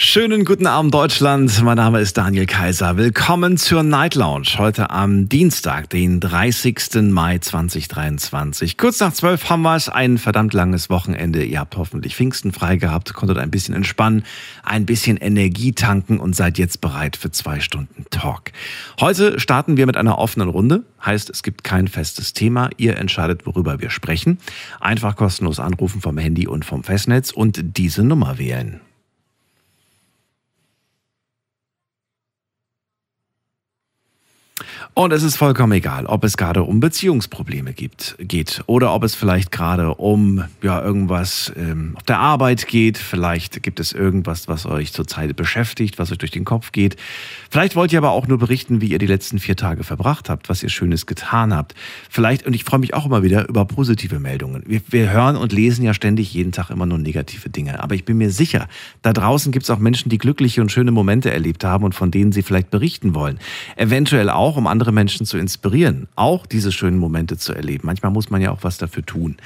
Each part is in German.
Schönen guten Abend Deutschland, mein Name ist Daniel Kaiser. Willkommen zur Night Lounge heute am Dienstag, den 30. Mai 2023. Kurz nach zwölf haben wir es, ein verdammt langes Wochenende. Ihr habt hoffentlich Pfingsten frei gehabt, konntet ein bisschen entspannen, ein bisschen Energie tanken und seid jetzt bereit für zwei Stunden Talk. Heute starten wir mit einer offenen Runde, heißt es gibt kein festes Thema. Ihr entscheidet, worüber wir sprechen. Einfach kostenlos anrufen vom Handy und vom Festnetz und diese Nummer wählen. Und es ist vollkommen egal, ob es gerade um Beziehungsprobleme gibt, geht oder ob es vielleicht gerade um ja, irgendwas ähm, auf der Arbeit geht. Vielleicht gibt es irgendwas, was euch zurzeit beschäftigt, was euch durch den Kopf geht. Vielleicht wollt ihr aber auch nur berichten, wie ihr die letzten vier Tage verbracht habt, was ihr Schönes getan habt. Vielleicht, und ich freue mich auch immer wieder über positive Meldungen. Wir, wir hören und lesen ja ständig jeden Tag immer nur negative Dinge. Aber ich bin mir sicher, da draußen gibt es auch Menschen, die glückliche und schöne Momente erlebt haben und von denen sie vielleicht berichten wollen. Eventuell auch, um andere Menschen zu inspirieren, auch diese schönen Momente zu erleben. Manchmal muss man ja auch was dafür tun.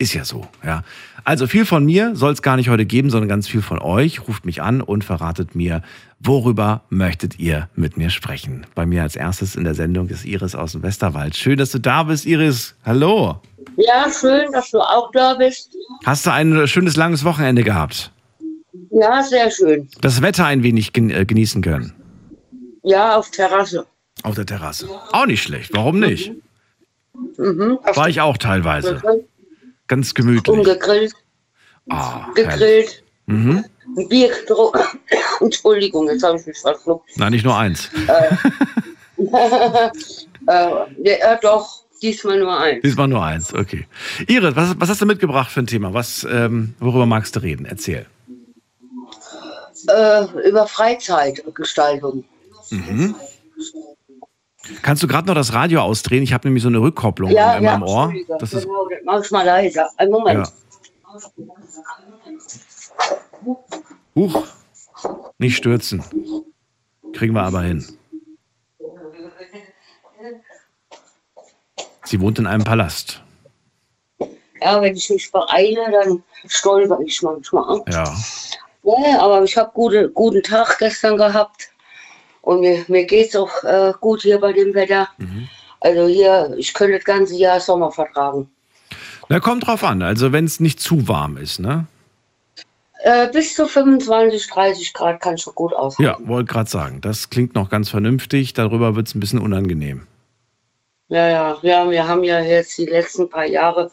Ist ja so, ja. Also viel von mir soll es gar nicht heute geben, sondern ganz viel von euch. Ruft mich an und verratet mir, worüber möchtet ihr mit mir sprechen. Bei mir als erstes in der Sendung ist Iris aus dem Westerwald. Schön, dass du da bist, Iris. Hallo. Ja, schön, dass du auch da bist. Hast du ein schönes langes Wochenende gehabt? Ja, sehr schön. Das Wetter ein wenig äh, genießen können? Ja, auf Terrasse. Auf der Terrasse. Auch nicht schlecht. Warum nicht? Mhm. War ich auch teilweise. Ganz gemütlich. Und gegrillt. Ah, gegrillt. Mhm. Ein Bier getrunken. Entschuldigung, jetzt habe ich mich verschluckt. Nein, nicht nur eins. äh, ja, doch, diesmal nur eins. Diesmal nur eins, okay. Iris, was, was hast du mitgebracht für ein Thema? Was, ähm, worüber magst du reden? Erzähl. Äh, über Freizeitgestaltung. Mhm. Kannst du gerade noch das Radio ausdrehen? Ich habe nämlich so eine Rückkopplung ja, in ja, meinem Ohr. Das ist, genau, das mach ich mal leiser. Einen Moment. Ja. Huch, nicht stürzen. Kriegen wir aber hin. Sie wohnt in einem Palast. Ja, wenn ich mich beeile, dann stolper ich manchmal. Ja. Ja, aber ich habe gute, guten Tag gestern gehabt. Und mir, mir geht es auch äh, gut hier bei dem Wetter. Mhm. Also hier, ich könnte das ganze Jahr Sommer vertragen. Na, kommt drauf an. Also wenn es nicht zu warm ist, ne? Äh, bis zu 25, 30 Grad kann schon gut aushalten. Ja, wollte gerade sagen. Das klingt noch ganz vernünftig. Darüber wird es ein bisschen unangenehm. Ja, ja, ja, wir haben ja jetzt die letzten paar Jahre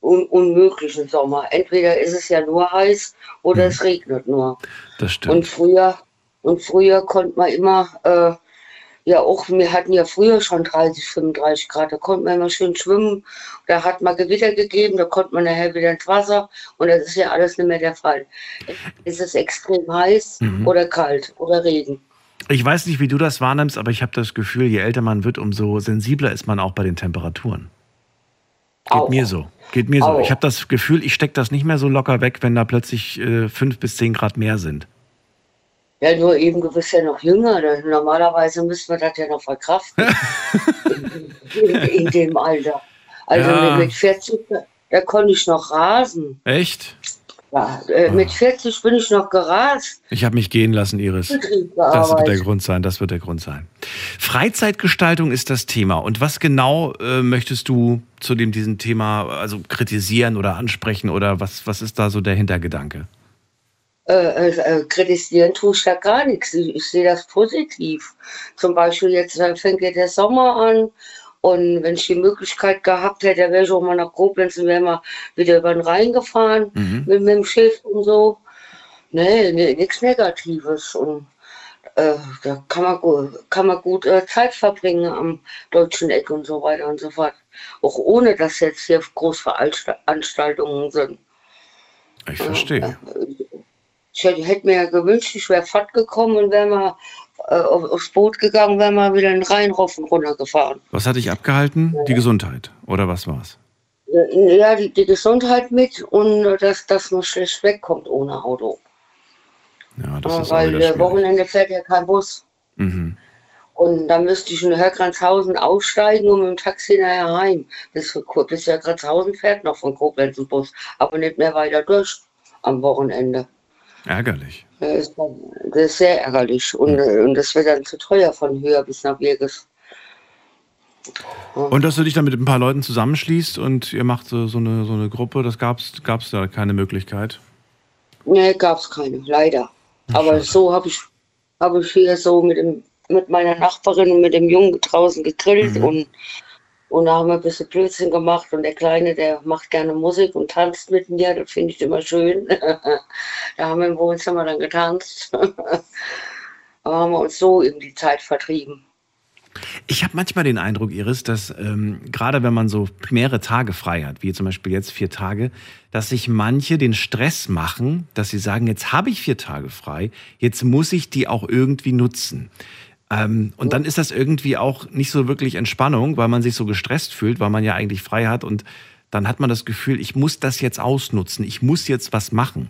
un unmöglichen Sommer. Entweder ist es ja nur heiß oder Mhm. es regnet nur. Das stimmt. Und früher, und früher konnte man immer, äh, ja auch, wir hatten ja früher schon 30, 35 Grad, da konnte man immer schön schwimmen, da hat man Gewitter gegeben, da konnte man nachher wieder ins Wasser und das ist ja alles nicht mehr der Fall. Es ist extrem heiß Mhm. oder kalt oder Regen. Ich weiß nicht, wie du das wahrnimmst, aber ich habe das Gefühl, je älter man wird, umso sensibler ist man auch bei den Temperaturen. Geht Auch. mir so. Geht mir so. Auch. Ich habe das Gefühl, ich stecke das nicht mehr so locker weg, wenn da plötzlich äh, fünf bis zehn Grad mehr sind. Ja, nur eben, du bist ja noch jünger, da, normalerweise müssen wir das ja noch verkraften. in, in, in dem Alter. Also Ja. mit, mit 40, da, konnte ich noch rasen. Echt? Ja, äh, mit 40 bin ich noch gerast. Ich habe mich gehen lassen, Iris. Das wird der. Grund sein, das wird der Grund sein. Freizeitgestaltung ist das Thema. Und was genau äh, möchtest du zu dem diesem Thema also kritisieren oder ansprechen oder was, was ist da so der Hintergedanke? Äh, äh, äh, kritisieren tue ich da gar nichts. Ich, ich sehe das positiv. Zum Beispiel jetzt äh, fängt ja der Sommer an und wenn ich die Möglichkeit gehabt hätte, wäre ich auch mal nach Koblenz und wäre mal wieder über den Rhein gefahren Mhm. mit, mit dem Schiff und so. Nee, nee nichts Negatives. Und äh, da kann man, gu- kann man gut äh, Zeit verbringen am deutschen Eck und so weiter und so fort. Auch ohne, dass jetzt hier Großveranstaltungen sind. Ich verstehe. Ich hätte, mir ja gewünscht, ich wäre fortgekommen und wäre mal äh, auf, aufs Boot gegangen, wäre mal wieder den Rhein rauf und runter gefahren. Was hat dich abgehalten? Die Gesundheit. Oder was war's? Äh, Ja, die, die Gesundheit mit und äh, dass, dass man schlecht wegkommt ohne Auto. Ja, das Ja, ist weil schwierig. Wochenende fährt ja kein Bus. Mhm. Und dann müsste ich in Hörgranzhausen aussteigen und mit dem Taxi nachher heim. Bis, bis Hörgranzhausen fährt noch von Koblenz ein Bus, aber nicht mehr weiter durch am Wochenende. Ärgerlich. Das ist, sehr ärgerlich. Und, äh, und das wird dann zu teuer von Höher bis nach Birges. Und dass du dich dann mit ein paar Leuten zusammenschließt und ihr macht so, so, eine, so eine Gruppe, das gab's gab's da keine Möglichkeit. Nee, gab es keine, leider. Aber so habe ich, hab ich hier so mit, dem, mit meiner Nachbarin und mit dem Jungen draußen gegrillt und, und da haben wir ein bisschen Blödsinn gemacht. Und der Kleine, der macht gerne Musik und tanzt mit mir, das finde ich immer schön. da haben wir im Wohnzimmer dann getanzt. Aber haben wir uns so eben die Zeit vertrieben. Ich habe manchmal den Eindruck, Iris, dass ähm, gerade wenn man so mehrere Tage frei hat, wie zum Beispiel jetzt vier Tage, dass sich manche den Stress machen, dass sie sagen, jetzt habe ich vier Tage frei, jetzt muss ich die auch irgendwie nutzen. Ähm, und dann ist das irgendwie auch nicht so wirklich Entspannung, weil man sich so gestresst fühlt, weil man ja eigentlich frei hat und dann hat man das Gefühl, ich muss das jetzt ausnutzen, ich muss jetzt was machen.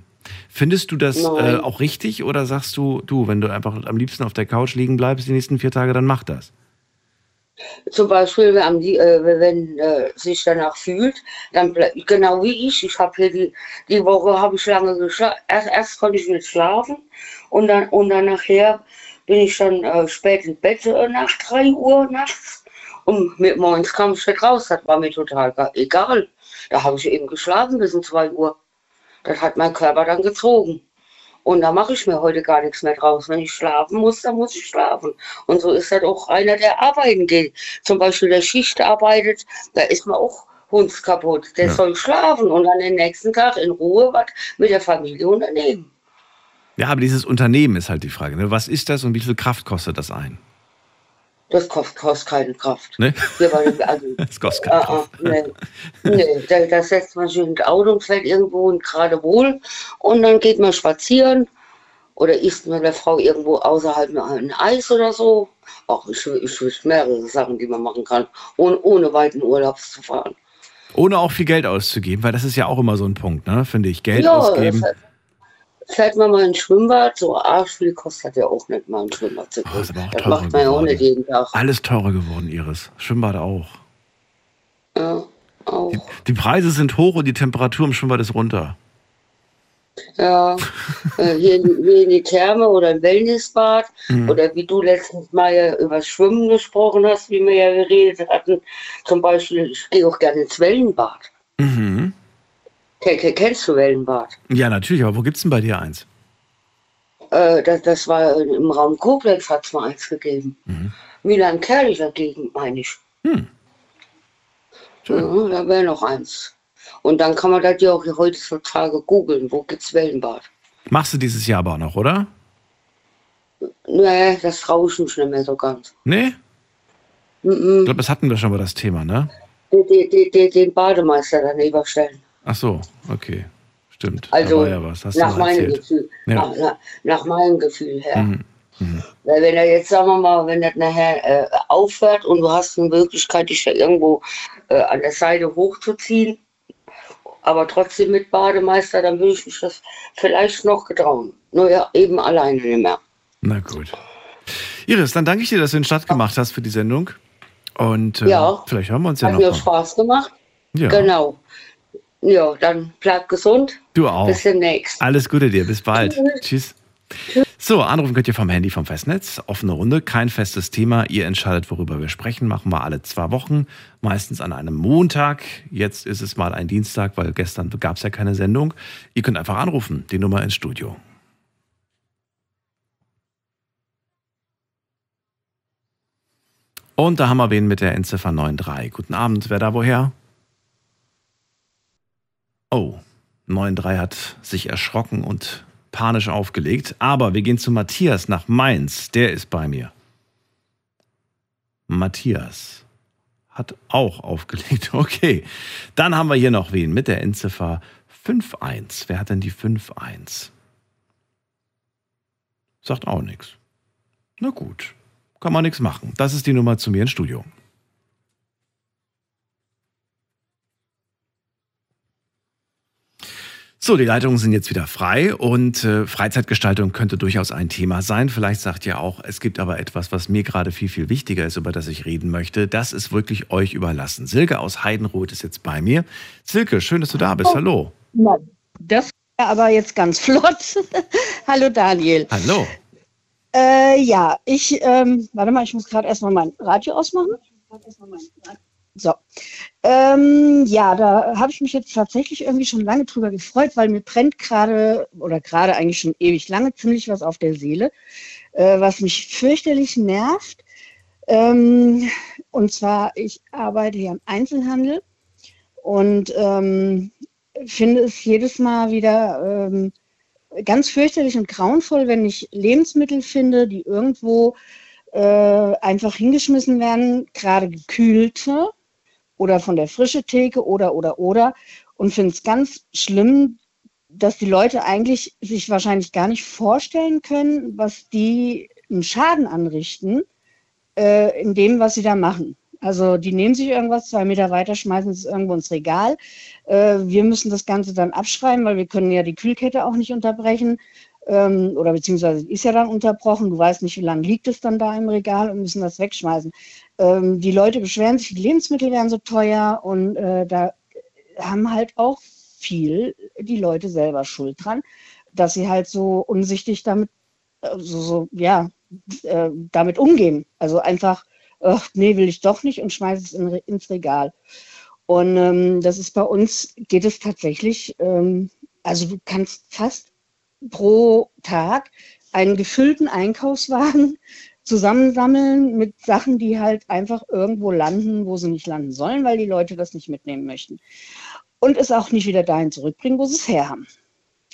Findest du das äh, auch richtig oder sagst du, du, wenn du einfach am liebsten auf der Couch liegen bleibst die nächsten vier Tage, dann mach das? Zum Beispiel, wenn, äh, wenn äh, sich danach fühlt, dann ble- genau wie ich. Ich habe hier die, die Woche habe ich lange geschlafen. Erst, erst konnte ich nicht schlafen und dann und dann nachher bin ich dann äh, spät ins Bett äh, nach 3 Uhr nachts und mit morgens kam ich nicht raus. Das war mir total ga- egal. Da habe ich eben geschlafen bis um 2 Uhr. Das hat mein Körper dann gezogen. Und da mache ich mir heute gar nichts mehr draus. Wenn ich schlafen muss, dann muss ich schlafen. Und so ist das auch einer, der arbeiten geht. Zum Beispiel der Schicht arbeitet, da ist man auch hundskaputt. Der Ja. soll schlafen und dann den nächsten Tag in Ruhe was mit der Familie unternehmen. Ja, aber dieses Unternehmen ist halt die Frage. Ne? Was ist das und wie viel Kraft kostet das ein? Das kostet, kostet keine Kraft. Ne? Wollen, also, Das kostet keine Ah, ah, Kraft. nee. nee, da, da setzt man sich ins Auto und fährt irgendwo und gerade wohl und dann geht man spazieren oder isst mit der Frau irgendwo außerhalb ein Eis oder so. Auch ich, ich wüsste mehrere Sachen, die man machen kann, ohne, ohne weiten Urlaubs zu fahren. Ohne auch viel Geld auszugeben, weil das ist ja auch immer so ein Punkt, ne? finde ich. Geld ja, ausgeben. fährt, fährt man mal ins Schwimmbad, so arschviel kostet ja auch nicht mal ein Schwimmbad zu Oh, das teurer macht man ja auch nicht jeden Tag. Alles teurer geworden, Iris. Schwimmbad auch. Ja, auch. Die, die Preise sind hoch und die Temperatur im Schwimmbad ist runter. Ja, äh, hier, in- hier in die Therme oder im Wellnessbad Mhm. oder wie du letztens mal ja über Schwimmen gesprochen hast, wie wir ja geredet hatten. Zum Beispiel, ich gehe auch gerne ins Wellenbad. Mhm. Ke- ke- Kennst du Wellenbad? Ja, natürlich, aber wo gibt's denn bei dir eins? Äh, das, das war im Raum Koblenz, hat es mal eins gegeben. Mhm. Milan Kerlicher Gegend, meine ich. Hm. Ja, da wäre noch eins. Und dann kann man das ja auch heutzutage googeln, wo gibt's Wellenbad. Machst du dieses Jahr aber noch, oder? Nee, das traue ich mich nicht mehr so ganz. Nee? Mm Ich glaube, das hatten wir schon mal das Thema, ne? Den, den, den Bademeister daneben stellen. Ach so, okay. Stimmt. Also ja nach meinem. Gefühl. Ja. Nach, nach, nach meinem Gefühl her. Mhm. Mhm. Weil wenn er jetzt, sagen wir mal, wenn das nachher äh, aufhört und du hast eine Möglichkeit, dich da irgendwo äh, an der Seite hochzuziehen, aber trotzdem mit Bademeister, dann würde ich mich das vielleicht noch getrauen. Nur ja, eben alleine nicht mehr. Na gut. Iris, dann danke ich dir, dass du den Start gemacht hast für die Sendung. Und äh, Ja. vielleicht hören wir uns ja Hat noch mir mal. Spaß gemacht. Ja. Genau. Ja, dann bleib gesund. Du auch. Bis demnächst. Alles Gute dir, bis bald. Tschüss. So, anrufen könnt ihr vom Handy vom Festnetz. Offene Runde, kein festes Thema. Ihr entscheidet, worüber wir sprechen. Machen wir alle zwei Wochen, meistens an einem Montag. Jetzt ist es mal ein Dienstag, weil gestern gab es ja keine Sendung. Ihr könnt einfach anrufen, die Nummer ins Studio. Und da haben wir wen mit der Endziffer 93. Guten Abend, wer da woher? Oh, 93 hat sich erschrocken und panisch aufgelegt. Aber wir gehen zu Matthias nach Mainz. Der ist bei mir. Matthias hat auch aufgelegt. Okay. Dann haben wir hier noch wen mit der Endziffer 5-1. Wer hat denn die 5-1? Sagt auch nichts. Na gut. Kann man nichts machen. Das ist die Nummer zu mir ins Studio. So, die Leitungen sind jetzt wieder frei und äh, Freizeitgestaltung könnte durchaus ein Thema sein. Vielleicht sagt ihr auch, es gibt aber etwas, was mir gerade viel, viel wichtiger ist, über das ich reden möchte. Das ist wirklich euch überlassen. Silke aus Heidenroth ist jetzt bei mir. Silke, schön, dass du da bist. Hallo. Na, das war aber jetzt ganz flott. Hallo Daniel. Hallo. Äh, ja, ich, ähm, warte mal, ich muss gerade erstmal mein Radio ausmachen. So. Ähm, ja, da habe ich mich jetzt tatsächlich irgendwie schon lange drüber gefreut, weil mir brennt gerade oder gerade eigentlich schon ewig lange ziemlich was auf der Seele, äh, was mich fürchterlich nervt. Ähm, und zwar, ich arbeite hier im Einzelhandel und ähm, finde es jedes Mal wieder ähm, ganz fürchterlich und grauenvoll, wenn ich Lebensmittel finde, die irgendwo äh, einfach hingeschmissen werden, gerade gekühlte oder von der frische Theke oder oder oder und finde es ganz schlimm, dass die Leute eigentlich sich wahrscheinlich gar nicht vorstellen können, was die einen Schaden anrichten äh, in dem, was sie da machen. Also die nehmen sich irgendwas zwei Meter weiter, schmeißen es irgendwo ins Regal. Äh, wir müssen das Ganze dann abschreiben, weil wir können ja die Kühlkette auch nicht unterbrechen. Ähm, oder beziehungsweise ist ja dann unterbrochen. Du weißt nicht, wie lange liegt es dann da im Regal und müssen das wegschmeißen. Ähm, die Leute beschweren sich, die Lebensmittel werden so teuer und äh, da haben halt auch viel die Leute selber Schuld dran, dass sie halt so unsichtig damit, äh, so, so ja, äh, damit umgehen. Also einfach, ach, nee, will ich doch nicht und schmeiße es in, ins Regal. Und ähm, das ist bei uns, geht es tatsächlich, ähm, also du kannst fast pro Tag einen gefüllten Einkaufswagen zusammensammeln mit Sachen, die halt einfach irgendwo landen, wo sie nicht landen sollen, weil die Leute das nicht mitnehmen möchten. Und es auch nicht wieder dahin zurückbringen, wo sie es her haben.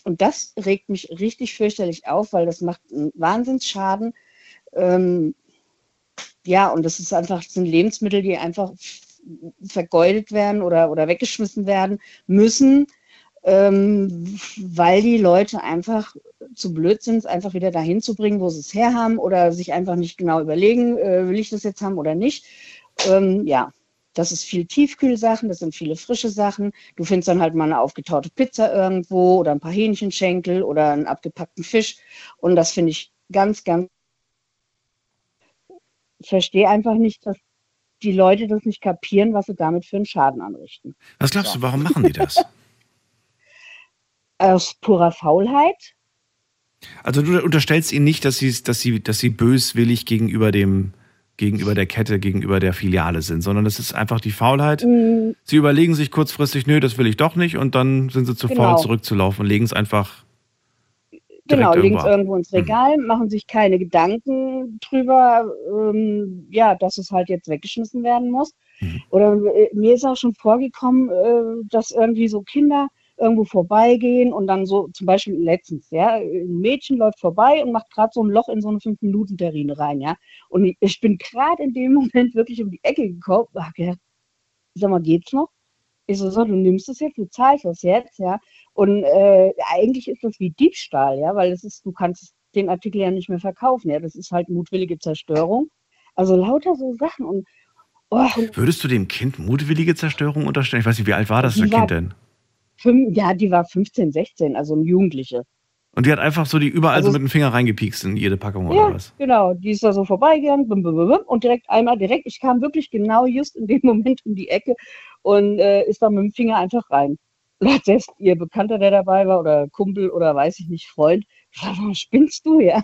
Und das regt mich richtig fürchterlich auf, weil das macht einen Wahnsinnsschaden. Ähm, ja, und das ist einfach, das sind Lebensmittel, die einfach vergeudet werden oder, oder weggeschmissen werden müssen, ähm, weil die Leute einfach zu blöd sind, es einfach wieder dahin zu bringen, wo sie es herhaben oder sich einfach nicht genau überlegen, äh, will ich das jetzt haben oder nicht. Ähm, ja, das ist viel Tiefkühlsachen, das sind viele frische Sachen. Du findest dann halt mal eine aufgetaute Pizza irgendwo oder ein paar Hähnchenschenkel oder einen abgepackten Fisch. Und das finde ich ganz, ganz. Ich verstehe einfach nicht, dass die Leute das nicht kapieren, was sie damit für einen Schaden anrichten. Was glaubst du, warum machen die das? Aus purer Faulheit. Also du unterstellst ihnen nicht, dass sie, dass sie, dass sie böswillig gegenüber dem, gegenüber der Kette, gegenüber der Filiale sind, sondern das ist einfach die Faulheit. Mm, Sie überlegen sich kurzfristig, nö, das will ich doch nicht, und dann sind sie zu Genau. faul zurückzulaufen und legen es einfach. Genau, legen es irgendwo ins Regal, machen sich keine Gedanken drüber, ähm, ja, dass es halt jetzt weggeschmissen werden muss. Mhm. Oder äh, mir ist auch schon vorgekommen, äh, dass irgendwie so Kinder irgendwo vorbeigehen und dann so, zum Beispiel letztens, ja, ein Mädchen läuft vorbei und macht gerade so ein Loch in so eine 5-Minuten-Terrine rein, ja. Und ich- bin gerade in dem Moment wirklich um die Ecke gekommen hab gedacht, sag mal, geht's noch? Ich so, so, du nimmst es jetzt, du zahlst das jetzt, ja. Und äh, eigentlich ist das wie Diebstahl, ja, weil es ist, du kannst den Artikel ja nicht mehr verkaufen, ja. Das ist halt mutwillige Zerstörung. Also lauter so Sachen und, oh, Würdest du dem Kind mutwillige Zerstörung unterstellen? Ich weiß nicht, wie alt war das Die war- Kind denn? Fünf, ja, die war 15, 16, also eine Jugendliche. Und die hat einfach so die überall Also- so mit dem Finger reingepiekst in jede Packung Ja, oder was? genau. Die ist da so vorbeigegangen bum, bum, bum, und direkt einmal direkt, ich kam wirklich genau just in dem Moment um die Ecke und äh, ist dann mit dem Finger einfach rein. Und hat selbst ihr Bekannter, der dabei war, oder Kumpel oder weiß ich nicht, Freund, spinnst du, ja?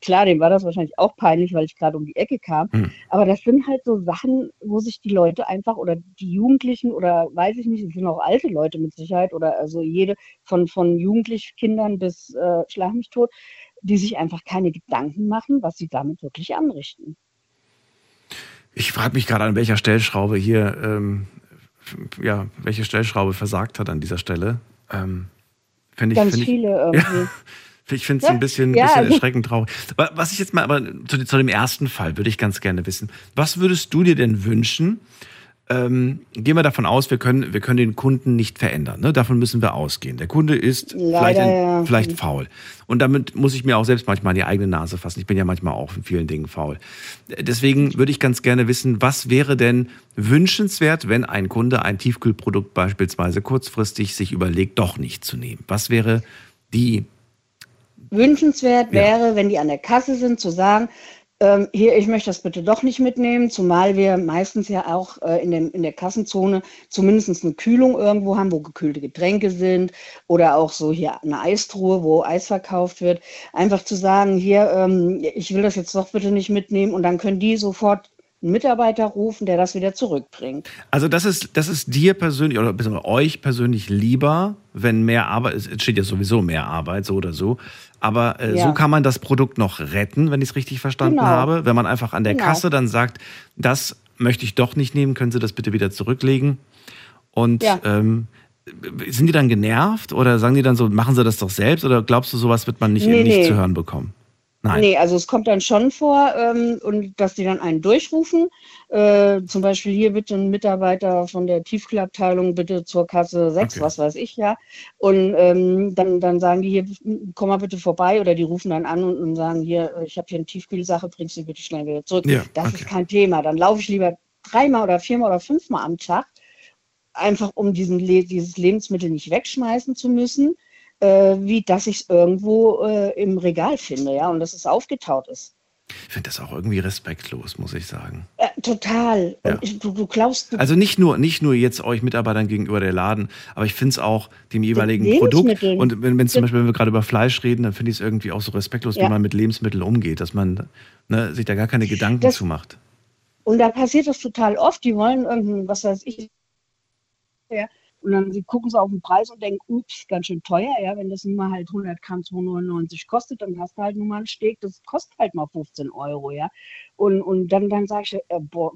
Klar, dem war das wahrscheinlich auch peinlich, weil ich gerade um die Ecke kam. Hm. Aber das sind halt so Sachen, wo sich die Leute einfach oder die Jugendlichen oder weiß ich nicht, es sind auch alte Leute mit Sicherheit oder also jede von, von Jugendlichen bis äh, Schlag mich tot, die sich einfach keine Gedanken machen, was sie damit wirklich anrichten. Ich frage mich gerade, an welcher Stellschraube hier, ähm, ja, welche Stellschraube versagt hat an dieser Stelle. Ähm, ich, Ganz find ich, viele irgendwie. Ich finde es Ja, ein bisschen, ja, bisschen erschreckend traurig. Wa- Was ich jetzt mal, aber zu, zu dem ersten Fall würde ich ganz gerne wissen. Was würdest du dir denn wünschen, ähm, gehen wir davon aus, wir können, wir können den Kunden nicht verändern. Ne? Davon müssen wir ausgehen. Der Kunde ist Leider, vielleicht, ein, ja. vielleicht faul. Und damit muss ich mir auch selbst manchmal in die eigene Nase fassen. Ich bin ja manchmal auch in vielen Dingen faul. Deswegen würde ich ganz gerne wissen, was wäre denn wünschenswert, wenn ein Kunde ein Tiefkühlprodukt beispielsweise kurzfristig sich überlegt, doch nicht zu nehmen? Was wäre die Wünschenswert Ja. wäre, wenn die an der Kasse sind, zu sagen, ähm, hier, ich möchte das bitte doch nicht mitnehmen, zumal wir meistens ja auch äh, in, dem, in der Kassenzone zumindest eine Kühlung irgendwo haben, wo gekühlte Getränke sind oder auch so hier eine Eistruhe, wo Eis verkauft wird. Einfach zu sagen, hier, ähm, ich will das jetzt doch bitte nicht mitnehmen und dann können die sofort einen Mitarbeiter rufen, der das wieder zurückbringt. Also das ist, das ist dir persönlich oder euch persönlich lieber, wenn mehr Arbeit, es entsteht ja sowieso mehr Arbeit, so oder so. Aber äh, Ja. so kann man das Produkt noch retten, wenn ich es richtig verstanden Genau. habe. Wenn man einfach an der Genau. Kasse dann sagt, das möchte ich doch nicht nehmen, können Sie das bitte wieder zurücklegen. Und Ja. ähm, sind die dann genervt oder sagen die dann so, machen Sie das doch selbst? Oder glaubst du, sowas wird man nicht, Nee, nicht nee. zu hören bekommen? Nein. Nee, also es kommt dann schon vor, ähm, und dass die dann einen durchrufen. Äh, zum Beispiel hier bitte ein Mitarbeiter von der Tiefkühlabteilung bitte zur Kasse 6, Okay. was weiß ich ja. Und ähm, dann, dann sagen die hier, komm mal bitte vorbei oder die rufen dann an und, und sagen hier, ich habe hier eine Tiefkühlsache, bringst du bitte schnell wieder zurück. Ja, das okay. ist kein Thema. Dann laufe ich lieber dreimal oder viermal oder fünfmal am Tag, einfach um diesen, dieses Lebensmittel nicht wegschmeißen zu müssen äh, wie dass ich es irgendwo äh, im Regal finde, ja, und dass es aufgetaut ist. Ich finde das auch irgendwie respektlos, muss ich sagen. Äh, total. Ja. Du, du klaust du, Also nicht nur, nicht nur jetzt euch Mitarbeitern gegenüber der Laden, aber ich finde es auch dem jeweiligen Produkt. Und wenn, wenn zum Beispiel, wenn wir gerade über Fleisch reden, dann finde ich es irgendwie auch so respektlos, wie Ja. man mit Lebensmitteln umgeht, dass man ne, sich da gar keine Gedanken Das- zu macht. und da passiert das total oft. Die wollen irgendein, was weiß ich, ja, und dann sie gucken sie auf den Preis und denken, ups, ganz schön teuer, ja, wenn das nun mal halt 100 Gramm 2,99 kostet, dann hast du halt nun mal einen Steak, das kostet halt mal 15 Euro, ja. Und, und dann, dann sage ich, äh, boah,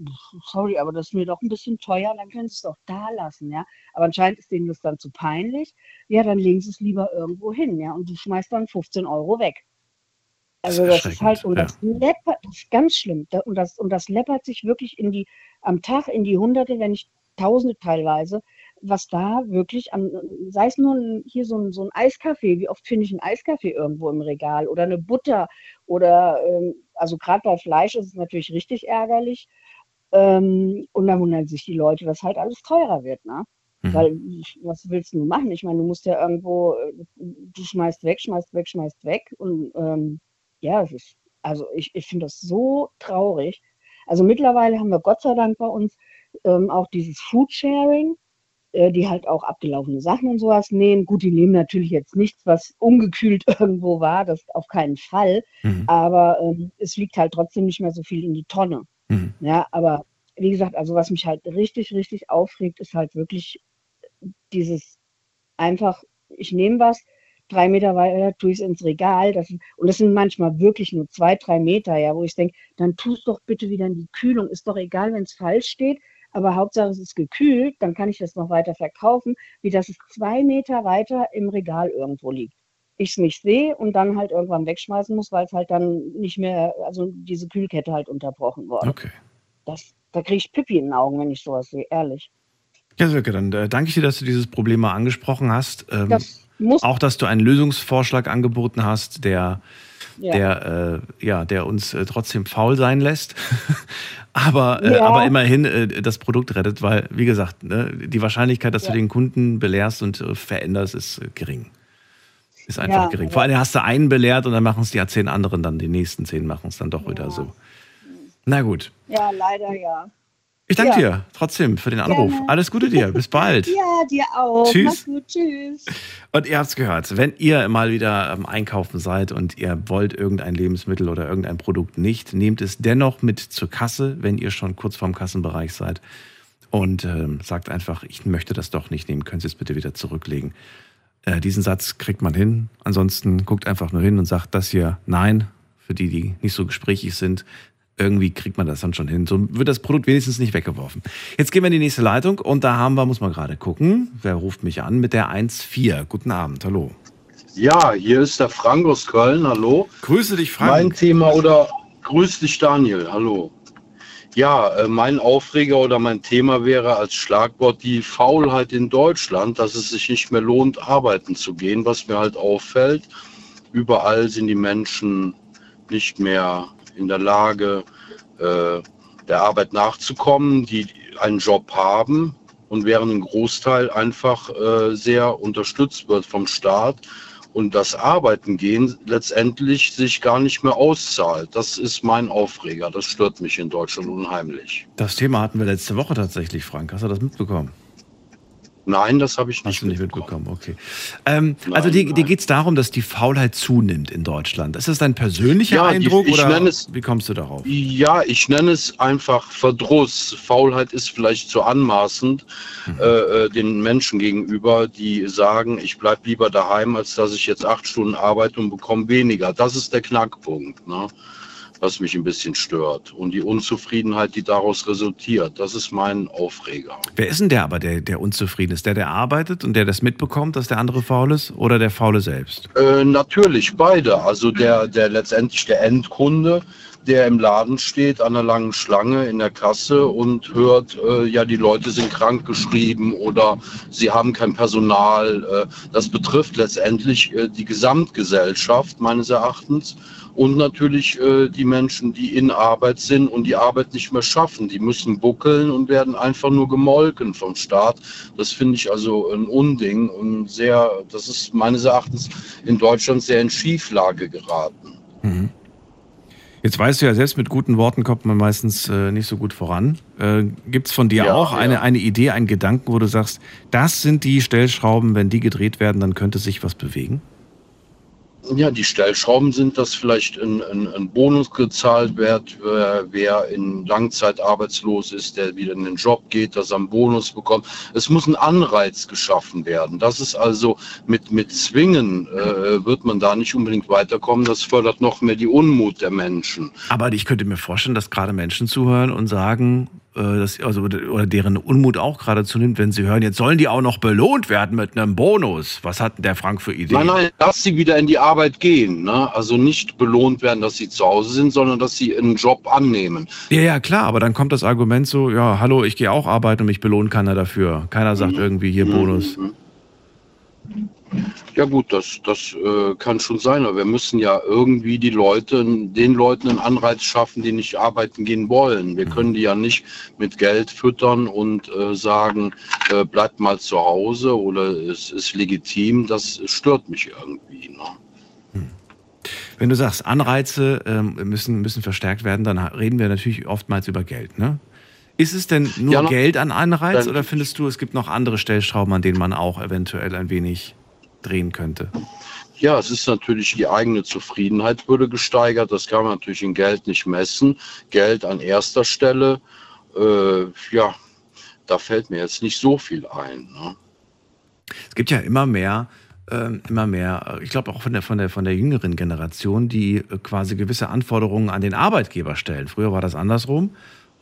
sorry, aber das ist mir doch ein bisschen teuer, dann können sie es doch da lassen, ja. Aber anscheinend ist denen das dann zu peinlich, ja, dann legen sie es lieber irgendwo hin, ja, und du schmeißt dann 15 Euro weg. Also Das ist halt, und das läppert, das ist ganz schlimm. Und das, und das läppert sich wirklich in die, am Tag in die Hunderte, wenn nicht Tausende teilweise, was da wirklich an, sei es nur ein, hier so ein, so ein Eiskaffee, wie oft finde ich einen Eiskaffee irgendwo im Regal oder eine Butter oder, ähm, also gerade bei Fleisch ist es natürlich richtig ärgerlich. Ähm, und dann wundern sich die Leute, dass halt alles teurer wird, ne? Mhm. Weil, was willst du machen? Ich meine, du musst ja irgendwo, äh, du schmeißt weg, schmeißt weg, schmeißt weg. Und ähm, ja, ist, also ich, ich finde das so traurig. Also mittlerweile haben wir Gott sei Dank bei uns ähm, auch dieses Foodsharing, die halt auch abgelaufene Sachen und sowas nehmen. Gut, die nehmen natürlich jetzt nichts, was ungekühlt irgendwo war, das auf keinen Fall. Mhm. Aber ähm, es fliegt halt trotzdem nicht mehr so viel in die Tonne. Mhm. Ja, aber wie gesagt, also was mich halt richtig, richtig aufregt, ist halt wirklich dieses einfach, ich nehme was, drei Meter weiter tue ich es ins Regal. Das, und das sind manchmal wirklich nur zwei, drei Meter, ja, wo ich denke, dann tu es doch bitte wieder in die Kühlung. Ist doch egal, wenn es falsch steht, aber Hauptsache es ist gekühlt, dann kann ich das noch weiter verkaufen, wie dass es zwei Meter weiter im Regal irgendwo liegt. Ich es nicht sehe und dann halt irgendwann wegschmeißen muss, weil es halt dann nicht mehr, also diese Kühlkette halt unterbrochen wurde. Okay. Das, da kriege ich Pipi in den Augen, wenn ich sowas sehe, ehrlich. Ja, Silke, dann äh, danke ich dir, dass du dieses Problem mal angesprochen hast. Ähm, Das auch, dass du einen Lösungsvorschlag angeboten hast, der ja. der, äh, ja, der uns äh, trotzdem faul sein lässt, aber, äh, Ja. aber immerhin äh, das Produkt rettet, weil, wie gesagt, ne, die Wahrscheinlichkeit, dass Ja. du den Kunden belehrst und äh, veränderst, ist gering. Ist einfach gering. Vor allem hast du einen belehrt und dann machen es die zehn anderen dann, die nächsten zehn machen es dann doch wieder so. Na gut. ja, leider ja. Ich danke Ja. dir trotzdem für den Anruf. Gerne. Alles Gute dir. Bis bald. Ja, dir auch. Tschüss. Mach's gut, tschüss. Und ihr habt es gehört, wenn ihr mal wieder am Einkaufen seid und ihr wollt irgendein Lebensmittel oder irgendein Produkt nicht, nehmt es dennoch mit zur Kasse, wenn ihr schon kurz vorm Kassenbereich seid. Und ähm, sagt einfach, ich möchte das doch nicht nehmen, können Sie es bitte wieder zurücklegen. Äh, diesen Satz kriegt man hin. Ansonsten guckt einfach nur hin und sagt das hier nein, für die, die nicht so gesprächig sind. Irgendwie kriegt man das dann schon hin. So wird das Produkt wenigstens nicht weggeworfen. Jetzt gehen wir in die nächste Leitung und da haben wir, muss man gerade gucken, wer ruft mich an mit der 1.4. Guten Abend, hallo. Ja, hier ist der Frank aus Köln. Hallo. Grüße dich, Mein Frank. Thema oder grüß dich, Daniel. Hallo. Ja, äh, mein Aufreger oder mein Thema wäre als Schlagwort die Faulheit in Deutschland, dass es sich nicht mehr lohnt, arbeiten zu gehen, was mir halt auffällt. Überall sind die Menschen nicht mehr in der Lage, äh, der Arbeit nachzukommen, die einen Job haben und während ein Großteil einfach äh, sehr unterstützt wird vom Staat und das Arbeiten gehen letztendlich sich gar nicht mehr auszahlt. Das ist mein Aufreger. Das stört mich in Deutschland unheimlich. Das Thema hatten wir letzte Woche tatsächlich, Frank. Hast du das mitbekommen? Nein, das habe ich nicht, Hast du nicht mitbekommen. Okay. Ähm, nein, also dir, dir geht es darum, dass die Faulheit zunimmt in Deutschland. Ist das dein persönlicher ja, Eindruck die, oder es, wie kommst du darauf? Ja, ich nenne es einfach Verdruss. Faulheit ist vielleicht zu anmaßend mhm. äh, äh den Menschen gegenüber, die sagen, ich bleibe lieber daheim, als dass ich jetzt acht Stunden arbeite und bekomme weniger. Das ist der Knackpunkt. Ne? Was mich ein bisschen stört. Und die Unzufriedenheit, die daraus resultiert, das ist mein Aufreger. Wer ist denn der aber, der, der unzufrieden ist? Der, der arbeitet und der das mitbekommt, dass der andere faul ist oder der Faule selbst? Äh, natürlich, beide. Also der, der letztendlich der Endkunde, der im Laden steht an einer langen Schlange in der Kasse und hört, äh, ja, die Leute sind krank geschrieben oder sie haben kein Personal. Äh, das betrifft letztendlich äh, die Gesamtgesellschaft meines Erachtens und natürlich äh, die Menschen, die in Arbeit sind und die Arbeit nicht mehr schaffen. Die müssen buckeln und werden einfach nur gemolken vom Staat. Das finde ich also ein Unding und sehr, das ist meines Erachtens in Deutschland sehr in Schieflage geraten. Mhm. Jetzt weißt du ja, selbst mit guten Worten kommt man meistens äh, nicht so gut voran. Äh, Gibt es von dir ja, auch eine, ja. eine Idee, einen Gedanken, wo du sagst, das sind die Stellschrauben, wenn die gedreht werden, dann könnte sich was bewegen? Ja, die Stellschrauben sind, dass vielleicht ein, ein, ein Bonus gezahlt wird, wer, wer in Langzeit arbeitslos ist, der wieder in den Job geht, dass er einen Bonus bekommt. Es muss ein Anreiz geschaffen werden. Das ist also mit, mit Zwingen äh, wird man da nicht unbedingt weiterkommen. Das fördert noch mehr die Unmut der Menschen. Aber ich könnte mir vorstellen, dass gerade Menschen zuhören und sagen, das, also, oder deren Unmut auch gerade zunimmt, wenn sie hören, jetzt sollen die auch noch belohnt werden mit einem Bonus. Was hat denn der Frank für Ideen? Nein, nein, dass sie wieder in die Arbeit gehen. Ne? Also nicht belohnt werden, dass sie zu Hause sind, sondern dass sie einen Job annehmen. Ja, ja, klar, aber dann kommt das Argument so, ja, hallo, ich gehe auch arbeiten und mich belohnt keiner dafür. Keiner sagt mhm. irgendwie hier Bonus. Mhm. Ja gut, das, das äh, kann schon sein, aber wir müssen ja irgendwie die Leute, den Leuten einen Anreiz schaffen, die nicht arbeiten gehen wollen. Wir mhm. können die ja nicht mit Geld füttern und äh, sagen, äh, bleibt mal zu Hause oder es ist legitim. Das stört mich irgendwie. Ne? Hm. Wenn du sagst, Anreize ähm, müssen, müssen verstärkt werden, dann reden wir natürlich oftmals über Geld, ne? Ist es denn nur ja, Geld an Anreiz oder findest du, es gibt noch andere Stellschrauben, an denen man auch eventuell ein wenig drehen könnte? Ja, es ist natürlich die eigene Zufriedenheit wurde gesteigert. Das kann man natürlich in Geld nicht messen. Geld an erster Stelle. Äh, ja, da fällt mir jetzt nicht so viel ein. Ne? Es gibt ja immer mehr, äh, immer mehr, ich glaube auch von der, von, der, von der jüngeren Generation, die äh, quasi gewisse Anforderungen an den Arbeitgeber stellen. Früher war das andersrum.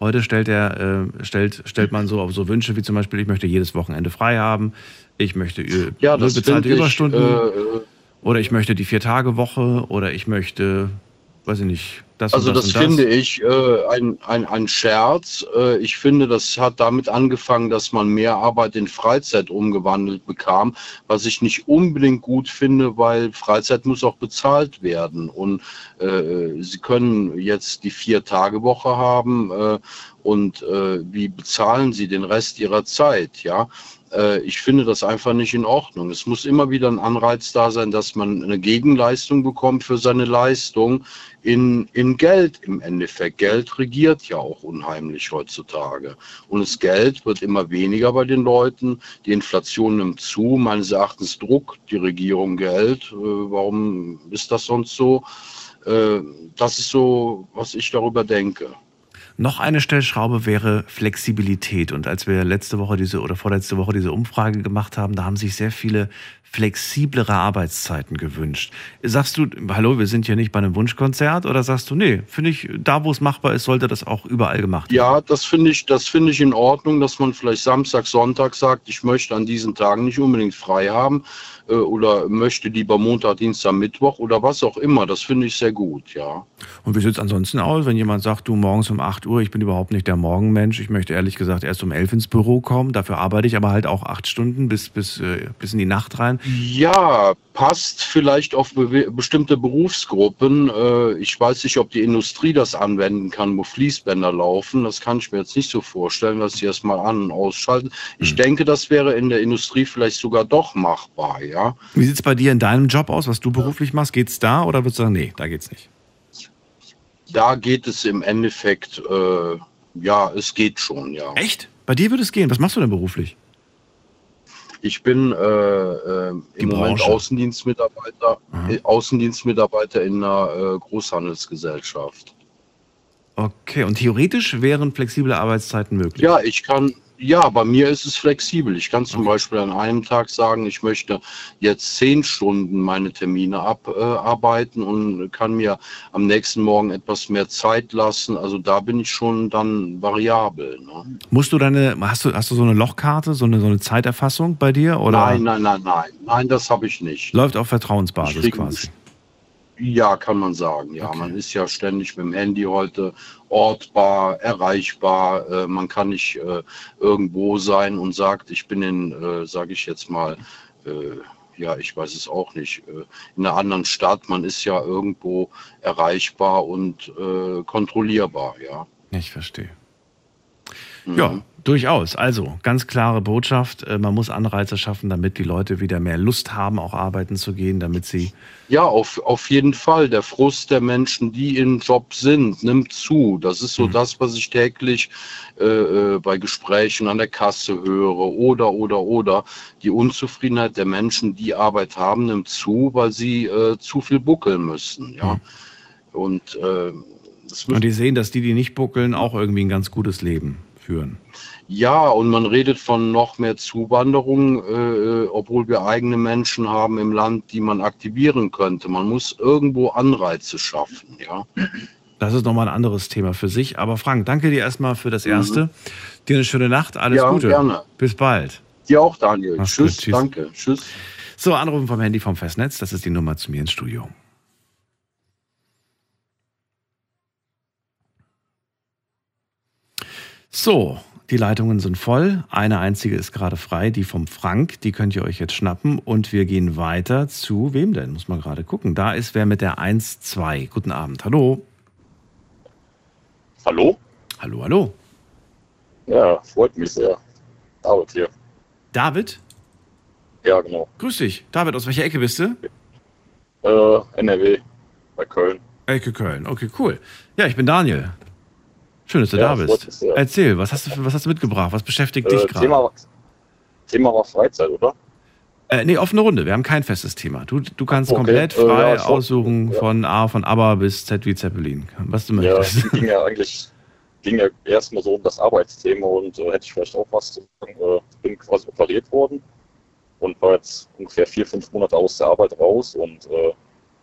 Heute stellt, er, äh, stellt, stellt man so, so Wünsche wie zum Beispiel, ich möchte jedes Wochenende frei haben, ich möchte ja, bezahlte Überstunden äh, oder ich möchte die Vier-Tage-Woche oder ich möchte, weiß ich nicht, das also das, das finde ich äh, ein, ein, ein Scherz. Äh, ich finde, das hat damit angefangen, dass man mehr Arbeit in Freizeit umgewandelt bekam, was ich nicht unbedingt gut finde, weil Freizeit muss auch bezahlt werden. Und äh, Sie können jetzt die Vier-Tage-Woche haben äh, und äh, wie bezahlen Sie den Rest Ihrer Zeit? Ja, äh, ich finde das einfach nicht in Ordnung. Es muss immer wieder ein Anreiz da sein, dass man eine Gegenleistung bekommt für seine Leistung in, in Geld im Endeffekt. Geld regiert ja auch unheimlich heutzutage. Und das Geld wird immer weniger bei den Leuten. Die Inflation nimmt zu. Meines Erachtens druckt die Regierung Geld. Äh, warum ist das sonst so? Äh, das ist so, was ich darüber denke. Noch eine Stellschraube wäre Flexibilität. Und als wir letzte Woche diese oder vorletzte Woche diese Umfrage gemacht haben, da haben sich sehr viele flexiblere Arbeitszeiten gewünscht. Sagst du, hallo, wir sind hier nicht bei einem Wunschkonzert oder sagst du, nee, finde ich, da wo es machbar ist, sollte das auch überall gemacht werden? Ja, das finde ich, das finde ich in Ordnung, dass man vielleicht Samstag, Sonntag sagt, ich möchte an diesen Tagen nicht unbedingt frei haben, äh, oder möchte lieber Montag, Dienstag, Mittwoch oder was auch immer. Das finde ich sehr gut, ja. Und wie sieht es ansonsten aus, wenn jemand sagt, du morgens um 8 Uhr. Ich bin überhaupt nicht der Morgenmensch. Ich möchte ehrlich gesagt erst um 11 ins Büro kommen. Dafür arbeite ich aber halt auch acht Stunden bis, bis, äh, bis in die Nacht rein. Ja, passt vielleicht auf be bestimmte Berufsgruppen. Äh, ich weiß nicht, ob die Industrie das anwenden kann, wo Fließbänder laufen. Das kann ich mir jetzt nicht so vorstellen, dass sie erst mal an- und ausschalten. Ich Hm. denke, das wäre in der Industrie vielleicht sogar doch machbar, ja. Wie sieht es bei dir in deinem Job aus, was du beruflich machst? Geht's da oder würdest du sagen, nee, da geht's nicht? Da geht es im Endeffekt, äh, ja, es geht schon, ja. Echt? Bei dir würde es gehen. Was machst du denn beruflich? Ich bin äh, äh, Die im Moment Branche. Außendienstmitarbeiter, Aha. äh, Außendienstmitarbeiter in einer äh, Großhandelsgesellschaft. Okay, und theoretisch wären flexible Arbeitszeiten möglich. Ja, ich kann, ja, bei mir ist es flexibel. Ich kann zum Beispiel an einem Tag sagen, ich möchte jetzt zehn Stunden meine Termine abarbeiten und kann mir am nächsten Morgen etwas mehr Zeit lassen. Also da bin ich schon dann variabel. Ne? Musst du deine, hast du, hast du so eine Lochkarte, so eine, so eine Zeiterfassung bei dir? Oder Nein, nein, nein, nein. Nein, das habe ich nicht. läuft auf Vertrauensbasis krieg- quasi? Ja, kann man sagen. Ja, Okay. man ist ja ständig mit dem Handy heute ortbar, erreichbar. Äh, man kann nicht äh, irgendwo sein und sagt, ich bin in, äh, sage ich jetzt mal, äh, ja, ich weiß es auch nicht, äh, in einer anderen Stadt. Man ist ja irgendwo erreichbar und kontrollierbar. Ja. Ich verstehe. Mhm. Ja, durchaus. Also, ganz klare Botschaft. äh, Man muss Anreize schaffen, damit die Leute wieder mehr Lust haben, auch arbeiten zu gehen, damit sie. Ja, auf, auf jeden Fall. Der Frust der Menschen, die im Job sind, nimmt zu. Das ist so Mhm. das, was ich täglich äh, äh, bei Gesprächen an der Kasse höre. Oder, oder, oder. Die Unzufriedenheit der Menschen, die Arbeit haben, nimmt zu, weil sie äh, zu viel buckeln müssen. Ja. Mhm. Und äh, Und die sehen, dass die, die nicht buckeln, auch irgendwie ein ganz gutes Leben führen. Ja, und man redet von noch mehr Zuwanderung, äh, obwohl wir eigene Menschen haben im Land, die man aktivieren könnte. Man muss irgendwo Anreize schaffen, ja. Das ist nochmal ein anderes Thema für sich. Aber Frank, danke dir erstmal für das Erste. Dir eine schöne Nacht. Alles Mhm. Ja, Gute. gerne. Bis bald. Dir auch, Daniel. Tschüss, gut, tschüss. danke. Tschüss. So, Anrufen vom Handy vom Festnetz. Das ist die Nummer zu mir ins Studio. So, die Leitungen sind voll. Eine einzige ist gerade frei, die vom Frank. Die könnt ihr euch jetzt schnappen. Und wir gehen weiter zu wem denn? Muss man gerade gucken. Da ist wer mit der 1-2. Guten Abend. Hallo. Hallo? Hallo, hallo. Ja, freut mich sehr. David hier. David? Ja, genau. Grüß dich. David, aus welcher Ecke bist du? Äh, NRW bei Köln. Ecke Köln. Okay, cool. Ja, ich bin Daniel. Schön, dass du Ja, da bist. Erzähl, was hast, du, was hast du mitgebracht? Was beschäftigt dich Äh, gerade? Thema, Thema war Freizeit, oder? Äh, nee, offene Runde. Wir haben kein festes Thema. Du, du kannst Okay, komplett äh, frei ja, ich wollt- aussuchen ja. von A, von ABBA bis Z wie Zeppelin. Was du Ja, möchtest. ging ja eigentlich ging ja erstmal so um das Arbeitsthema und äh, hätte ich vielleicht auch was zu sagen. Äh, bin quasi operiert worden und war jetzt ungefähr vier, fünf Monate aus der Arbeit raus und äh,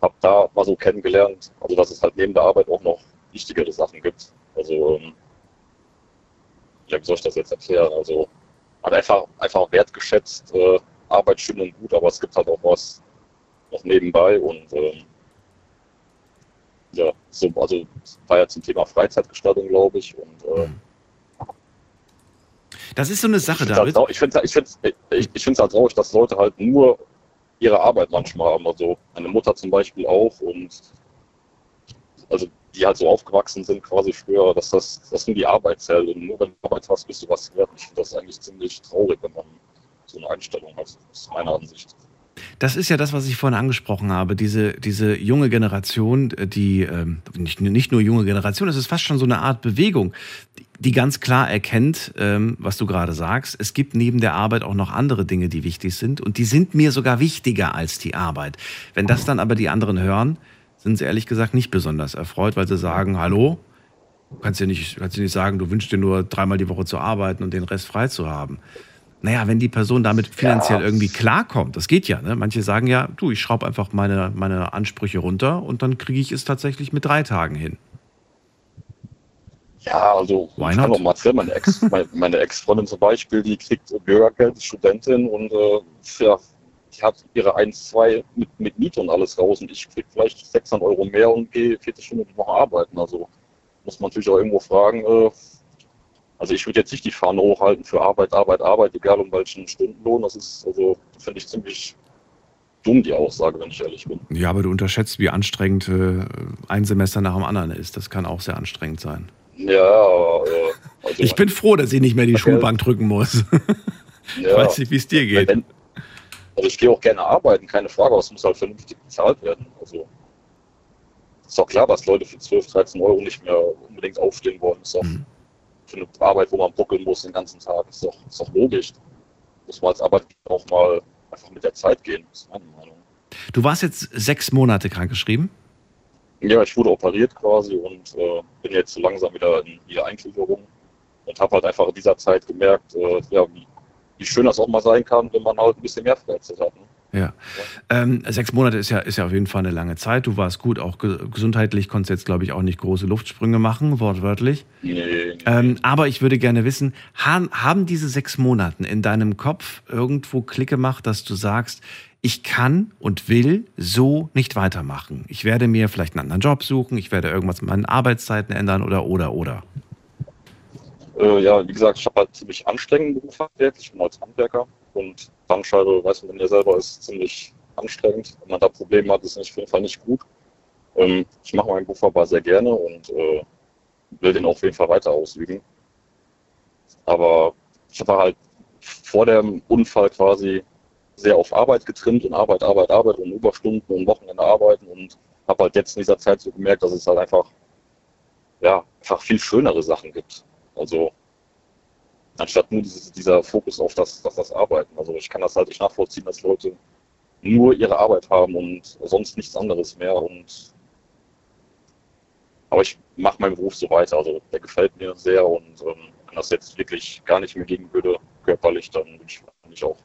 habe da mal so kennengelernt, also dass es halt neben der Arbeit auch noch wichtigere Sachen gibt. Also, ähm, ja, wie soll ich das jetzt erklären? Also, hat einfach, einfach wertgeschätzt, äh, Arbeit schön und gut, aber es gibt halt auch was noch nebenbei und ähm, ja, so, also war ja zum Thema Freizeitgestaltung, glaube ich. Und äh, Das ist so eine Sache, ich finde es David. halt, ich ich find's, ich, ich find's halt traurig, dass Leute halt nur ihre Arbeit manchmal haben. Also meine Mutter zum Beispiel auch und also die halt so aufgewachsen sind quasi früher, dass das, das nur die Arbeit zählt und nur wenn du Arbeit hast, bist du was wert. Ich finde das eigentlich ziemlich traurig, wenn man so eine Einstellung hat, das ist meine Ansicht. Das ist ja das, was ich vorhin angesprochen habe. Diese, diese junge Generation, die, ähm, nicht, nicht nur junge Generation, es ist fast schon so eine Art Bewegung, die, die ganz klar erkennt, ähm, was du gerade sagst. Es gibt neben der Arbeit auch noch andere Dinge, die wichtig sind. Und die sind mir sogar wichtiger als die Arbeit. Wenn das dann aber die anderen hören, sind sie ehrlich gesagt nicht besonders erfreut, weil sie sagen, hallo, du kannst ja nicht, kannst ja nicht sagen, du wünschst dir nur dreimal die Woche zu arbeiten und den Rest frei zu haben. Naja, wenn die Person damit finanziell Ja. irgendwie klarkommt, das geht ja. Ne? Manche sagen ja, du, ich schraube einfach meine, meine Ansprüche runter und dann kriege ich es tatsächlich mit drei Tagen hin. Ja, also Why ich kann mal erzählen, meine Ex, Ex-Freundin zum Beispiel, die kriegt Bürgergeld, Studentin und äh, ja, die hat ihre 1, 2 mit, mit Miete und alles raus und ich krieg vielleicht 600 Euro mehr und gehe 40 Stunden die Woche arbeiten. Also muss man natürlich auch irgendwo fragen, äh, also ich würde jetzt nicht die Fahne hochhalten für Arbeit, Arbeit, Arbeit, egal um welchen Stundenlohn. Das ist, also, finde ich ziemlich dumm, die Aussage, wenn ich ehrlich bin. Ja, aber du unterschätzt, wie anstrengend äh, ein Semester nach dem anderen ist. Das kann auch sehr anstrengend sein. Ja, aber, äh, also Ich bin froh, dass ich nicht mehr die Okay. Schulbank drücken muss. Ich ja, weiß nicht, wie es dir geht. Wenn, also ich gehe auch gerne arbeiten, keine Frage, aber es muss halt vernünftig bezahlt werden. Also ist doch klar, dass Leute für 12, 13 Euro nicht mehr unbedingt aufstehen wollen. Ist doch Mhm. für eine Arbeit, wo man buckeln muss den ganzen Tag, ist doch, ist doch logisch. Muss man als Arbeitgeber auch mal einfach mit der Zeit gehen, ist meine Meinung. Du warst jetzt sechs Monate krankgeschrieben. Ja, ich wurde operiert quasi und äh, bin jetzt so langsam wieder in die Eingliederung und habe halt einfach in dieser Zeit gemerkt, äh, ja, wie, wie schön das auch mal sein kann, wenn man halt ein bisschen mehr Freizeit hat. Ne? Ja. Ähm, sechs Monate ist ja, ist ja auf jeden Fall eine lange Zeit. Du warst gut, auch ge gesundheitlich, konntest jetzt, glaube ich, auch nicht große Luftsprünge machen, wortwörtlich. Nee, nee. Ähm, aber ich würde gerne wissen, haben, haben diese sechs Monate in deinem Kopf irgendwo Klick gemacht, dass du sagst, ich kann und will so nicht weitermachen. Ich werde mir vielleicht einen anderen Job suchen, ich werde irgendwas mit meinen Arbeitszeiten ändern oder, oder, oder. Äh, ja, wie gesagt, ich habe halt ziemlich anstrengenden Beruf handwerklich. Ich bin als Handwerker und Bandscheibe, weiß man ja selber, ist ziemlich anstrengend. Wenn man da Probleme hat, ist es auf jeden Fall nicht gut. Ähm, ich mache meinen Beruf aber sehr gerne und äh, will den auf jeden Fall weiter ausüben. Aber ich habe halt vor dem Unfall quasi sehr auf Arbeit getrimmt und Arbeit, Arbeit, Arbeit und Überstunden und Wochenende arbeiten und habe halt jetzt in dieser Zeit so gemerkt, dass es halt einfach, ja, einfach viel schönere Sachen gibt. Also anstatt nur dieses, dieser Fokus auf das, das, das Arbeiten. Also ich kann das halt nicht nachvollziehen, dass Leute nur ihre Arbeit haben und sonst nichts anderes mehr. Und aber ich mache meinen Beruf so weiter. Also der gefällt mir sehr und ähm, wenn das jetzt wirklich gar nicht mehr gehen würde, körperlich, dann würde ich wahrscheinlich auch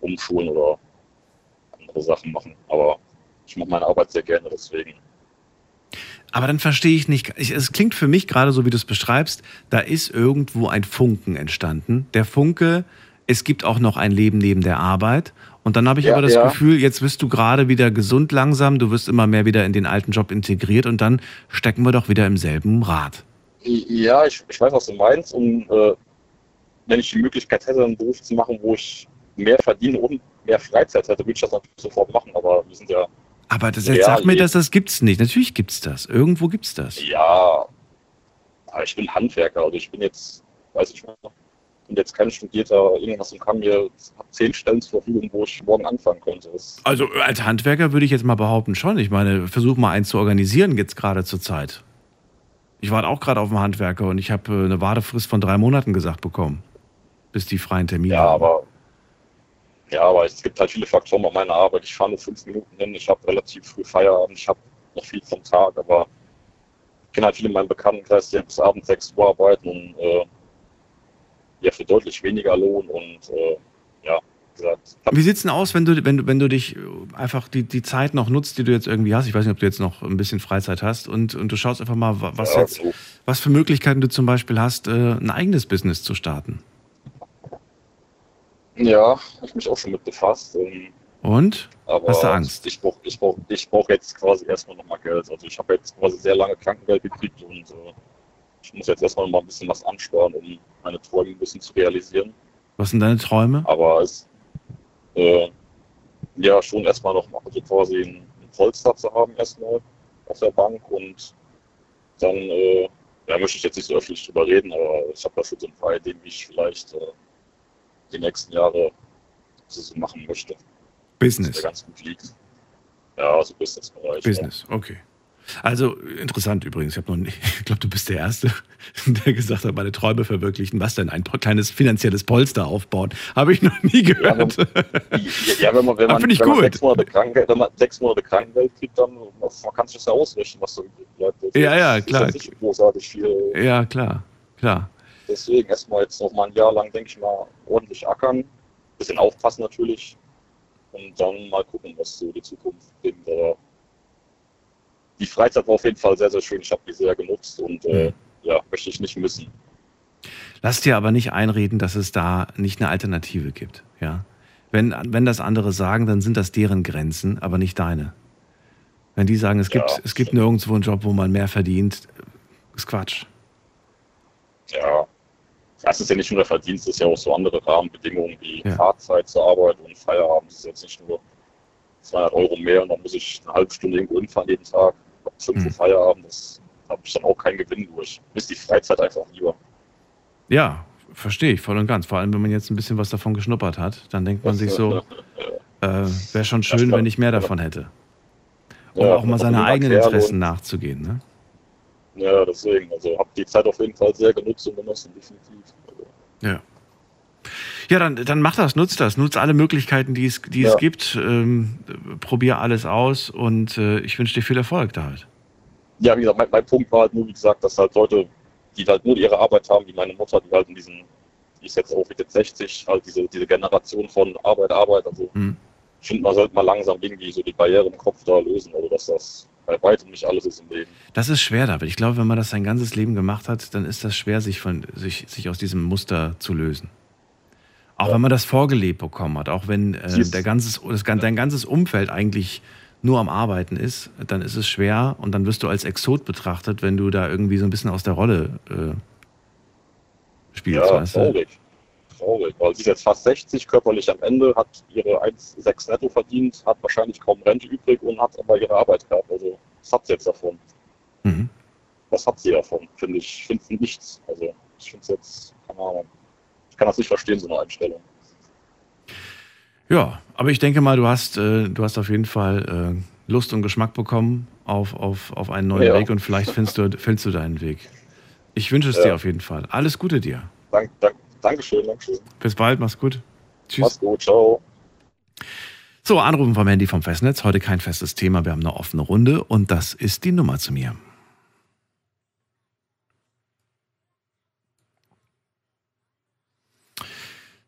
umschulen oder andere Sachen machen. Aber ich mache meine Arbeit sehr gerne, deswegen. Aber dann verstehe ich nicht, ich, es klingt für mich gerade so, wie du es beschreibst, da ist irgendwo ein Funken entstanden. Der Funke, es gibt auch noch ein Leben neben der Arbeit. Und dann habe ich Ja, aber das ja. Gefühl, jetzt wirst du gerade wieder gesund langsam, du wirst immer mehr wieder in den alten Job integriert und dann stecken wir doch wieder im selben Rad. Ja, ich, ich weiß, was du meinst. Und äh, wenn ich die Möglichkeit hätte, einen Beruf zu machen, wo ich mehr verdiene und mehr Freizeit hätte, würde ich das natürlich sofort machen. Aber wir sind ja, Aber das, Ja, jetzt sag mir, dass das gibt's nicht. Natürlich gibt's das. Irgendwo gibt's das. ja, aber ich bin Handwerker. Also ich bin jetzt, weiß ich nicht, bin jetzt kein Studierter, irgendwas und kann mir zehn Stellen zur Verfügung, wo ich morgen anfangen könnte. Das, Also als Handwerker würde ich jetzt mal behaupten schon. Ich meine, versuch mal eins zu organisieren jetzt gerade zur Zeit. Ich warte auch gerade auf einen Handwerker und ich habe äh, eine Wartefrist von drei Monaten gesagt bekommen, bis die freien Termine ja, haben. aber ja, aber es gibt halt viele Faktoren bei meiner Arbeit. Ich fahre nur fünf Minuten hin, ich habe relativ früh Feierabend, ich habe noch viel vom Tag, aber ich kenne halt viele in meinem Bekanntenkreis, die bis abends 6 Uhr arbeiten und äh, ja, für deutlich weniger Lohn und äh, ja, wie gesagt, Wie sieht's denn aus, wenn du, wenn du, wenn du dich einfach die, die Zeit noch nutzt, die du jetzt irgendwie hast? Ich weiß nicht, ob du jetzt noch ein bisschen Freizeit hast und, und du schaust einfach mal, wa- was ja, jetzt, so. was für Möglichkeiten du zum Beispiel hast, äh, ein eigenes Business zu starten. Ja, hab ich mich auch schon mit befasst. Ähm, Und? aber Hast du Angst? Ich brauche ich brauch, ich brauch jetzt quasi erstmal nochmal Geld. Also ich habe jetzt quasi sehr lange Krankengeld gekriegt und äh, ich muss jetzt erstmal mal ein bisschen was ansparen, um meine Träume ein bisschen zu realisieren. Was sind deine Träume? Aber es äh, ja schon erstmal noch mal so quasi ein, ein Polster zu haben erstmal auf der Bank und dann äh, ja, möchte ich jetzt nicht so öffentlich drüber reden, aber ich habe da schon so ein paar Ideen, wie ich vielleicht äh, die nächsten Jahre so machen möchte, Business. der ganz gut liegt. Ja, also Businessbereich. Business, okay. Also interessant übrigens. Ich habe noch nicht, ich glaube, du bist der Erste, der gesagt hat, meine Träume verwirklichen. Was denn? Ein kleines finanzielles Polster aufbauen? Habe ich noch nie gehört. Ja, ja, wenn man, wenn Ah, man, wenn man sechs Monate Krankengeld, wenn man sechs Monate Krankengeld kriegt, dann man kann sich das ja ausrechnen, was so übrig bleibt. Das Ja, ja, ist klar. jetzt nicht großartig viel. Ja, klar, klar. Deswegen erstmal jetzt noch mal ein Jahr lang, denke ich mal, ordentlich ackern. Bisschen aufpassen natürlich. Und dann mal gucken, was so die Zukunft bringt. Aber die Freizeit war auf jeden Fall sehr, sehr schön. Ich habe die sehr genutzt und äh, Mhm. ja, möchte ich nicht missen. Lass dir aber nicht einreden, dass es da nicht eine Alternative gibt. Ja? Wenn, wenn das andere sagen, dann sind das deren Grenzen, aber nicht deine. Wenn die sagen, es gibt, Ja, es gibt stimmt. nirgendwo einen Job, wo man mehr verdient, ist Quatsch. Ja, das ist ja nicht nur der Verdienst, es ist ja auch so andere Rahmenbedingungen wie Ja. Fahrzeit zur Arbeit und Feierabend. Das ist jetzt nicht nur 200 Euro mehr und dann muss ich eine halbe Stunde irgendwo hinfahren jeden Tag. 5 Uhr Mhm. Feierabend, das habe ich dann auch keinen Gewinn durch. Ist die Freizeit einfach lieber. Ja, verstehe ich voll und ganz. Vor allem, wenn man jetzt ein bisschen was davon geschnuppert hat, dann denkt man sich so, äh, wäre schon schön, wenn ich mehr davon hätte. Um Ja, auch mal seine eigenen Interessen nachzugehen. Ne? Ja, deswegen. Also habe die Zeit auf jeden Fall sehr genutzt und genossen, definitiv. Also, Ja. Ja, dann, dann mach das, nutz das, nutz alle Möglichkeiten, die es, die es Ja. gibt. Ähm, probier alles aus und äh, ich wünsche dir viel Erfolg da halt. ja, wie gesagt, mein, mein Punkt war halt nur, wie gesagt, dass halt Leute, die halt nur ihre Arbeit haben, wie meine Mutter, die halt in diesen, die ist jetzt auch mit jetzt 60, halt diese, diese Generation von Arbeit, Arbeit, also Hm. ich finde, man sollte mal langsam irgendwie so die Barriere im Kopf da lösen, also dass das bei weitem nicht alles ist im Leben. Das ist schwer, David. Ich glaube, wenn man das sein ganzes Leben gemacht hat, dann ist das schwer, sich, von, sich, sich aus diesem Muster zu lösen. Auch Ja. wenn man das vorgelebt bekommen hat, auch wenn äh, der ganzes, das, dein ganzes Umfeld eigentlich nur am Arbeiten ist, dann ist es schwer und dann wirst du als Exot betrachtet, wenn du da irgendwie so ein bisschen aus der Rolle äh, spielst, Ja, weißt du? traurig. Traurig, weil sie ist jetzt fast 60, körperlich am Ende, hat ihre 1,6 netto verdient, hat wahrscheinlich kaum Rente übrig und hat aber ihre Arbeit gehabt. Also, was hat sie jetzt davon? Mhm. Was hat sie davon? Finde ich, ich finde nichts. Also, ich finde es jetzt, keine Ahnung. Ich kann das nicht verstehen, so eine Einstellung. Ja, aber ich denke mal, du hast, äh, du hast auf jeden Fall äh, Lust und Geschmack bekommen auf, auf, auf einen neuen Ja. Weg und vielleicht findest du, findest du deinen Weg. Ich wünsche es Ja. dir auf jeden Fall. Alles Gute dir. Dank, dank, Dankeschön, Dankeschön. Bis bald, mach's gut. Tschüss. Mach's gut, ciao. So, Anrufen vom Handy vom Festnetz. Heute kein festes Thema. Wir haben eine offene Runde und das ist die Nummer zu mir.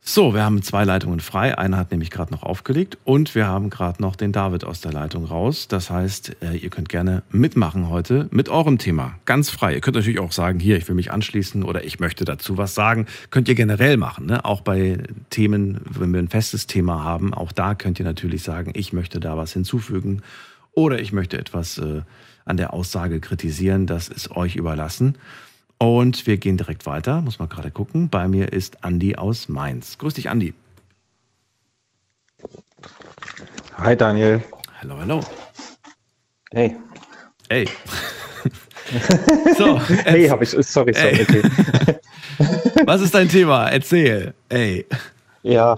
So, wir haben zwei Leitungen frei. Eine hat nämlich gerade noch aufgelegt und wir haben gerade noch den David aus der Leitung raus. Das heißt, äh, ihr könnt gerne mitmachen heute mit eurem Thema. Ganz frei. Ihr könnt natürlich auch sagen, hier, ich will mich anschließen oder ich möchte dazu was sagen. Könnt ihr generell machen. Ne? Auch bei Themen, wenn wir ein festes Thema haben, auch da könnt ihr natürlich sagen, ich möchte da was hinzufügen oder ich möchte etwas äh, an der Aussage kritisieren. Das ist euch überlassen. Und wir gehen direkt weiter. Muss mal gerade gucken. Bei mir ist Andi aus Mainz. Grüß dich, Andi. Hi Daniel. Hallo, hallo. Hey. Ey. so, Hey, habe ich. Sorry, sorry. Okay. was ist dein Thema? Erzähl. Ey. Ja.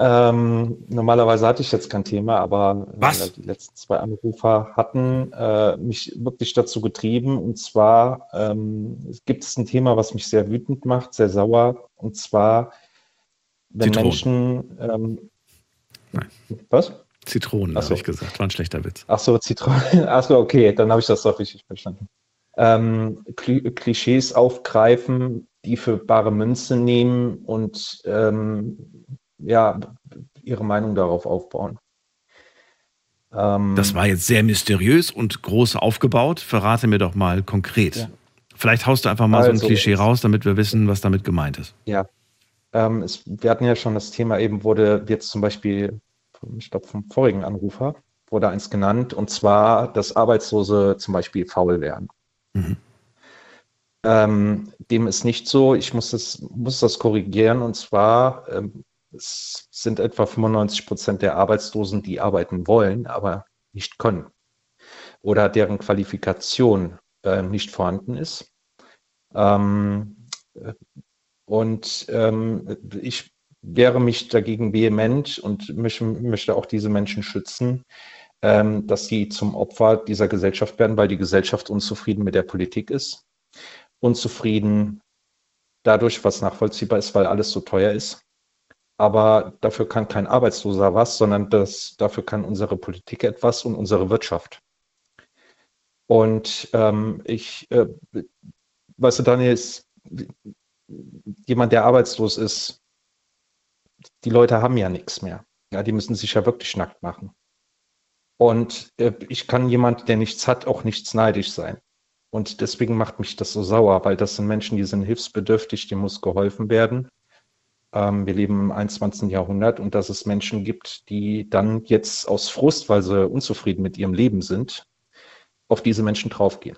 Ähm, normalerweise hatte ich jetzt kein Thema, aber äh, die letzten zwei Anrufer hatten äh, mich wirklich dazu getrieben. Und zwar ähm, gibt es ein Thema, was mich sehr wütend macht, sehr sauer. Und zwar, wenn Zitronen. Menschen. Ähm, Nein. Was? Zitronen, Ach habe so. ich gesagt. War ein schlechter Witz. Ach so, Zitronen. Ach so, okay, dann habe ich das doch richtig verstanden. Ähm, Kli Klischees aufgreifen, die für bare Münze nehmen und ähm, ja, ihre Meinung darauf aufbauen. Ähm, Das war jetzt sehr mysteriös und groß aufgebaut. Verrate mir doch mal konkret. Ja. Vielleicht haust du einfach mal so ein Also, Klischee raus, damit wir wissen, was damit gemeint ist. Ja, ähm, es, wir hatten ja schon das Thema eben, wurde jetzt zum Beispiel, ich glaube, vom vorigen Anrufer, wurde eins genannt, und zwar, dass Arbeitslose zum Beispiel faul werden. Mhm. Ähm, dem ist nicht so. Ich muss das, muss das korrigieren, und zwar, ähm, es sind etwa 95 Prozent der Arbeitslosen, die arbeiten wollen, aber nicht können. Oder deren Qualifikation äh, nicht vorhanden ist. Ähm, und ähm, ich wehre mich dagegen vehement und möchte, möchte auch diese Menschen schützen, ähm, dass sie zum Opfer dieser Gesellschaft werden, weil die Gesellschaft unzufrieden mit der Politik ist, unzufrieden dadurch, was nachvollziehbar ist, weil alles so teuer ist. Aber dafür kann kein Arbeitsloser was, sondern das, dafür kann unsere Politik etwas und unsere Wirtschaft. Und ähm, ich, äh, weißt du, Daniel, ist, jemand, der arbeitslos ist, die Leute haben ja nichts mehr. Ja, die müssen sich ja wirklich nackt machen. Und äh, ich kann jemand, der nichts hat, auch nichts neidisch sein. Und deswegen macht mich das so sauer, weil das sind Menschen, die sind hilfsbedürftig, denen muss geholfen werden. Ähm, wir leben im 21. Jahrhundert und dass es Menschen gibt, die dann jetzt aus Frust, weil sie unzufrieden mit ihrem Leben sind, auf diese Menschen draufgehen.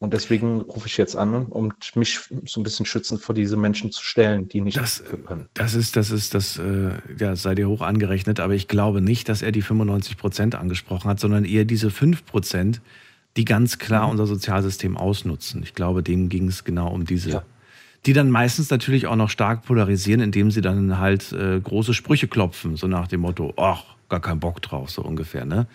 Und deswegen rufe ich jetzt an, um mich so ein bisschen schützend vor diese Menschen zu stellen, die nicht das, können. Das ist, das ist, das, äh, ja, sei dir hoch angerechnet, aber ich glaube nicht, dass er die 95 Prozent angesprochen hat, sondern eher diese 5 Prozent, die ganz klar mhm. unser Sozialsystem ausnutzen. Ich glaube, denen ging es genau um diese, ja. Die dann meistens natürlich auch noch stark polarisieren, indem sie dann halt äh, große Sprüche klopfen, so nach dem Motto, ach, gar keinen Bock drauf, so ungefähr, ne?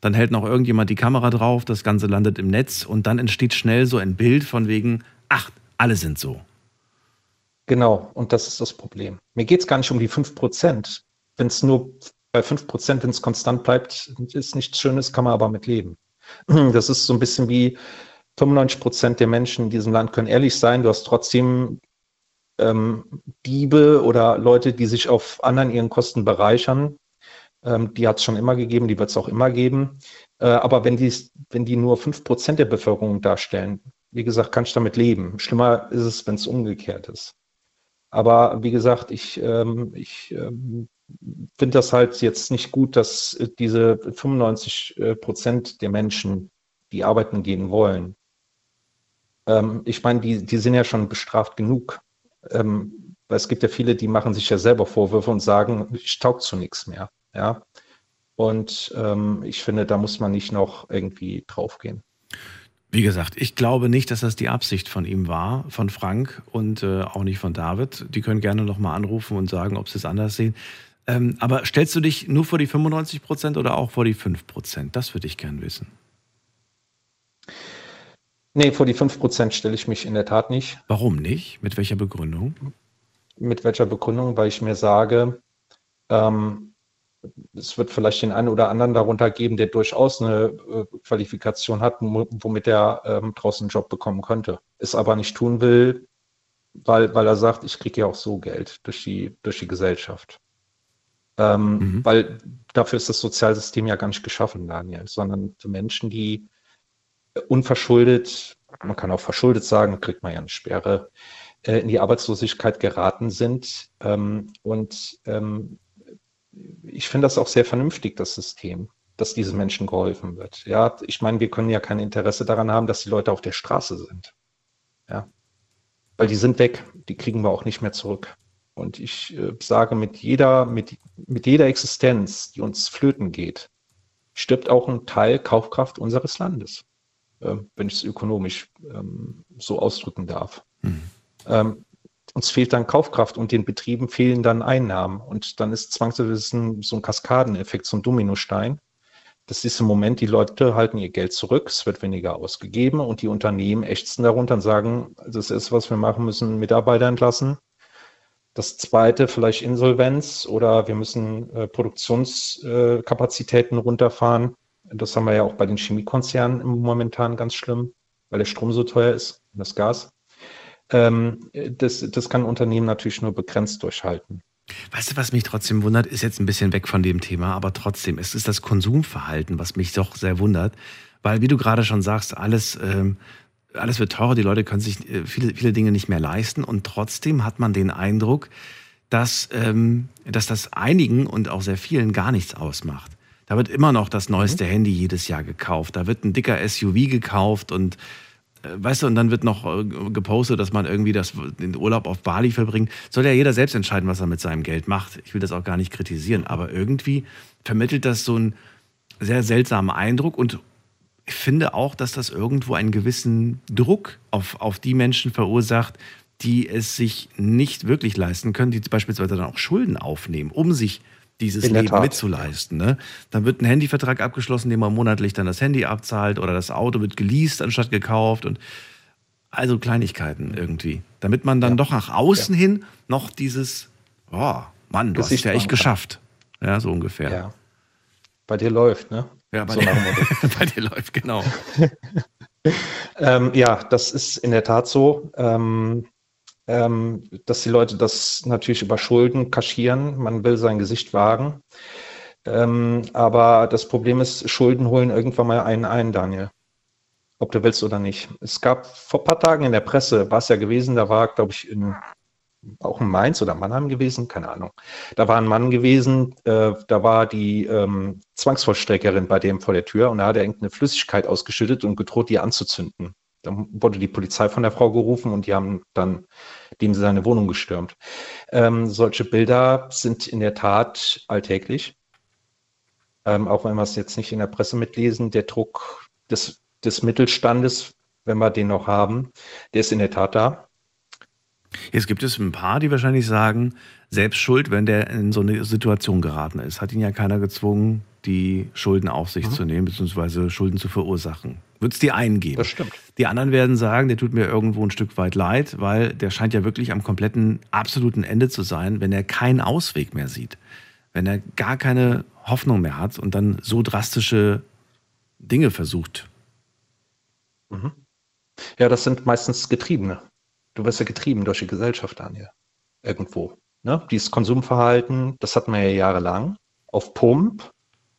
Dann hält noch irgendjemand die Kamera drauf, das Ganze landet im Netz und dann entsteht schnell so ein Bild von wegen, ach, alle sind so. Genau, und das ist das Problem. Mir geht es gar nicht um die 5%. Wenn es nur bei 5%, wenn es konstant bleibt, ist nichts Schönes, kann man aber mit leben. Das ist so ein bisschen wie 95% der Menschen in diesem Land können ehrlich sein. Du hast trotzdem ähm, Diebe oder Leute, die sich auf anderen ihren Kosten bereichern. Ähm, die hat es schon immer gegeben, die wird es auch immer geben. Äh, aber wenn die, wenn die nur 5% der Bevölkerung darstellen, wie gesagt, kann ich damit leben. Schlimmer ist es, wenn es umgekehrt ist. Aber wie gesagt, ich, ähm, ich ähm, finde das halt jetzt nicht gut, dass diese 95 äh, Prozent der Menschen, die arbeiten gehen wollen, ähm, ich meine, die, die sind ja schon bestraft genug. Ähm, weil es gibt ja viele, die machen sich ja selber Vorwürfe und sagen, ich taug zu nichts mehr. Ja. Und ähm, ich finde, da muss man nicht noch irgendwie draufgehen. Wie gesagt, ich glaube nicht, dass das die Absicht von ihm war, von Frank und äh, auch nicht von David. Die können gerne nochmal anrufen und sagen, ob sie es anders sehen. Ähm, aber stellst du dich nur vor die 95 Prozent oder auch vor die 5 Prozent? Das würde ich gern wissen. Nee, vor die 5 Prozent stelle ich mich in der Tat nicht. Warum nicht? Mit welcher Begründung? Mit welcher Begründung? Weil ich mir sage, ähm, es wird vielleicht den einen oder anderen darunter geben, der durchaus eine äh, Qualifikation hat, womit er ähm, draußen einen Job bekommen könnte. Es aber nicht tun will, weil, weil er sagt, ich kriege ja auch so Geld durch die, durch die Gesellschaft. Ähm, mhm. Weil dafür ist das Sozialsystem ja gar nicht geschaffen, Daniel, sondern für Menschen, die unverschuldet, man kann auch verschuldet sagen, kriegt man ja eine Sperre, äh, in die Arbeitslosigkeit geraten sind ähm, und ähm, ich finde das auch sehr vernünftig, das System, dass diesen Menschen geholfen wird. Ja, ich meine, wir können ja kein Interesse daran haben, dass die Leute auf der Straße sind. Ja, weil die sind weg, die kriegen wir auch nicht mehr zurück. Und ich äh, sage, mit jeder, mit, mit jeder Existenz, die uns flöten geht, stirbt auch ein Teil Kaufkraft unseres Landes, wenn ich es ökonomisch ähm, so ausdrücken darf. Mhm. Ähm, uns fehlt dann Kaufkraft und den Betrieben fehlen dann Einnahmen. Und dann ist zwangsläufig so ein Kaskadeneffekt, so ein Dominostein. Das ist im Moment, die Leute halten ihr Geld zurück, es wird weniger ausgegeben und die Unternehmen ächzen darunter und sagen, das ist, was wir machen müssen, Mitarbeiter entlassen. Das zweite, vielleicht Insolvenz oder wir müssen äh, Produktionskapazitäten äh, runterfahren. Das haben wir ja auch bei den Chemiekonzernen momentan ganz schlimm, weil der Strom so teuer ist und das Gas. Ähm, das, das kann Unternehmen natürlich nur begrenzt durchhalten. Weißt du, was mich trotzdem wundert, ist jetzt ein bisschen weg von dem Thema, aber trotzdem, es ist das Konsumverhalten, was mich doch sehr wundert. Weil, wie du gerade schon sagst, alles, ähm, alles wird teurer, die Leute können sich äh, viele, viele Dinge nicht mehr leisten und trotzdem hat man den Eindruck, dass, ähm, dass das einigen und auch sehr vielen gar nichts ausmacht. Da wird immer noch das neueste mhm. Handy jedes Jahr gekauft. Da wird ein dicker SUV gekauft und äh, weißt du, und dann wird noch äh, gepostet, dass man irgendwie das, den Urlaub auf Bali verbringt. Soll ja jeder selbst entscheiden, was er mit seinem Geld macht. Ich will das auch gar nicht kritisieren, aber irgendwie vermittelt das so einen sehr seltsamen Eindruck und ich finde auch, dass das irgendwo einen gewissen Druck auf, auf die Menschen verursacht, die es sich nicht wirklich leisten können, die beispielsweise dann auch Schulden aufnehmen, um sich dieses Leben Tat. mitzuleisten. Ne? Dann wird ein Handyvertrag abgeschlossen, den man monatlich dann das Handy abzahlt oder das Auto wird geleast anstatt gekauft und also Kleinigkeiten irgendwie. Damit man dann ja. doch nach außen ja. hin noch dieses, oh Mann, du hast es ja echt geschafft. Ja, so ungefähr. Ja. Bei dir läuft, ne? Ja, bei, so dir, bei dir läuft, genau. ähm, ja, das ist in der Tat so. Ähm, ähm, dass die Leute das natürlich über Schulden kaschieren. Man will sein Gesicht wagen. Ähm, aber das Problem ist, Schulden holen irgendwann mal einen ein, Daniel. Ob du willst oder nicht. Es gab vor ein paar Tagen in der Presse, war es ja gewesen, da war, glaube ich, in, auch in Mainz oder Mannheim gewesen, keine Ahnung. Da war ein Mann gewesen, äh, da war die ähm, Zwangsvollstreckerin bei dem vor der Tür und da hat er irgendeine Flüssigkeit ausgeschüttet und gedroht, die anzuzünden. Dann wurde die Polizei von der Frau gerufen und die haben dann dem seine Wohnung gestürmt. Ähm, solche Bilder sind in der Tat alltäglich. Ähm, auch wenn wir es jetzt nicht in der Presse mitlesen, der Druck des, des Mittelstandes, wenn wir den noch haben, der ist in der Tat da. Jetzt gibt es ein paar, die wahrscheinlich sagen, selbst schuld, wenn der in so eine Situation geraten ist. Hat ihn ja keiner gezwungen, die Schulden auf sich mhm. zu nehmen, beziehungsweise Schulden zu verursachen. Wird es die einen geben? Das stimmt. Die anderen werden sagen, der tut mir irgendwo ein Stück weit leid, weil der scheint ja wirklich am kompletten, absoluten Ende zu sein, wenn er keinen Ausweg mehr sieht. Wenn er gar keine Hoffnung mehr hat und dann so drastische Dinge versucht. Mhm. Ja, das sind meistens Getriebene. Du wirst ja getrieben durch die Gesellschaft, Daniel. Irgendwo. Ne? Dieses Konsumverhalten, das hatten wir ja jahrelang auf Pump.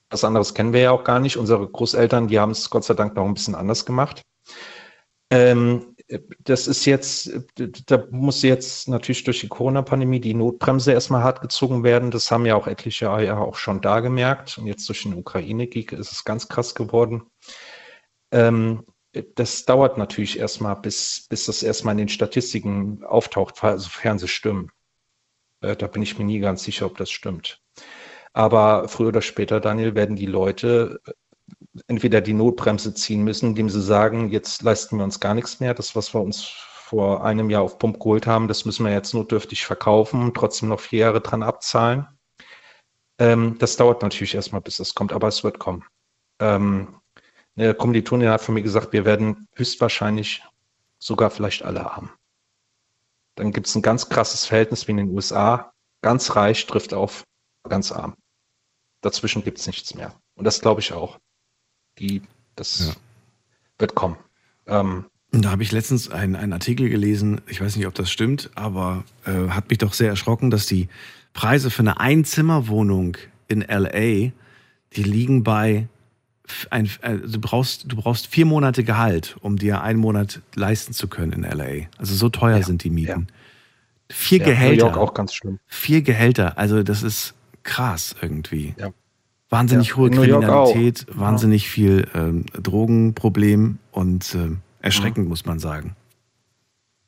Was anderes kennen wir ja auch gar nicht. Unsere Großeltern, die haben es Gott sei Dank noch ein bisschen anders gemacht. Ähm, das ist jetzt, da muss jetzt natürlich durch die Corona-Pandemie die Notbremse erstmal hart gezogen werden. Das haben ja auch etliche ja auch schon da gemerkt. Und jetzt durch den Ukraine-Krieg ist es ganz krass geworden. Ähm, das dauert natürlich erstmal, bis, bis das erstmal in den Statistiken auftaucht, sofern sie stimmen. Äh, da bin ich mir nie ganz sicher, ob das stimmt. Aber früher oder später, Daniel, werden die Leute äh, entweder die Notbremse ziehen müssen, indem sie sagen, jetzt leisten wir uns gar nichts mehr. Das, was wir uns vor einem Jahr auf Pump geholt haben, das müssen wir jetzt notdürftig verkaufen und trotzdem noch vier Jahre dran abzahlen. Ähm, das dauert natürlich erstmal, bis es kommt, aber es wird kommen. Ähm, eine Kommilitonin hat von mir gesagt, wir werden höchstwahrscheinlich sogar vielleicht alle haben. Dann gibt es ein ganz krasses Verhältnis wie in den USA. Ganz reich trifft auf ganz arm. Dazwischen gibt es nichts mehr. Und das glaube ich auch. Die, das ja. wird kommen. Ähm, da habe ich letztens einen, einen Artikel gelesen, ich weiß nicht, ob das stimmt, aber äh, hat mich doch sehr erschrocken, dass die Preise für eine Einzimmerwohnung in LA, die liegen bei ein, also du brauchst du brauchst vier Monate Gehalt, um dir einen Monat leisten zu können in LA. Also so teuer ja, sind die Mieten. Ja. Vier ja, Gehälter. New York auch ganz schlimm. Vier Gehälter. Also das ist krass irgendwie. Ja. Wahnsinnig hohe Kriminalität, wahnsinnig viel ähm, Drogenproblem und äh, erschreckend, mhm. muss man sagen.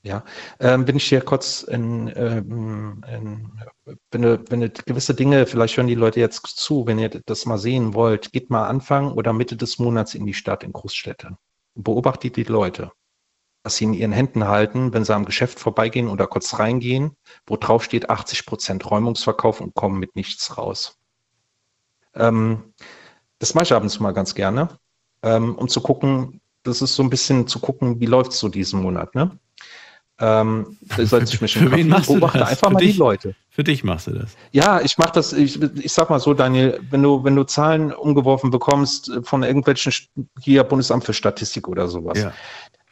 Ja, ähm, bin ich hier kurz in, ähm, in wenn, du, wenn du gewisse Dinge, vielleicht hören die Leute jetzt zu, wenn ihr das mal sehen wollt, geht mal Anfang oder Mitte des Monats in die Stadt, in Großstädte. Beobachtet die Leute, was sie in ihren Händen halten, wenn sie am Geschäft vorbeigehen oder kurz reingehen, wo drauf steht 80 Prozent Räumungsverkauf und kommen mit nichts raus. Ähm, das mache ich ab und zu mal ganz gerne, ähm, um zu gucken, das ist so ein bisschen zu gucken, wie läuft es so diesen Monat, ne? Ähm, für, für, für wen machst du das? einfach für mal dich, die Leute. Für dich machst du das. Ja, ich mache das, ich, ich sag mal so, Daniel, wenn du, wenn du Zahlen umgeworfen bekommst von irgendwelchen, hier Bundesamt für Statistik oder sowas, ja.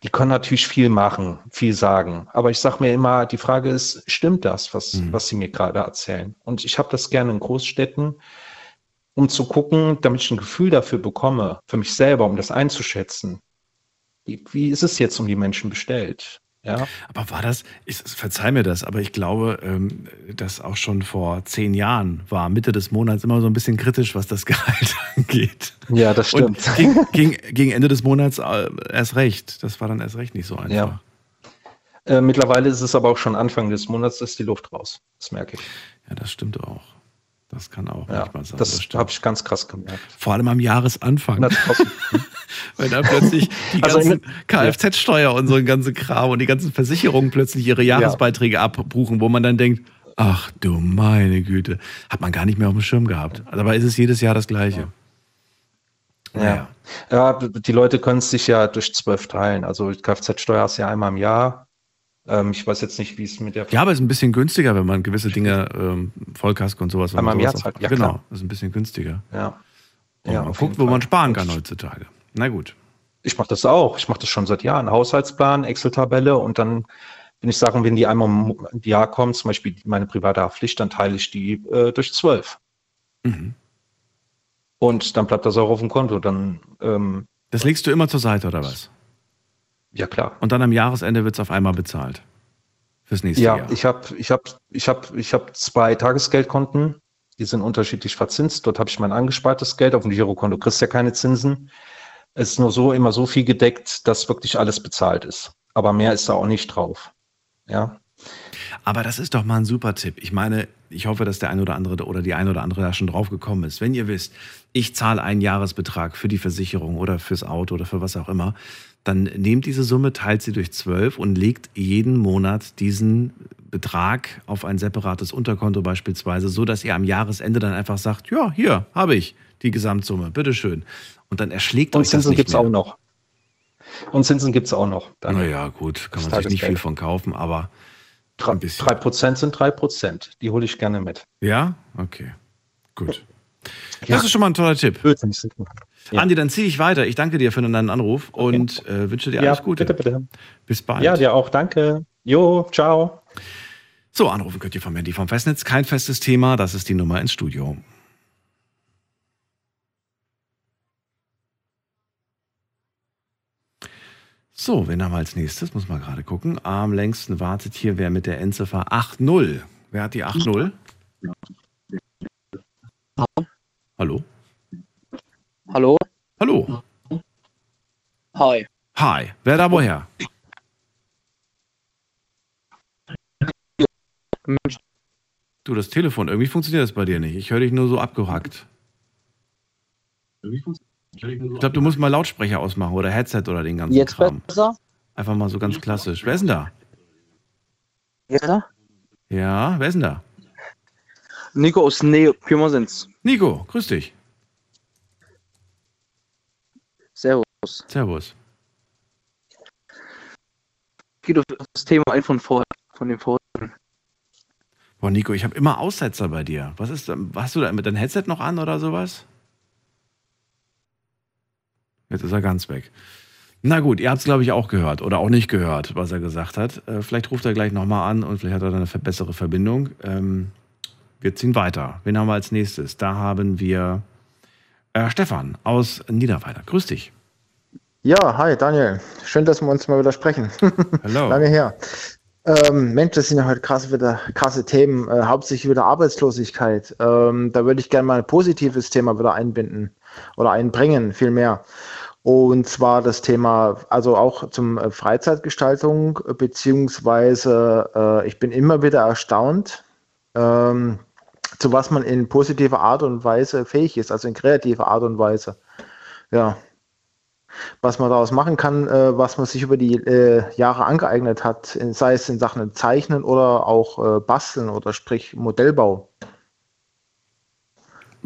Die können natürlich viel machen, viel sagen. Aber ich sag mir immer, die Frage ist, stimmt das, was, mhm. was sie mir gerade erzählen? Und ich habe das gerne in Großstädten, um zu gucken, damit ich ein Gefühl dafür bekomme, für mich selber, um das einzuschätzen. Wie, wie ist es jetzt um die Menschen bestellt? Ja. Aber war das, ich verzeih mir das, aber ich glaube, ähm, dass auch schon vor zehn Jahren war Mitte des Monats immer so ein bisschen kritisch, was das Gehalt angeht. Ja, das stimmt. Ging, ging, gegen Ende des Monats äh, erst recht. Das war dann erst recht nicht so einfach. Ja. Äh, mittlerweile ist es aber auch schon Anfang des Monats, ist die Luft raus. Das merke ich. Ja, das stimmt auch. Das kann auch ja, manchmal sein. Das, das habe ich ganz krass gemerkt. Vor allem am Jahresanfang. Weil dann plötzlich die also ganzen Kfz-Steuer und so ein ganze Kram und die ganzen Versicherungen plötzlich ihre Jahresbeiträge ja. abbuchen, wo man dann denkt, ach du meine Güte, hat man gar nicht mehr auf dem Schirm gehabt. Dabei ist es jedes Jahr das Gleiche. Ja. ja. die Leute können es sich ja durch zwölf teilen. Also Kfz-Steuer hast du ja einmal im Jahr ähm, ich weiß jetzt nicht, wie es mit der. Ja, aber es ist ein bisschen günstiger, wenn man gewisse Dinge, ähm, Vollkasko und sowas. Einmal im Jahr zahlt. Ja, genau, das ist ein bisschen günstiger. Ja. Und ja man guckt, wo man sparen kann heutzutage. Na gut. Ich mache das auch. Ich mache das schon seit Jahren. Haushaltsplan, Excel-Tabelle und dann, wenn ich sagen, wenn die einmal im Jahr kommen, zum Beispiel meine private Haftpflicht, dann teile ich die äh, durch zwölf. Mhm. Und dann bleibt das auch auf dem Konto. Dann, ähm, das legst du immer zur Seite, oder was? Ja, klar. Und dann am Jahresende wird es auf einmal bezahlt. Fürs nächste ja, Jahr. Ja, ich habe ich hab, ich hab, ich hab zwei Tagesgeldkonten. Die sind unterschiedlich verzinst. Dort habe ich mein angespartes Geld. Auf dem Girokonto kriegst du ja keine Zinsen. Es ist nur so immer so viel gedeckt, dass wirklich alles bezahlt ist. Aber mehr ist da auch nicht drauf. Ja. Aber das ist doch mal ein super Tipp. Ich meine, ich hoffe, dass der ein oder andere oder die ein oder andere da schon drauf gekommen ist. Wenn ihr wisst, ich zahle einen Jahresbetrag für die Versicherung oder fürs Auto oder für was auch immer, dann nehmt diese Summe, teilt sie durch zwölf und legt jeden Monat diesen Betrag auf ein separates Unterkonto beispielsweise, so dass ihr am Jahresende dann einfach sagt, ja, hier habe ich die Gesamtsumme, bitteschön. Und dann erschlägt Und euch das Zinsen nicht gibt es auch noch. Und Zinsen gibt es auch noch. Dann Naja, gut, kann Das man sich nicht viel von kaufen, aber ein bisschen. drei Prozent sind drei Prozent. Die hole ich gerne mit. ja, okay, gut. Das ist schon mal ein toller Tipp. Blödsinn, ich sag mal. Ja. Andi, dann ziehe ich weiter. Ich danke dir für deinen Anruf und äh, wünsche dir Ja, alles Gute. bitte, bitte. Bis bald. Ja, dir auch. Danke. Jo, ciao. So, anrufen könnt ihr vom Handy vom Festnetz. Kein festes Thema, das ist die Nummer ins Studio. So, wen haben wir als nächstes? Muss mal gerade gucken. Am längsten wartet hier wer mit der Endziffer 80. Wer hat die 80? Hallo? Hallo? Hallo? Hi. Hi. Wer da woher? Du, das Telefon, irgendwie funktioniert das bei dir nicht. Ich höre dich nur so abgehackt. Ich glaube, du musst mal Lautsprecher ausmachen oder Headset oder den ganzen Jetzt Kram. besser? Einfach mal so ganz klassisch. Wer ist denn da? Ja? Ja, wer ist denn da? Nico aus Nähe Pirmasens. Nico, grüß dich. Servus. Geht auf das Thema ein von vorher, von dem vorher. Boah, Nico, ich habe immer Aussetzer bei dir. Was ist, hast du da mit deinem Headset noch an oder sowas? Jetzt ist er ganz weg. Na gut, ihr habt es, glaube ich, auch gehört oder auch nicht gehört, was er gesagt hat. Äh, vielleicht ruft er gleich nochmal an und vielleicht hat er dann eine bessere Verbindung. Ähm, wir ziehen weiter. Wen haben wir als nächstes? Da haben wir äh, Stefan aus Niederweiler. Grüß dich. Ja, hi Daniel. Schön, dass wir uns mal wieder sprechen. Hallo. Lange her. Ähm, Mensch, das sind ja heute krasse, wieder, krasse Themen, äh, hauptsächlich wieder Arbeitslosigkeit. Ähm, da würde ich gerne mal ein positives Thema wieder einbinden oder einbringen, vielmehr. Und zwar das Thema, also auch zum äh, Freizeitgestaltung, beziehungsweise äh, ich bin immer wieder erstaunt, ähm, zu was man in positiver Art und Weise fähig ist, also in kreativer Art und Weise. Ja, was man daraus machen kann, äh, was man sich über die äh, Jahre angeeignet hat, sei es in Sachen Zeichnen oder auch äh, Basteln oder sprich Modellbau.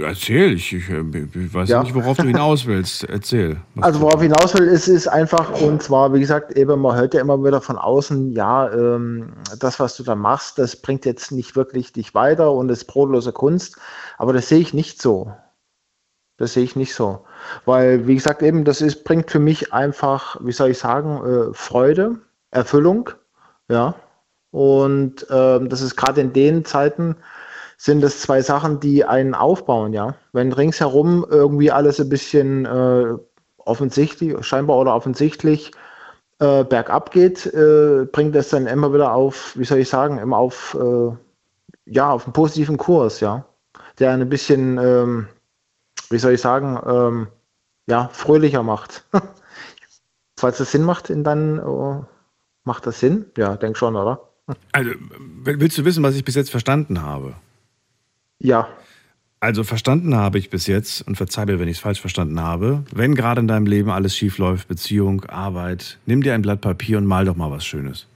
Erzähl, ich, ich, äh, ich weiß Ja. nicht, worauf du hinaus willst. Erzähl. Also worauf ich hinaus will, ist, ist einfach, und zwar, wie gesagt, eben, man hört ja immer wieder von außen, ja, ähm, das, was du da machst, das bringt jetzt nicht wirklich dich weiter und ist brotlose Kunst, aber das sehe ich nicht so. Das sehe ich nicht so. Weil, wie gesagt, eben, das ist, bringt für mich einfach, wie soll ich sagen, äh, Freude, Erfüllung, ja. Und ähm, das ist gerade in den Zeiten, sind das zwei Sachen, die einen aufbauen, ja. Wenn ringsherum irgendwie alles ein bisschen äh, offensichtlich, scheinbar oder offensichtlich äh, bergab geht, äh, bringt das dann immer wieder auf, wie soll ich sagen, immer auf, äh, ja, auf einen positiven Kurs, ja. Der ein bisschen, ähm, wie soll ich sagen, ähm, ja, fröhlicher macht. Falls das Sinn macht, dann äh, macht das Sinn? Ja, denk schon, oder? Also, willst du wissen, was ich bis jetzt verstanden habe? Ja. Also verstanden habe ich bis jetzt, und verzeih mir, wenn ich es falsch verstanden habe, wenn gerade in deinem Leben alles schief läuft, Beziehung, Arbeit, nimm dir ein Blatt Papier und mal doch mal was Schönes.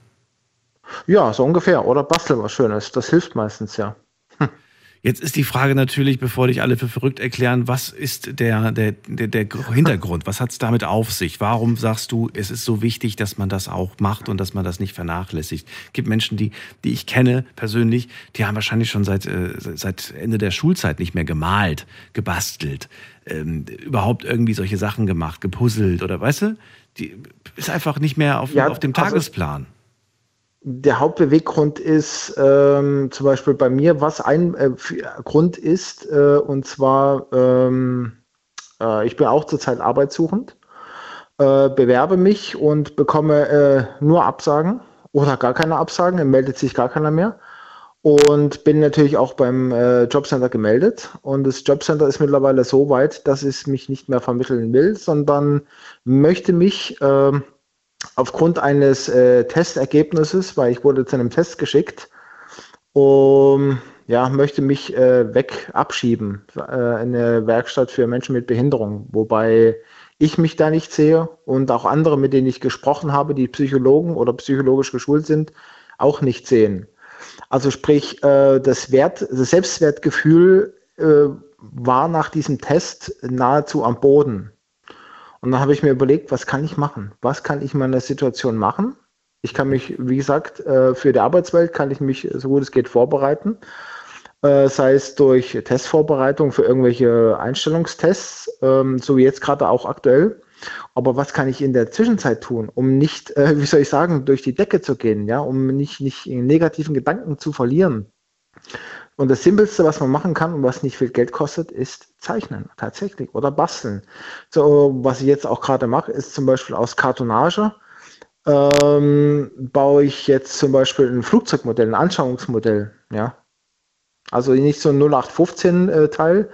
Ja, so ungefähr. Oder basteln was Schönes. Das hilft meistens, ja. Jetzt ist die Frage natürlich, bevor dich alle für verrückt erklären, was ist der, der, der, der Hintergrund? Was hat es damit auf sich? Warum sagst du, es ist so wichtig, dass man das auch macht und dass man das nicht vernachlässigt? Es gibt Menschen, die, die ich kenne persönlich, die haben wahrscheinlich schon seit, äh, seit Ende der Schulzeit nicht mehr gemalt, gebastelt, ähm, überhaupt irgendwie solche Sachen gemacht, gepuzzelt oder weißt du? Die ist einfach nicht mehr auf, Ja, auf dem also- Tagesplan. Der Hauptbeweggrund ist ähm, zum Beispiel bei mir, was ein äh, Grund ist, äh, und zwar, ähm, äh, ich bin auch zurzeit arbeitssuchend, äh, bewerbe mich und bekomme äh, nur Absagen oder gar keine Absagen, meldet sich gar keiner mehr. und bin natürlich auch beim äh, Jobcenter gemeldet. Und das Jobcenter ist mittlerweile so weit, dass es mich nicht mehr vermitteln will, sondern möchte mich äh, aufgrund eines äh, Testergebnisses, weil ich wurde zu einem Test geschickt, um, ja, möchte mich äh, weg abschieben äh, in eine Werkstatt für Menschen mit Behinderung, wobei ich mich da nicht sehe und auch andere, mit denen ich gesprochen habe, die Psychologen oder psychologisch geschult sind, auch nicht sehen. Also sprich, äh, das, Wert, das Selbstwertgefühl äh, war nach diesem Test nahezu am Boden. Und dann habe ich mir überlegt, was kann ich machen? Was kann ich in meiner Situation machen? Ich kann mich, wie gesagt, äh, für die Arbeitswelt kann ich mich so gut es geht vorbereiten. Äh, sei es durch Testvorbereitung für irgendwelche Einstellungstests, ähm, so wie jetzt gerade auch aktuell. Aber was kann ich in der Zwischenzeit tun, um nicht, äh, wie soll ich sagen, durch die Decke zu gehen, ja, um nicht, nicht in negativen Gedanken zu verlieren? Und das Simpelste, was man machen kann und was nicht viel Geld kostet, ist zeichnen, tatsächlich, oder basteln. So, was ich jetzt auch gerade mache, ist zum Beispiel aus Kartonage ähm, baue ich jetzt zum Beispiel ein Flugzeugmodell, ein Anschauungsmodell, ja. Also nicht so ein 0815 äh,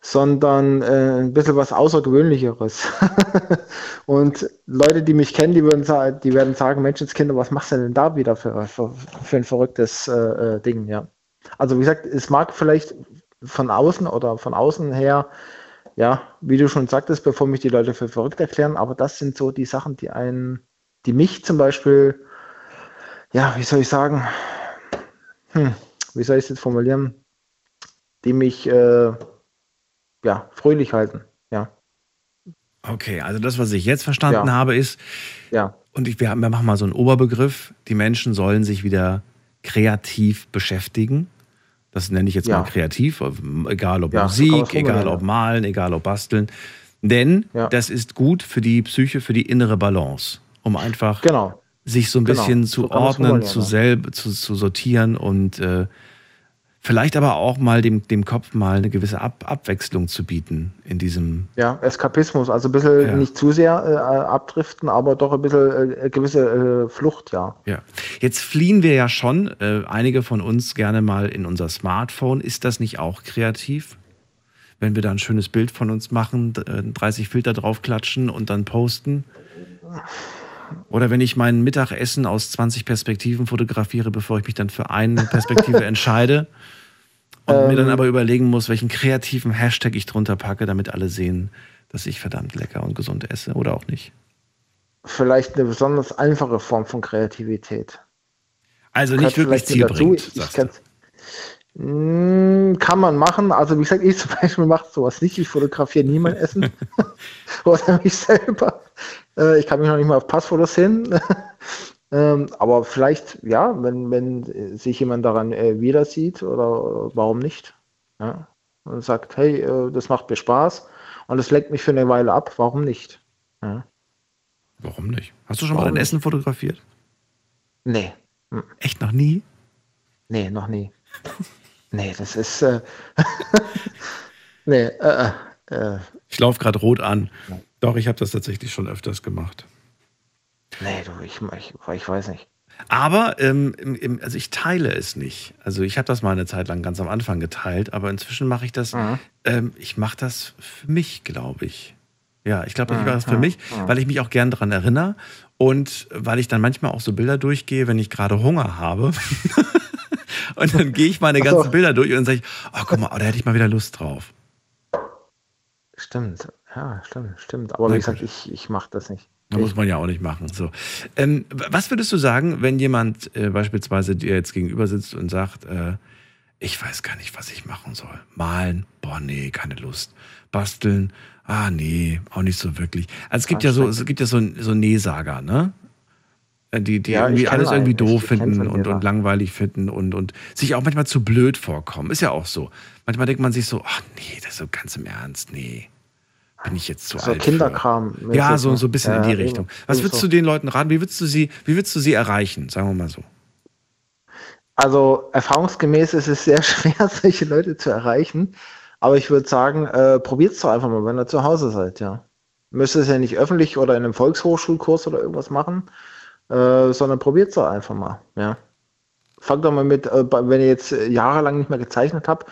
sondern äh, ein bisschen was Außergewöhnlicheres. und Leute, die mich kennen, die, würden sagen, die werden sagen, Menschenskinder, was machst du denn da wieder für, für, für ein verrücktes äh, äh, Ding, ja. Also wie gesagt, es mag vielleicht von außen oder von außen her, ja, wie du schon sagtest, bevor mich die Leute für verrückt erklären, aber das sind so die Sachen, die einen, die mich zum Beispiel, ja, wie soll ich sagen, hm, wie soll ich es jetzt formulieren, die mich äh, ja, fröhlich halten. Ja. Okay, also das, was ich jetzt verstanden Ja. habe, ist, Ja. und ich, wir, machen mal so einen Oberbegriff, die Menschen sollen sich wieder kreativ beschäftigen. Das nenne ich jetzt Ja. mal kreativ, egal ob Ja, so Musik, egal ob Malen, egal ob Basteln. Denn das ist gut für die Psyche, für die innere Balance, um einfach Genau. sich so ein Genau, bisschen so zu man's ordnen, zu ja. selb, zu, zu sortieren und äh, vielleicht aber auch mal dem, dem Kopf mal eine gewisse Ab Abwechslung zu bieten in diesem Ja, Eskapismus, also ein bisschen Ja. nicht zu sehr äh, abdriften, aber doch ein bisschen äh, gewisse äh, Flucht, ja. Ja, jetzt fliehen wir ja schon, äh, einige von uns gerne mal in unser Smartphone. Ist das nicht auch kreativ? Wenn wir da ein schönes Bild von uns machen, d- äh, 30 Filter draufklatschen und dann posten? Oder wenn ich mein Mittagessen aus 20 Perspektiven fotografiere, bevor ich mich dann für eine Perspektive entscheide und mir dann Ähm. aber überlegen muss, welchen kreativen Hashtag ich drunter packe, damit alle sehen, dass ich verdammt lecker und gesund esse oder auch nicht. Vielleicht eine besonders einfache Form von Kreativität. Also nicht wirklich zielbringend. Sagst kann's- Mm, Kann man machen. Also wie gesagt, ich zum Beispiel mache sowas nicht. Ich fotografiere nie mein Essen oder mich selber. Äh, Ich kann mich noch nicht mal auf Passfotos hin. Ähm, Aber vielleicht, ja, wenn, wenn äh, sich jemand daran äh, wieder sieht oder äh, warum nicht? Ja? Und sagt, hey, äh, das macht mir Spaß und das lenkt mich für eine Weile ab, warum nicht? Ja. Warum nicht? Hast du schon mal Warum dein nicht? Essen fotografiert? Nee. Hm. Echt noch nie? Nee, noch nie. Nee, das ist. Äh, nee, äh, äh, Ich laufe gerade rot an. Doch, ich habe das tatsächlich schon öfters gemacht. nee, du, ich, ich, ich weiß nicht. Aber ähm, im, also ich teile es nicht. Also ich habe das mal eine Zeit lang ganz am Anfang geteilt, aber inzwischen mache ich das. Ähm, ich mache das für mich, glaube ich. Ja, ich glaube, ich mache das für Mhm, mich, mhm. weil ich mich auch gern daran erinnere und weil ich dann manchmal auch so Bilder durchgehe, wenn ich gerade Hunger habe. und dann gehe ich meine ganzen Bilder durch und dann sage ich, oh, guck mal, oh, da hätte ich mal wieder Lust drauf. Stimmt, ja, stimmt, stimmt. Aber Na wie gesagt, ich, ich mache das nicht. Da muss man ja auch nicht machen. So. Ähm, was würdest du sagen, wenn jemand äh, beispielsweise dir jetzt gegenüber sitzt und sagt, äh, ich weiß gar nicht, was ich machen soll. Malen, boah, nee, keine Lust. Basteln, ah, nee, auch nicht so wirklich. Also es gibt ja so, es gibt ja so, so Nee-Sager, ne? Äh, Die, die Ja, irgendwie alles irgendwie einen. doof Ich- finden und, und langweilig finden und, und sich auch manchmal zu blöd vorkommen. Ist ja auch so. Manchmal denkt man sich so, ach nee, das ist so ganz im Ernst, nee. Bin ich jetzt zu So alt. Kinderkram. Ja, so, ne? so ein bisschen Ja, in die eben, Richtung. Was eben würdest so. du den Leuten raten? Wie würdest du sie, wie würdest du sie erreichen? Sagen wir mal so. Also erfahrungsgemäß ist es sehr schwer, solche Leute zu erreichen. Aber ich würde sagen, äh, probiert es doch einfach mal, wenn ihr zu Hause seid, ja. Müsst es ja nicht öffentlich oder in einem Volkshochschulkurs oder irgendwas machen, äh, sondern probiert es doch einfach mal, ja. Fangt doch mal mit, äh, wenn ihr jetzt äh, jahrelang nicht mehr gezeichnet habt,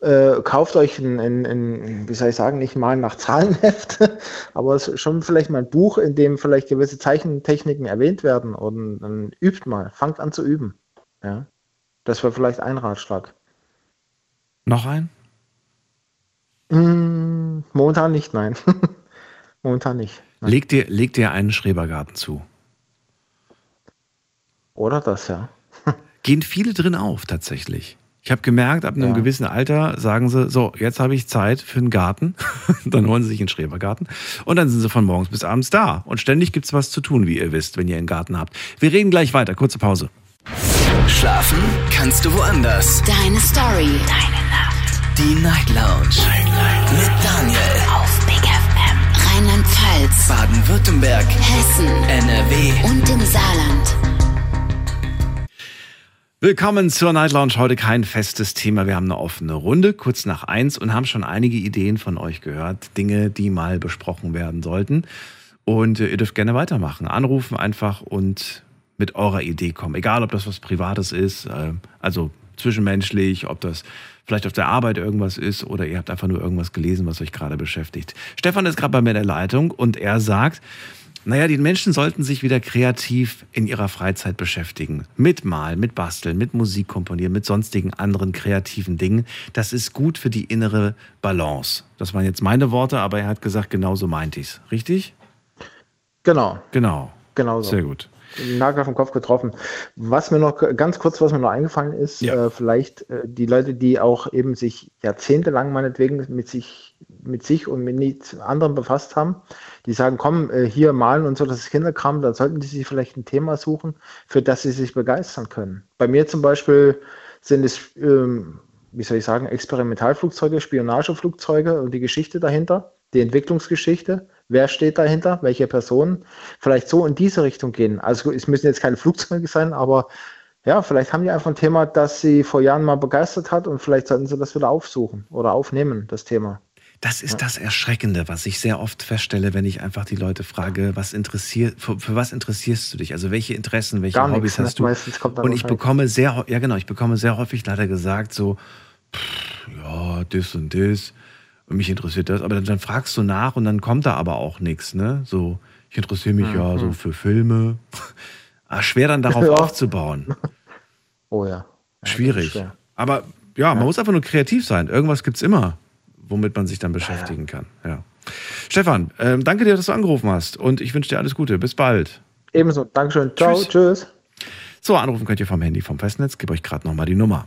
äh, kauft euch ein, ein, ein, wie soll ich sagen, nicht mal nach Zahlenheft, aber schon vielleicht mal ein Buch, in dem vielleicht gewisse Zeichentechniken erwähnt werden und dann übt mal, fangt an zu üben. Ja. Das wäre vielleicht ein Ratschlag. Noch ein? Mm, momentan nicht, nein. momentan nicht. Nein. Leg dir, leg dir einen Schrebergarten zu. Oder das, ja. Gehen viele drin auf, tatsächlich. Ich habe gemerkt, ab einem Ja. gewissen Alter sagen sie, so, jetzt habe ich Zeit für einen Garten. dann holen sie sich einen Schrebergarten. Und dann sind sie von morgens bis abends da. Und ständig gibt's was zu tun, wie ihr wisst, wenn ihr einen Garten habt. Wir reden gleich weiter. Kurze Pause. Schlafen kannst du woanders. Deine Story. Deine Nacht. Die Night Lounge. Mit Daniel. Auf Big FM. Rheinland-Pfalz. Baden-Württemberg. Hessen. NRW. Und im Saarland. Willkommen zur Night Lounge. Heute kein festes Thema. Wir haben eine offene Runde, kurz nach eins, und haben schon einige Ideen von euch gehört. Dinge, die mal besprochen werden sollten. Und äh, ihr dürft gerne weitermachen. Anrufen einfach und mit eurer Idee kommen. Egal, ob das was Privates ist, äh, also zwischenmenschlich, ob das vielleicht auf der Arbeit irgendwas ist oder ihr habt einfach nur irgendwas gelesen, was euch gerade beschäftigt. Stefan ist gerade bei mir in der Leitung und er sagt, naja, die Menschen sollten sich wieder kreativ in ihrer Freizeit beschäftigen. Mit Malen, mit Basteln, mit Musik komponieren, mit sonstigen anderen kreativen Dingen. Das ist gut für die innere Balance. Das waren jetzt meine Worte, aber er hat gesagt, genauso meint ich's. Richtig? Genau, Genau. genau so. Sehr gut. Nagel auf den Kopf getroffen. Was mir noch ganz kurz, was mir noch eingefallen ist, Ja. äh, vielleicht äh, die Leute, die auch eben sich jahrzehntelang meinetwegen mit sich, mit sich und mit nichts anderem befasst haben, die sagen, komm, äh, hier malen und so, das ist Kinderkram, dann sollten die sich vielleicht ein Thema suchen, für das sie sich begeistern können. Bei mir zum Beispiel sind es, ähm, wie soll ich sagen, Experimentalflugzeuge, Spionageflugzeuge und die Geschichte dahinter, die Entwicklungsgeschichte. Wer steht dahinter? Welche Personen? Vielleicht so in diese Richtung gehen. Also es müssen jetzt keine Flugzeuge sein, aber ja, vielleicht haben die einfach ein Thema, das sie vor Jahren mal begeistert hat und vielleicht sollten sie das wieder aufsuchen oder aufnehmen, das Thema. Das ist das Erschreckende, was ich sehr oft feststelle, wenn ich einfach die Leute frage, was interessiert, für, für was interessierst du dich? Also welche Interessen, welche Gar Hobbys nichts, ne? hast du? Meistens kommt dann Und ich bekomme sehr, ja genau, ich bekomme sehr häufig leider gesagt so, pff, ja, das und das. Und mich interessiert das. Aber dann, dann fragst du nach und dann kommt da aber auch nichts, ne? So, ich interessiere mich ja so für Filme. ah, schwer dann darauf Ja. aufzubauen. Oh ja. Ja, Schwierig. Aber ja, man muss einfach nur kreativ sein. Irgendwas gibt's immer, womit man sich dann beschäftigen kann. Ja. Stefan, ähm, danke dir, dass du angerufen hast. Und ich wünsche dir alles Gute. Bis bald. Ebenso. Dankeschön. Ciao. Tschüss. Tschüss. So, anrufen könnt ihr vom Handy, vom Festnetz. Gebe euch gerade nochmal die Nummer.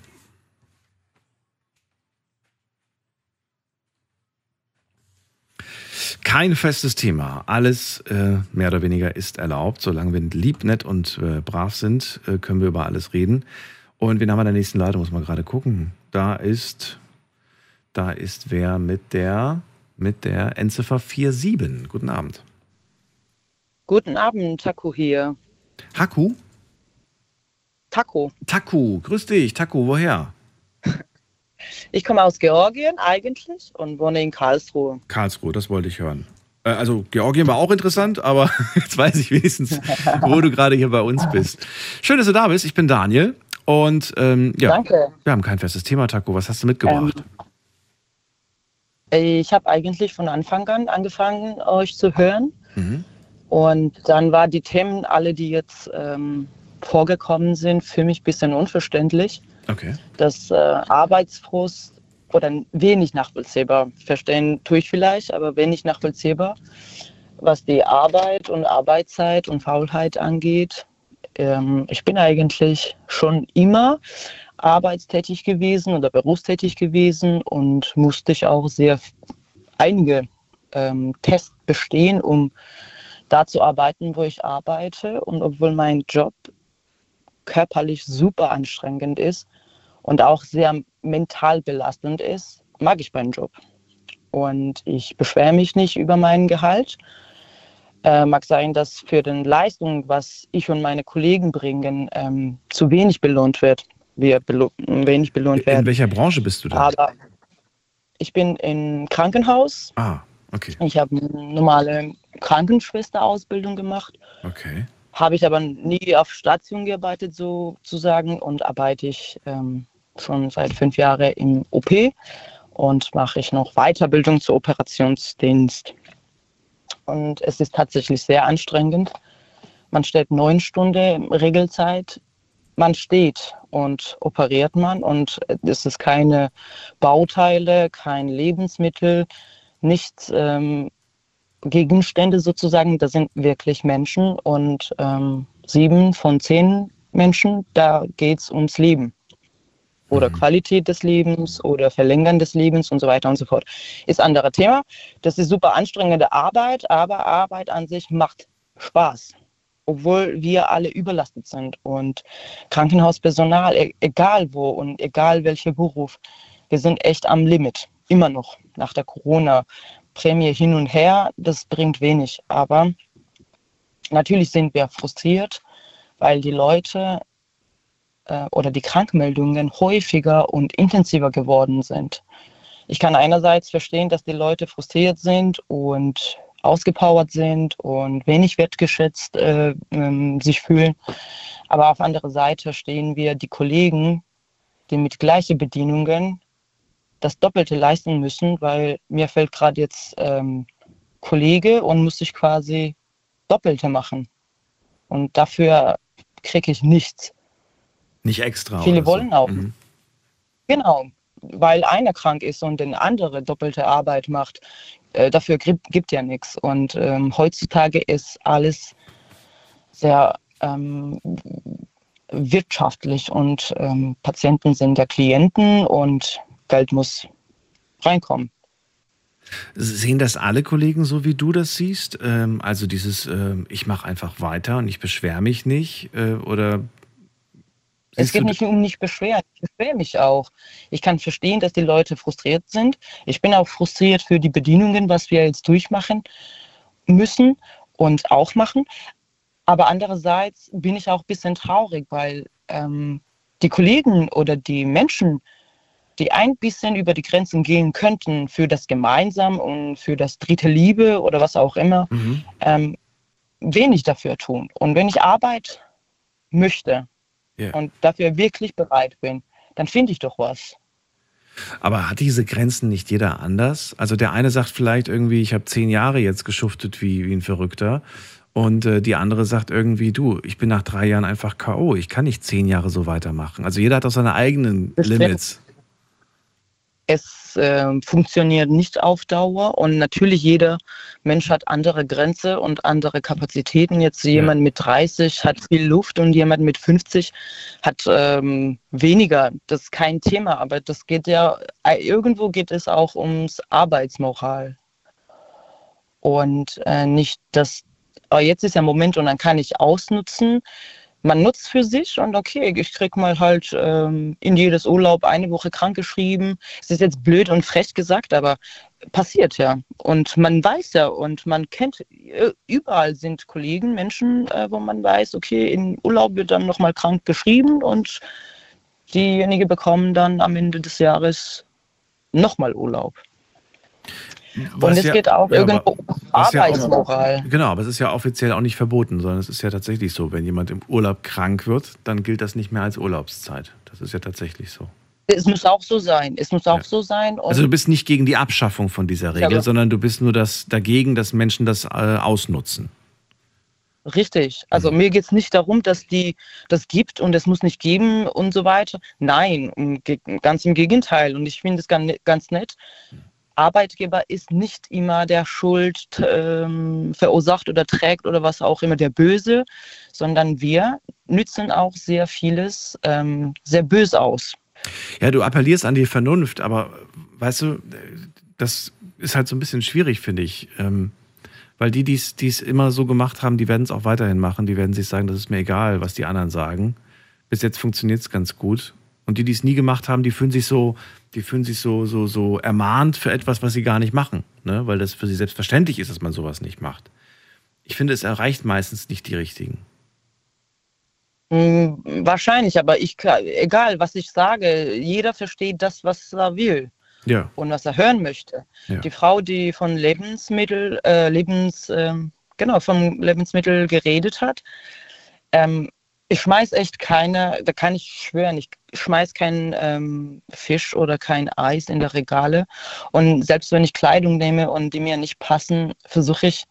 Kein festes Thema. Alles äh, mehr oder weniger ist erlaubt. Solange wir lieb, nett und äh, brav sind, äh, können wir über alles reden. Und wen haben wir in der nächsten Leitung? Muss man gerade gucken. Da ist, da ist wer mit der, mit der Endziffer 47. Guten Abend. Guten Abend, Taco hier. Haku? Taco. Taku, grüß dich. Taku, woher? Ich komme aus Georgien eigentlich und wohne in Karlsruhe. Karlsruhe, das wollte ich hören. Äh, Also Georgien war auch interessant, aber jetzt weiß ich wenigstens, wo du gerade hier bei uns bist. Schön, dass du da bist. Ich bin Daniel und ähm, ja, Danke. wir haben kein festes Thema, Taco. Was hast du mitgebracht? Ich habe eigentlich von Anfang an angefangen, euch zu hören. Mhm. Und dann waren die Themen, alle, die jetzt ähm, vorgekommen sind, für mich ein bisschen unverständlich. Okay. Das äh, Arbeitsfrust oder wenig nachvollziehbar. Verstehen tue ich vielleicht, aber wenig nachvollziehbar, was die Arbeit und Arbeitszeit und Faulheit angeht. Ähm, ich bin eigentlich schon immer arbeitstätig gewesen oder berufstätig gewesen und musste ich auch sehr einige ähm, Tests bestehen, um da zu arbeiten, wo ich arbeite. Und obwohl mein Job körperlich super anstrengend ist und auch sehr mental belastend ist, mag ich meinen Job. Und ich beschwere mich nicht über meinen Gehalt. Äh, mag sein, dass für den Leistung, was ich und meine Kollegen bringen, ähm, zu wenig belohnt wird. Wir belo wenig belohnt In werden. welcher Branche bist du denn? Aber ich bin im Krankenhaus. Ah, okay, Ich habe eine normale Krankenschwesterausbildung gemacht okay. Habe ich aber nie auf Station gearbeitet, sozusagen, und arbeite ich ähm, schon seit fünf Jahren im OP und mache ich noch Weiterbildung zu Operationsdienst. Und es ist tatsächlich sehr anstrengend. Man steht neun Stunden Regelzeit, man steht und operiert man und es ist keine Bauteile, kein Lebensmittel, nichts ähm, Gegenstände sozusagen, das sind wirklich Menschen und ähm, sieben von zehn Menschen, da geht es ums Leben oder mhm. Qualität des Lebens oder Verlängern des Lebens und so weiter und so fort. Ist ein anderes Thema. Das ist super anstrengende Arbeit, aber Arbeit an sich macht Spaß, obwohl wir alle überlastet sind und Krankenhauspersonal, e egal wo und egal welcher Beruf, wir sind echt am Limit, immer noch nach der Corona. Prämie hin und her, das bringt wenig. Aber natürlich sind wir frustriert, weil die Leute äh, oder die Krankmeldungen häufiger und intensiver geworden sind. Ich kann einerseits verstehen, dass die Leute frustriert sind und ausgepowert sind und wenig wertgeschätzt äh, äh, sich fühlen. Aber auf andere Seite stehen wir die Kollegen, die mit gleichen Bedienungen das Doppelte leisten müssen, weil mir fällt gerade jetzt ähm, Kollege und muss ich quasi Doppelte machen. Und dafür kriege ich nichts. Nicht extra. Viele wollen so. auch. Mhm. Genau, weil einer krank ist und der andere doppelte Arbeit macht. Äh, dafür gibt, gibt ja nichts. Und ähm, heutzutage ist alles sehr ähm, wirtschaftlich und ähm, Patienten sind ja Klienten und Geld muss reinkommen. Sehen das alle Kollegen so, wie du das siehst? Ähm, also dieses, äh, ich mache einfach weiter und ich beschwere mich nicht? Äh, oder es geht nicht um nicht beschweren. Ich beschwere mich auch. Ich kann verstehen, dass die Leute frustriert sind. Ich bin auch frustriert für die Bedienungen, was wir jetzt durchmachen müssen und auch machen. Aber andererseits bin ich auch ein bisschen traurig, weil ähm, die Kollegen oder die Menschen, die ein bisschen über die Grenzen gehen könnten für das Gemeinsam und für das dritte Liebe oder was auch immer, mhm. ähm, wenig dafür tun. Und wenn ich Arbeit möchte yeah. und dafür wirklich bereit bin, dann finde ich doch was. Aber hat diese Grenzen nicht jeder anders? Also der eine sagt vielleicht irgendwie, ich habe zehn Jahre jetzt geschuftet wie, wie ein Verrückter. Und äh, die andere sagt irgendwie, du, ich bin nach drei Jahren einfach K.O. Ich kann nicht zehn Jahre so weitermachen. Also jeder hat auch seine eigenen Bestimmt. Limits es äh, funktioniert nicht auf Dauer und natürlich jeder Mensch hat andere Grenzen und andere Kapazitäten. Jetzt jemand ja. mit 30 hat viel Luft und jemand mit 50 hat ähm, weniger. Das ist kein Thema, aber das geht ja, äh, irgendwo geht es auch ums Arbeitsmoral. Und äh, nicht das, oh, jetzt ist der Moment und dann kann ich ausnutzen man nutzt für sich und okay, ich krieg mal halt ähm, in jedes Urlaub eine Woche krankgeschrieben. Es ist jetzt blöd und frech gesagt, aber passiert ja. Und man weiß ja und man kennt, äh, überall sind Kollegen, Menschen, äh, wo man weiß, okay, in Urlaub wird dann nochmal krank geschrieben und diejenigen bekommen dann am Ende des Jahres nochmal Urlaub. Was und es ja, geht auch ja, irgendwo um Arbeitsmoral. Ja genau, aber es ist ja offiziell auch nicht verboten, sondern es ist ja tatsächlich so, wenn jemand im Urlaub krank wird, dann gilt das nicht mehr als Urlaubszeit. Das ist ja tatsächlich so. Es muss auch so sein. Es muss auch so sein. also du bist nicht gegen die Abschaffung von dieser Regel, sondern du bist nur das, dagegen, dass Menschen das äh, ausnutzen. Richtig. Also mhm. mir geht es nicht darum, dass die das gibt und es muss nicht geben und so weiter. Nein, ganz im Gegenteil. Und ich finde es ganz, ganz nett, Arbeitgeber ist nicht immer der Schuld ähm, verursacht oder trägt oder was auch immer der Böse, sondern wir nützen auch sehr vieles ähm, sehr böse aus. Ja, du appellierst an die Vernunft, aber weißt du, das ist halt so ein bisschen schwierig, finde ich. Ähm, weil die, die es immer so gemacht haben, die werden es auch weiterhin machen. Die werden sich sagen, das ist mir egal, was die anderen sagen. Bis jetzt funktioniert es ganz gut. Und die, die es nie gemacht haben, die fühlen sich so, die fühlen sich so, so, so ermahnt für etwas, was sie gar nicht machen, ne? weil das für sie selbstverständlich ist, dass man sowas nicht macht. Ich finde, es erreicht meistens nicht die richtigen. Hm, wahrscheinlich, aber ich, egal was ich sage, jeder versteht das, was er will. Ja. Und was er hören möchte. Ja. Die Frau, die von Lebensmittel, äh, Lebensgeräten genau, vom Lebensmittel geredet hat. Ähm, ich schmeiß echt keine, da kann ich schwören, ich schmeiß keinen ähm, Fisch oder kein Eis in der Regale. Und selbst wenn ich Kleidung nehme und die mir nicht passen, versuche ich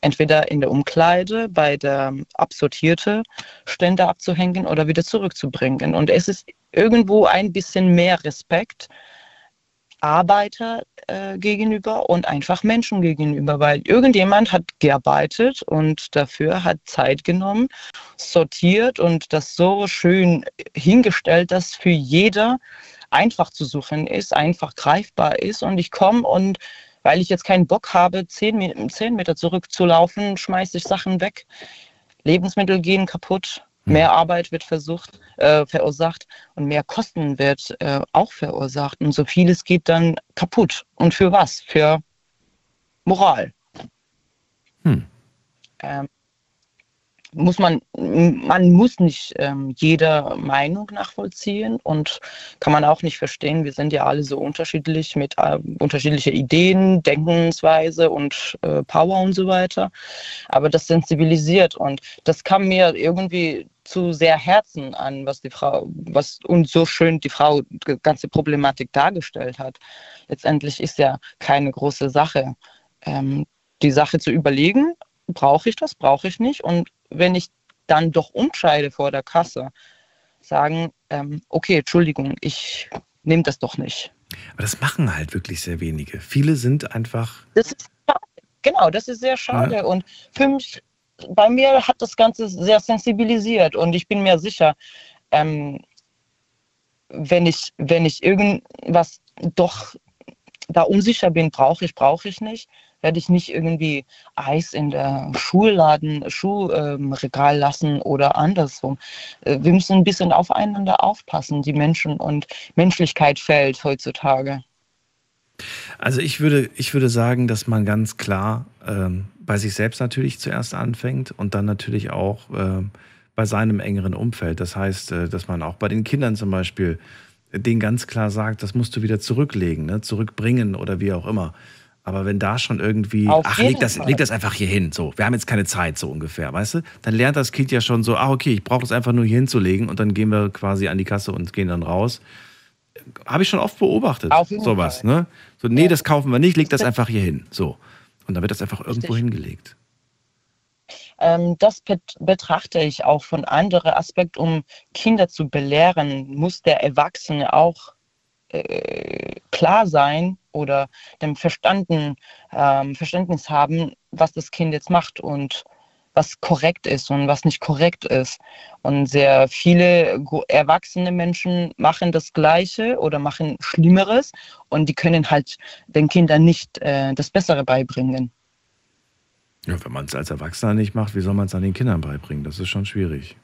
entweder in der Umkleide bei der absortierte Stände abzuhängen oder wieder zurückzubringen. Und es ist irgendwo ein bisschen mehr Respekt Arbeiter äh, gegenüber und einfach Menschen gegenüber, weil irgendjemand hat gearbeitet und dafür hat Zeit genommen, sortiert und das so schön hingestellt, dass für jeder einfach zu suchen ist, einfach greifbar ist. Und ich komme und weil ich jetzt keinen Bock habe, zehn, zehn Meter zurückzulaufen, schmeiße ich Sachen weg. Lebensmittel gehen kaputt. Mehr Arbeit wird versucht, äh, verursacht und mehr Kosten wird äh, auch verursacht. Und so vieles geht dann kaputt. Und für was? Für Moral. Hm. Ähm, muss man, man muss nicht ähm, jeder Meinung nachvollziehen und kann man auch nicht verstehen. Wir sind ja alle so unterschiedlich mit äh, unterschiedlichen Ideen, Denkensweise und äh, Power und so weiter. Aber das sensibilisiert und das kam mir irgendwie zu sehr Herzen an, was die Frau, was und so schön die Frau die ganze Problematik dargestellt hat. Letztendlich ist ja keine große Sache. Ähm, die Sache zu überlegen, brauche ich das, brauche ich nicht. Und wenn ich dann doch umscheide vor der Kasse, sagen, ähm, okay, Entschuldigung, ich nehme das doch nicht. Aber das machen halt wirklich sehr wenige. Viele sind einfach. Das ist schade. Genau, das ist sehr schade. Ja. Und für mich, bei mir hat das Ganze sehr sensibilisiert und ich bin mir sicher, ähm, wenn ich, wenn ich irgendwas doch da unsicher bin, brauche ich, brauche ich nicht, werde ich nicht irgendwie Eis in der Schuhladen, Schuhregal lassen oder andersrum. Äh, wir müssen ein bisschen aufeinander aufpassen, die Menschen und Menschlichkeit fällt heutzutage. Also ich würde, ich würde sagen, dass man ganz klar ähm, bei sich selbst natürlich zuerst anfängt und dann natürlich auch äh, bei seinem engeren Umfeld. Das heißt, äh, dass man auch bei den Kindern zum Beispiel denen ganz klar sagt, das musst du wieder zurücklegen, ne? zurückbringen oder wie auch immer. Aber wenn da schon irgendwie, Auf ach, leg das, leg das einfach hier hin, so, wir haben jetzt keine Zeit, so ungefähr, weißt du? Dann lernt das Kind ja schon so, ah, okay, ich brauche das einfach nur hier hinzulegen und dann gehen wir quasi an die Kasse und gehen dann raus. Habe ich schon oft beobachtet, sowas, Fall. ne? So, nee, ja. das kaufen wir nicht, leg das einfach hier hin, so. Und dann wird das einfach irgendwo Richtig. hingelegt. Ähm, das betrachte ich auch von anderen Aspekten, um Kinder zu belehren, muss der Erwachsene auch äh, klar sein oder dem Verstanden, ähm, Verständnis haben, was das Kind jetzt macht und was korrekt ist und was nicht korrekt ist. Und sehr viele erwachsene Menschen machen das Gleiche oder machen Schlimmeres und die können halt den Kindern nicht äh, das Bessere beibringen. Ja, wenn man es als Erwachsener nicht macht, wie soll man es an den Kindern beibringen? Das ist schon schwierig.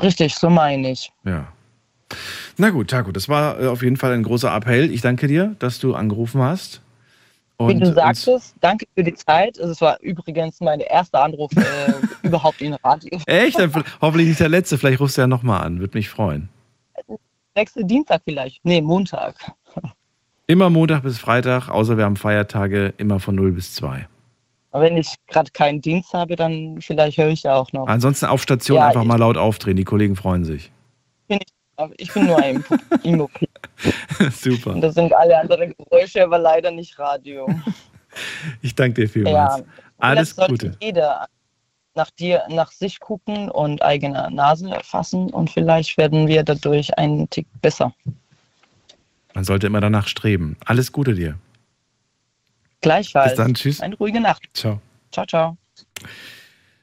Richtig, so meine ich. Ja. Na gut, Taco, das war äh, auf jeden Fall ein großer Appell. Ich danke dir, dass du angerufen hast. Und Wie du sagtest, danke für die Zeit. Es war übrigens mein erster Anruf äh, überhaupt in Radio. Echt? Dann hoffentlich nicht der letzte. Vielleicht rufst du ja nochmal an. Würde mich freuen. Nächste Dienstag vielleicht. Nee, Montag. Immer Montag bis Freitag, außer wir haben Feiertage, immer von 0 bis 2. wenn ich gerade keinen Dienst habe, dann vielleicht höre ich ja auch noch. Ansonsten auf Station ja, einfach mal laut aufdrehen. Die Kollegen freuen sich. Ich bin nur ein Immobil. Super. Und das sind alle anderen Geräusche, aber leider nicht Radio. Ich danke dir vielmals. Ja, Alles Gute. Jeder nach dir, nach sich gucken und eigene Nase erfassen und vielleicht werden wir dadurch einen Tick besser. Man sollte immer danach streben. Alles Gute dir. Gleichfalls. Bis dann, tschüss. Eine ruhige Nacht. Ciao. Ciao, ciao.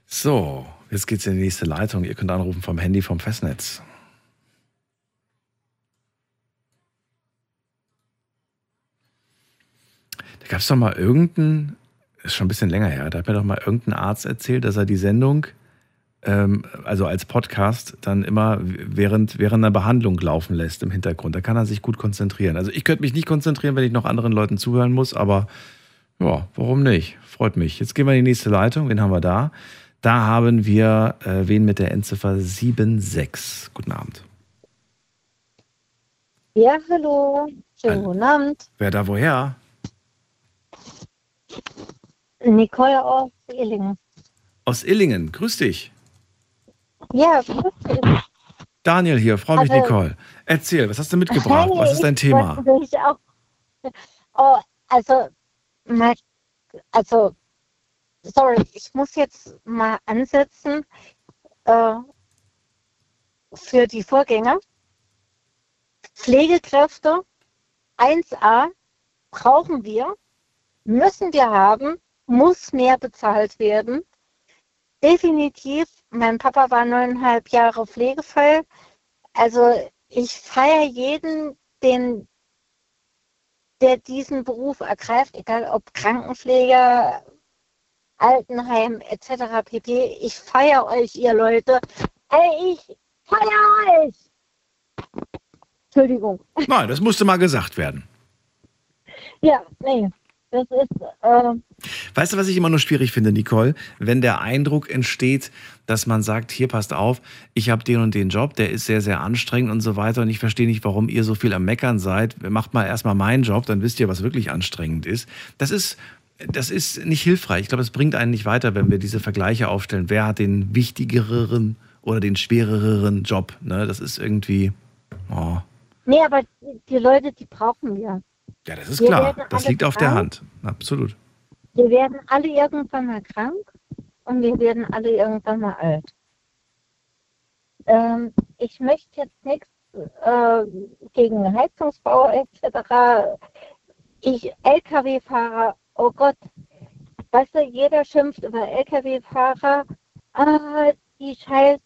So, jetzt geht's in die nächste Leitung. Ihr könnt anrufen vom Handy vom Festnetz. Da gab es doch mal irgendeinen, ist schon ein bisschen länger her, da hat mir doch mal irgendein Arzt erzählt, dass er die Sendung, ähm, also als Podcast, dann immer während, während einer Behandlung laufen lässt im Hintergrund. Da kann er sich gut konzentrieren. Also ich könnte mich nicht konzentrieren, wenn ich noch anderen Leuten zuhören muss, aber ja, warum nicht? Freut mich. Jetzt gehen wir in die nächste Leitung. Wen haben wir da? Da haben wir äh, wen mit der Endziffer 76. Guten Abend. Ja, hallo. Schönen guten Abend. Wer da woher? Nicole aus Illingen. Aus Illingen. Grüß dich. Ja, grüß dich. Daniel hier, freue mich, Also- Nicole. Erzähl, was hast du mitgebracht? Was ist dein Thema? Auch, oh, also, also, sorry, ich muss jetzt mal ansetzen äh, für die Vorgänger. Pflegekräfte 1a brauchen wir, müssen wir haben, muss mehr bezahlt werden. Definitiv, mein Papa war neuneinhalb Jahre Pflegefall. Also ich feiere jeden, den, der diesen Beruf ergreift, egal ob Krankenpfleger, Altenheim etc. pp. Ich feiere euch, ihr Leute. Ey, ich feiere euch! Entschuldigung. Nein, das musste mal gesagt werden. Ja, nee, das ist, äh, Weißt du, was ich immer nur schwierig finde, Nicole? Wenn der Eindruck entsteht, dass man sagt, hier passt auf, ich habe den und den Job, der ist sehr, sehr anstrengend und so weiter und ich verstehe nicht, warum ihr so viel am Meckern seid. Macht mal erstmal meinen Job, dann wisst ihr, was wirklich anstrengend ist. Das ist, das ist nicht hilfreich. Ich glaube, es bringt einen nicht weiter, wenn wir diese Vergleiche aufstellen. Wer hat den wichtigeren oder den schwereren Job? Ne? Das ist irgendwie, oh. nee, aber die, die Leute, die brauchen wir. Ja, das ist Wir klar. Das liegt auf der. Hand. Absolut. Wir werden alle irgendwann mal krank und wir werden alle irgendwann mal alt. Ähm, ich möchte jetzt nichts äh, gegen Heizungsbauer etc. Ich Lkw-Fahrer, oh Gott, weißt du, jeder schimpft über Lkw-Fahrer. Ah, die scheiß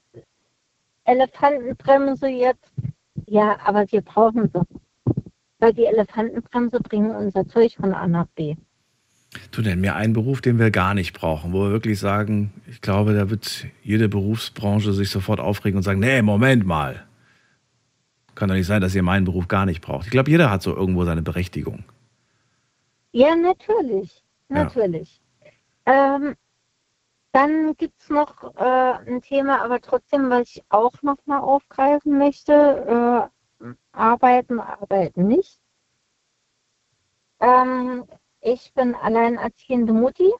Elefantenbremse jetzt. Ja, aber wir brauchen sie. Weil die Elefantenbremse bringen unser Zeug von A nach B. Du nenn mir einen Beruf, den wir gar nicht brauchen, wo wir wirklich sagen, ich glaube, da wird jede Berufsbranche sich sofort aufregen und sagen, nee, Moment mal. Kann doch nicht sein, dass ihr meinen Beruf gar nicht braucht. Ich glaube, jeder hat so irgendwo seine Berechtigung. Ja, natürlich. Ja. Natürlich. Ähm, dann gibt es noch äh, ein Thema, aber trotzdem, was ich auch noch mal aufgreifen möchte. Äh, arbeiten, arbeiten nicht. Ähm, ich bin alleinerziehende Mutti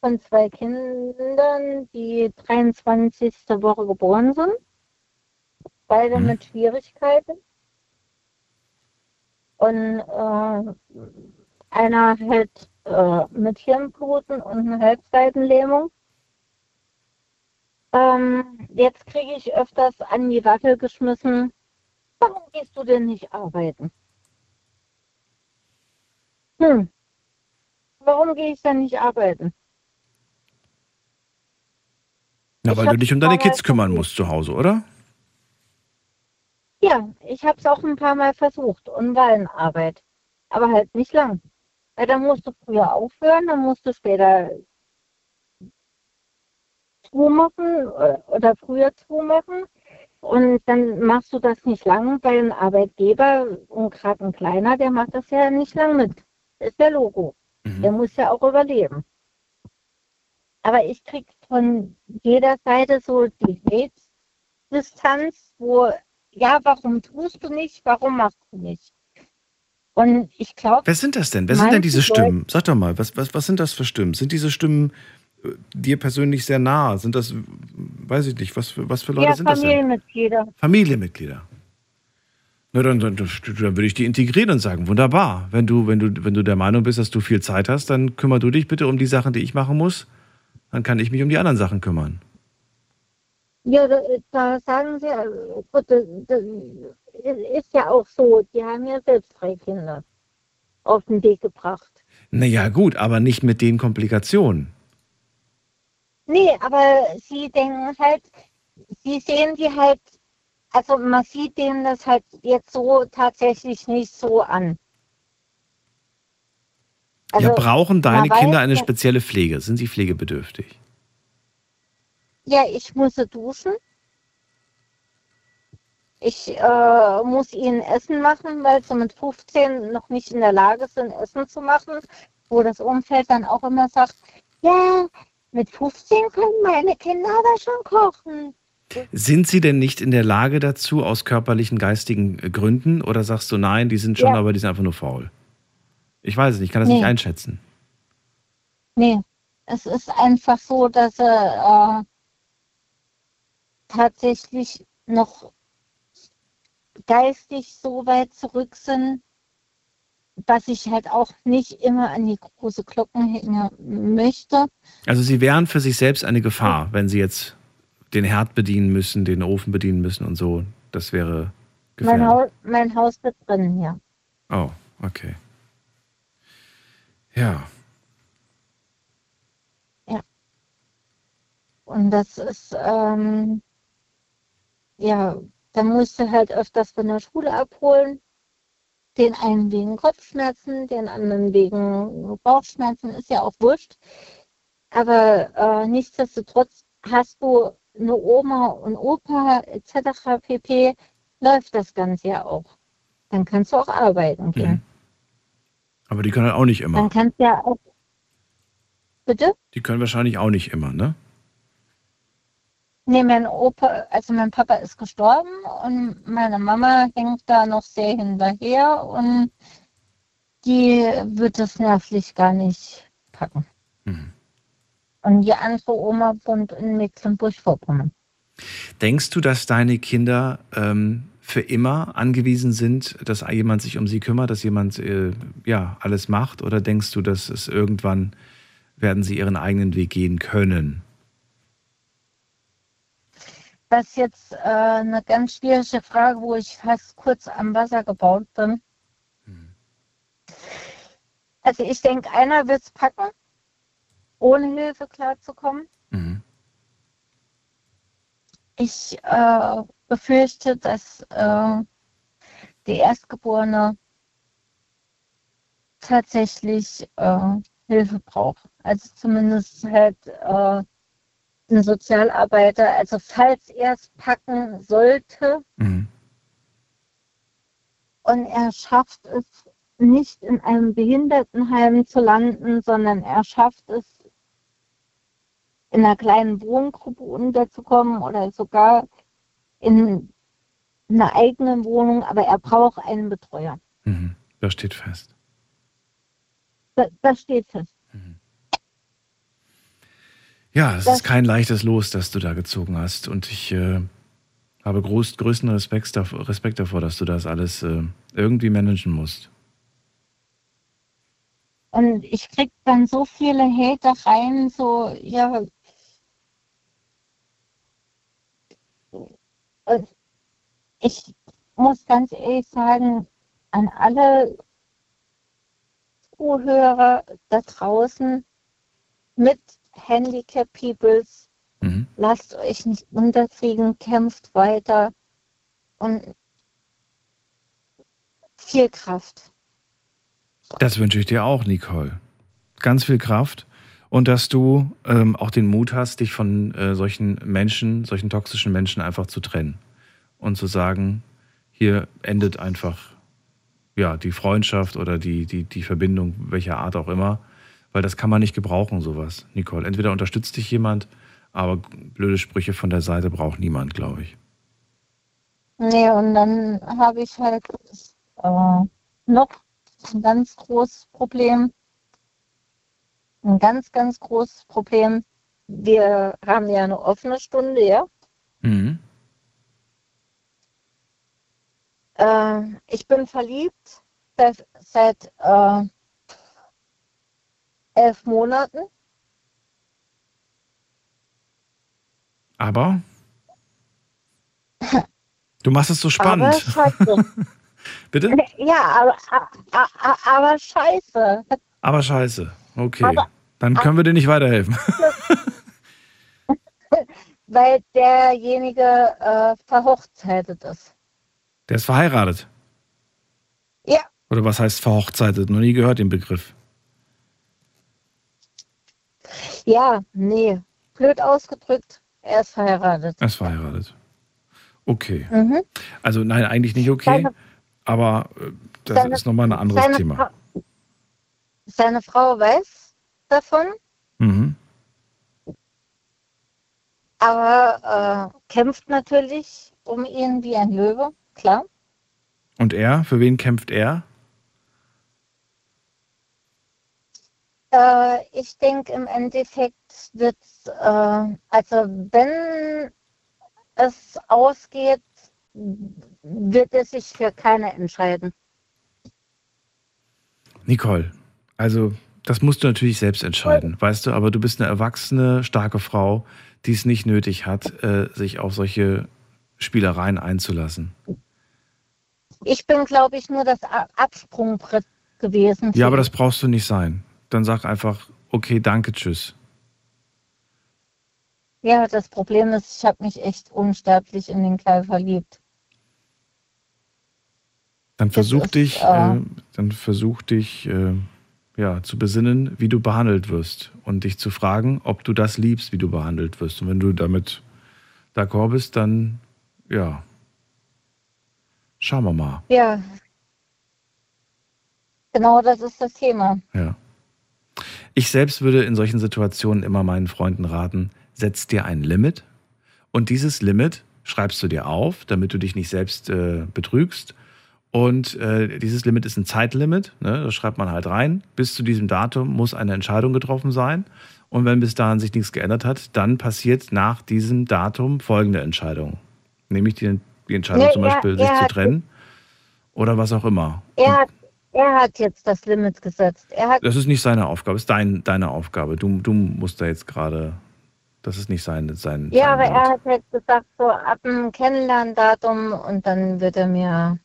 von zwei Kindern, die 23. Woche geboren sind. Beide Mhm. mit Schwierigkeiten. Und äh, einer halt äh, mit Hirnbluten und eine Halbseitenlähmung. Ähm, jetzt kriege ich öfters an die Wackel geschmissen. Warum gehst du denn nicht arbeiten? Hm. Warum gehe ich denn nicht arbeiten? Na, Ich weil du dich um deine Kids kümmern musst zu Hause, oder? Ja, ich habe es auch ein paar Mal versucht und war in Arbeit. Aber halt nicht lang. Weil dann musst du früher aufhören, dann musst du später zumachen äh, oder früher zumachen. Und dann machst du das nicht lang, weil ein Arbeitgeber und gerade ein kleiner, der macht das ja nicht lang mit. Ist der Logo. Der muss ja auch überleben. Aber ich krieg von jeder Seite so die Hate-Distanz, wo, ja, warum tust du nicht, warum machst du nicht? Und ich glaube. Wer sind das denn? Wer sind denn diese Stimmen? Sag doch mal, was, was, was sind das für Stimmen? Sind diese Stimmen dir persönlich sehr nah? Sind das, weiß ich nicht, was für, was für Leute Ja, sind das? Familienmitglieder. Familienmitglieder. Na, dann, dann, dann würde ich die integrieren und sagen, wunderbar. Wenn du, wenn, du, wenn du der Meinung bist, dass du viel Zeit hast, dann kümmer du dich bitte um die Sachen, die ich machen muss. Dann kann ich mich um die anderen Sachen kümmern. Ja, da, sagen sie, äh, gut, das, das ist ja auch so, die haben ja selbst drei Kinder auf den Weg gebracht. Naja, gut, aber nicht mit den Komplikationen. Nee, aber sie denken halt, sie sehen die halt, also man sieht denen das halt jetzt so tatsächlich nicht so an. Also, ja, brauchen deine man weiß Kinder eine spezielle Pflege? Sind sie pflegebedürftig? Ja, ich muss sie duschen. Ich äh, muss ihnen Essen machen, weil sie mit 15 noch nicht in der Lage sind, Essen zu machen. Wo das Umfeld dann auch immer sagt, ja, mit 15 können meine Kinder aber schon kochen. Sind sie denn nicht in der Lage dazu aus körperlichen, geistigen äh, Gründen? Oder sagst du, nein, die sind schon, Ja. aber die sind einfach nur faul? Ich weiß es nicht, ich kann das Nee. nicht einschätzen. Nee, es ist einfach so, dass sie äh, tatsächlich noch geistig so weit zurück sind, dass ich halt auch nicht immer an die große Glocken hängen möchte. Also Sie wären für sich selbst eine Gefahr, wenn Sie jetzt den Herd bedienen müssen, den Ofen bedienen müssen und so. Das wäre Mein, gefährlich. Haus, mein Haus wird brennen, ja. Oh, okay. Ja. Und das ist, ähm, ja, dann musst du halt öfters von der Schule abholen. Den einen wegen Kopfschmerzen, den anderen wegen Bauchschmerzen, ist ja auch wurscht. Aber äh, nichtsdestotrotz hast du eine Oma und Opa etc. pp. läuft das Ganze ja auch. Dann kannst du auch arbeiten gehen. Mhm. Aber die können halt auch nicht Dann immer. kannst du ja auch. Bitte? Die können wahrscheinlich auch nicht immer, ne? Nee, mein Opa, also mein Papa ist gestorben und meine Mama hängt da noch sehr hinterher und die wird das nervlich gar nicht packen. Und die andere Oma wohnt in Mecklenburg-Vorpommern. Denkst du, dass deine Kinder ähm, für immer angewiesen sind, dass jemand sich um sie kümmert, dass jemand äh, ja alles macht? Oder denkst du, dass es irgendwann werden sie ihren eigenen Weg gehen können? Das jetzt äh, eine ganz schwierige Frage, wo ich fast kurz am Wasser gebaut bin. Also ich denke, einer wird es packen, ohne Hilfe klarzukommen. Ich äh, befürchte, dass äh, die Erstgeborene tatsächlich äh, Hilfe braucht. Also zumindest halt äh, ein Sozialarbeiter. Also falls er es packen sollte Mhm. und er schafft es nicht in einem Behindertenheim zu landen, sondern er schafft es in einer kleinen Wohngruppe unterzukommen oder sogar in einer eigenen Wohnung, aber er braucht einen Betreuer. Mhm. Das steht fest. Das, das steht fest. Ja, es ist kein leichtes Los, das du da gezogen hast. Und ich äh, habe groß, größten Respekt davor, Respekt davor, dass du das alles äh, irgendwie managen musst. Und ich krieg dann so viele Hater rein, so, ja. Ich muss ganz ehrlich sagen, an alle Zuhörer da draußen mit Handicap Peoples, Mhm. lasst euch nicht unterkriegen, kämpft weiter und viel Kraft. Das wünsche ich dir auch, Nicole. Ganz viel Kraft und dass du ähm, auch den Mut hast, dich von äh, solchen Menschen, solchen toxischen Menschen einfach zu trennen und zu sagen, hier endet einfach ja die Freundschaft oder die, die, die Verbindung, welcher Art auch immer, weil das kann man nicht gebrauchen, sowas, Nicole. Entweder unterstützt dich jemand, aber blöde Sprüche von der Seite braucht niemand, glaube ich. Nee, und dann habe ich halt äh, noch ein ganz großes Problem. Ein ganz, ganz großes Problem. Wir haben ja eine offene Stunde, ja. Mhm. Äh, ich bin verliebt seit, seit äh, elf Monaten. Aber du machst es so spannend. Aber scheiße. Bitte? ja, aber, aber, aber scheiße. Aber scheiße. Okay. Aber- Dann können wir dir nicht weiterhelfen. Weil derjenige äh, verhochzeitet ist. Der ist verheiratet. Ja. Oder was heißt verhochzeitet? Noch nie gehört den Begriff. Ja, nee. Blöd ausgedrückt, er ist verheiratet. Er ist verheiratet. Okay. Mhm. Also nein, eigentlich nicht okay. Seine- Aber äh, das Seine- ist nochmal ein anderes seine Thema. Fra seine Frau weiß davon, Mhm. aber äh, kämpft natürlich um ihn wie ein Löwe, klar. Und er? Für wen kämpft er? Äh, ich denke, im Endeffekt wird äh, also wenn es ausgeht, wird es sich für keine entscheiden. Nicole, also das musst du natürlich selbst entscheiden, weißt du, aber du bist eine erwachsene, starke Frau, die es nicht nötig hat, äh, sich auf solche Spielereien einzulassen. Ich bin, glaube ich, nur das Absprungbrett gewesen. Ja, aber das brauchst du nicht sein. Dann sag einfach, okay, danke, tschüss. Ja, das Problem ist, ich habe mich echt unsterblich in den Kerl verliebt. Dann versuch ist, dich, äh, äh, dann versuch dich äh, ja, zu besinnen, wie du behandelt wirst und dich zu fragen, ob du das liebst, wie du behandelt wirst. Und wenn du damit d'accord bist, dann ja, schauen wir mal. Ja. Genau das ist das Thema. Ja. Ich selbst würde in solchen Situationen immer meinen Freunden raten, setz dir ein Limit und dieses Limit schreibst du dir auf, damit du dich nicht selbst äh, betrügst. Und äh, dieses Limit ist ein Zeitlimit, ne? das schreibt man halt rein. Bis zu diesem Datum muss eine Entscheidung getroffen sein. Und wenn bis dahin sich nichts geändert hat, dann passiert nach diesem Datum folgende Entscheidung. Nämlich die, die Entscheidung Nee, zum Beispiel, er sich zu trennen oder was auch immer. Er hat, er hat jetzt das Limit gesetzt. Er hat, Das ist nicht seine Aufgabe, das ist dein, deine Aufgabe. Du, du musst da jetzt gerade, das ist nicht sein, sein, ja, sein aber Limit. er hat jetzt gesagt, so ab dem Kennenlerndatum und dann wird er mir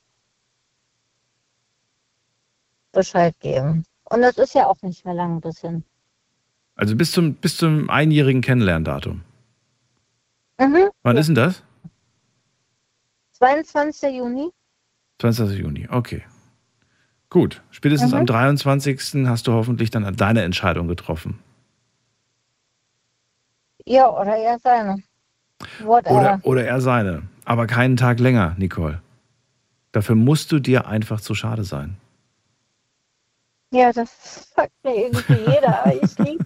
Bescheid geben. Und das ist ja auch nicht mehr lang bis hin. Also bis zum, bis zum einjährigen Kennenlerndatum. Mhm. Wann ist denn das? 22. Juni? 20. Juni, okay. Gut, spätestens Mhm. am 23. hast du hoffentlich dann deine Entscheidung getroffen. Ja, oder er seine. Oder, oder er seine. Aber keinen Tag länger, Nicole. Dafür musst du dir einfach zu schade sein. Ja, das sagt mir irgendwie jeder. aber ich liebe,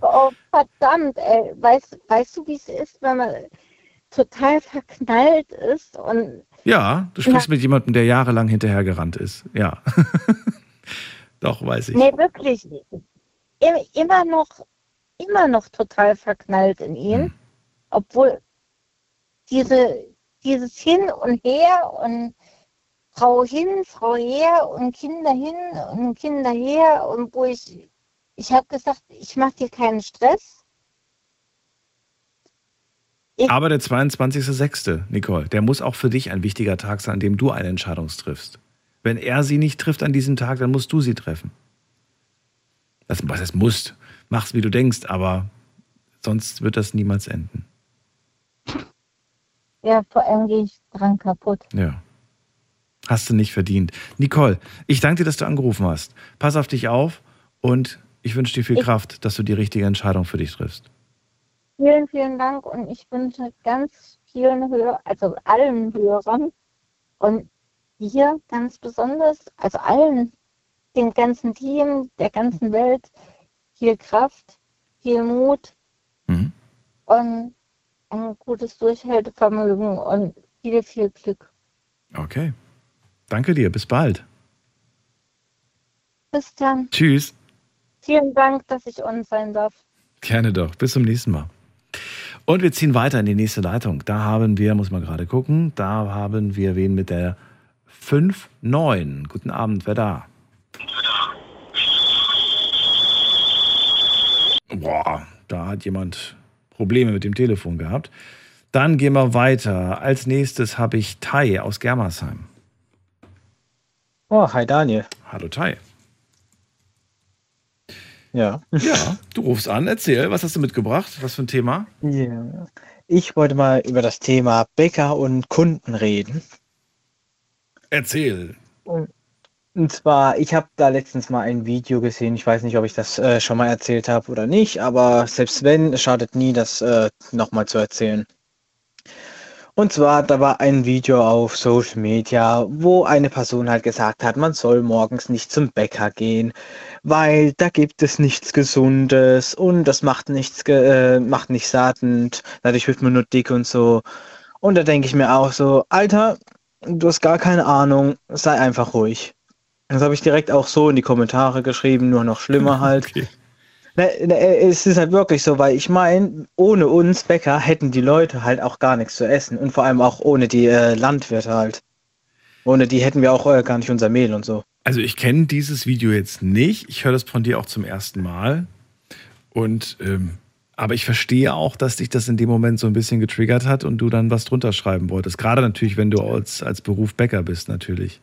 oh, verdammt, ey. Weißt, weißt du, wie es ist, wenn man total verknallt ist und Ja, du sprichst mit jemandem, der jahrelang hinterhergerannt ist. Ja. Doch, weiß ich. Nee, wirklich. Im- Immer noch, immer noch total verknallt in ihn. Hm. Obwohl diese, dieses Hin und Her und Frau hin, Frau her und Kinder hin und Kinder her und wo ich, ich habe gesagt, ich mache dir keinen Stress. Aber der 22.06., Nicole, der muss auch für dich ein wichtiger Tag sein, an dem du eine Entscheidung triffst. Wenn er sie nicht trifft an diesem Tag, dann musst du sie treffen. Das, was es musst. Mach's, wie du denkst, aber sonst wird das niemals enden. Ja, vor allem gehe ich dran kaputt. Ja. Hast du nicht verdient. Nicole, ich danke dir, dass du angerufen hast. Pass auf dich auf und ich wünsche dir viel Ich- Kraft, dass du die richtige Entscheidung für dich triffst. Vielen, vielen Dank und ich wünsche ganz vielen Hörern, also allen Hörern und hier ganz besonders, also allen, dem ganzen Team, der ganzen Welt, viel Kraft, viel Mut Mhm. und ein gutes Durchhaltevermögen und viel, viel Glück. Okay. Danke dir. Bis bald. Bis dann. Tschüss. Vielen Dank, dass ich on sein darf. Gerne doch. Bis zum nächsten Mal. Und wir ziehen weiter in die nächste Leitung. Da haben wir, muss man gerade gucken, da haben wir wen mit der 5-9. Guten Abend, wer da? Boah, da hat jemand Probleme mit dem Telefon gehabt. Dann gehen wir weiter. Als nächstes habe ich Tai aus Germersheim. Oh, hi Daniel. Hallo Tai. Ja. Ja, du rufst an, erzähl, was hast du mitgebracht? Was für ein Thema? Ja. Ich wollte mal über das Thema Bäcker und Kunden reden. Erzähl. Und zwar, ich habe da letztens mal ein Video gesehen. Ich weiß nicht, ob ich das äh, schon mal erzählt habe oder nicht, aber selbst wenn, es schadet nie, das äh, nochmal zu erzählen. Und zwar, da war ein Video auf Social Media, wo eine Person halt gesagt hat, man soll morgens nicht zum Bäcker gehen, weil da gibt es nichts Gesundes und das macht nichts, äh, macht nicht satt und dadurch wird man nur dick und so. Und da denke ich mir auch so, Alter, du hast gar keine Ahnung, sei einfach ruhig. Das habe ich direkt auch so in die Kommentare geschrieben, nur noch schlimmer halt. Es ist halt wirklich so, weil ich meine, ohne uns Bäcker hätten die Leute halt auch gar nichts zu essen und vor allem auch ohne die äh, Landwirte halt. Ohne die hätten wir auch äh, gar nicht unser Mehl und so. Also ich kenne dieses Video jetzt nicht. Ich höre das von dir auch zum ersten Mal. Und ähm, aber ich verstehe auch, dass dich das in dem Moment so ein bisschen getriggert hat und du dann was drunter schreiben wolltest. Gerade natürlich, wenn du als, als Beruf Bäcker bist, natürlich.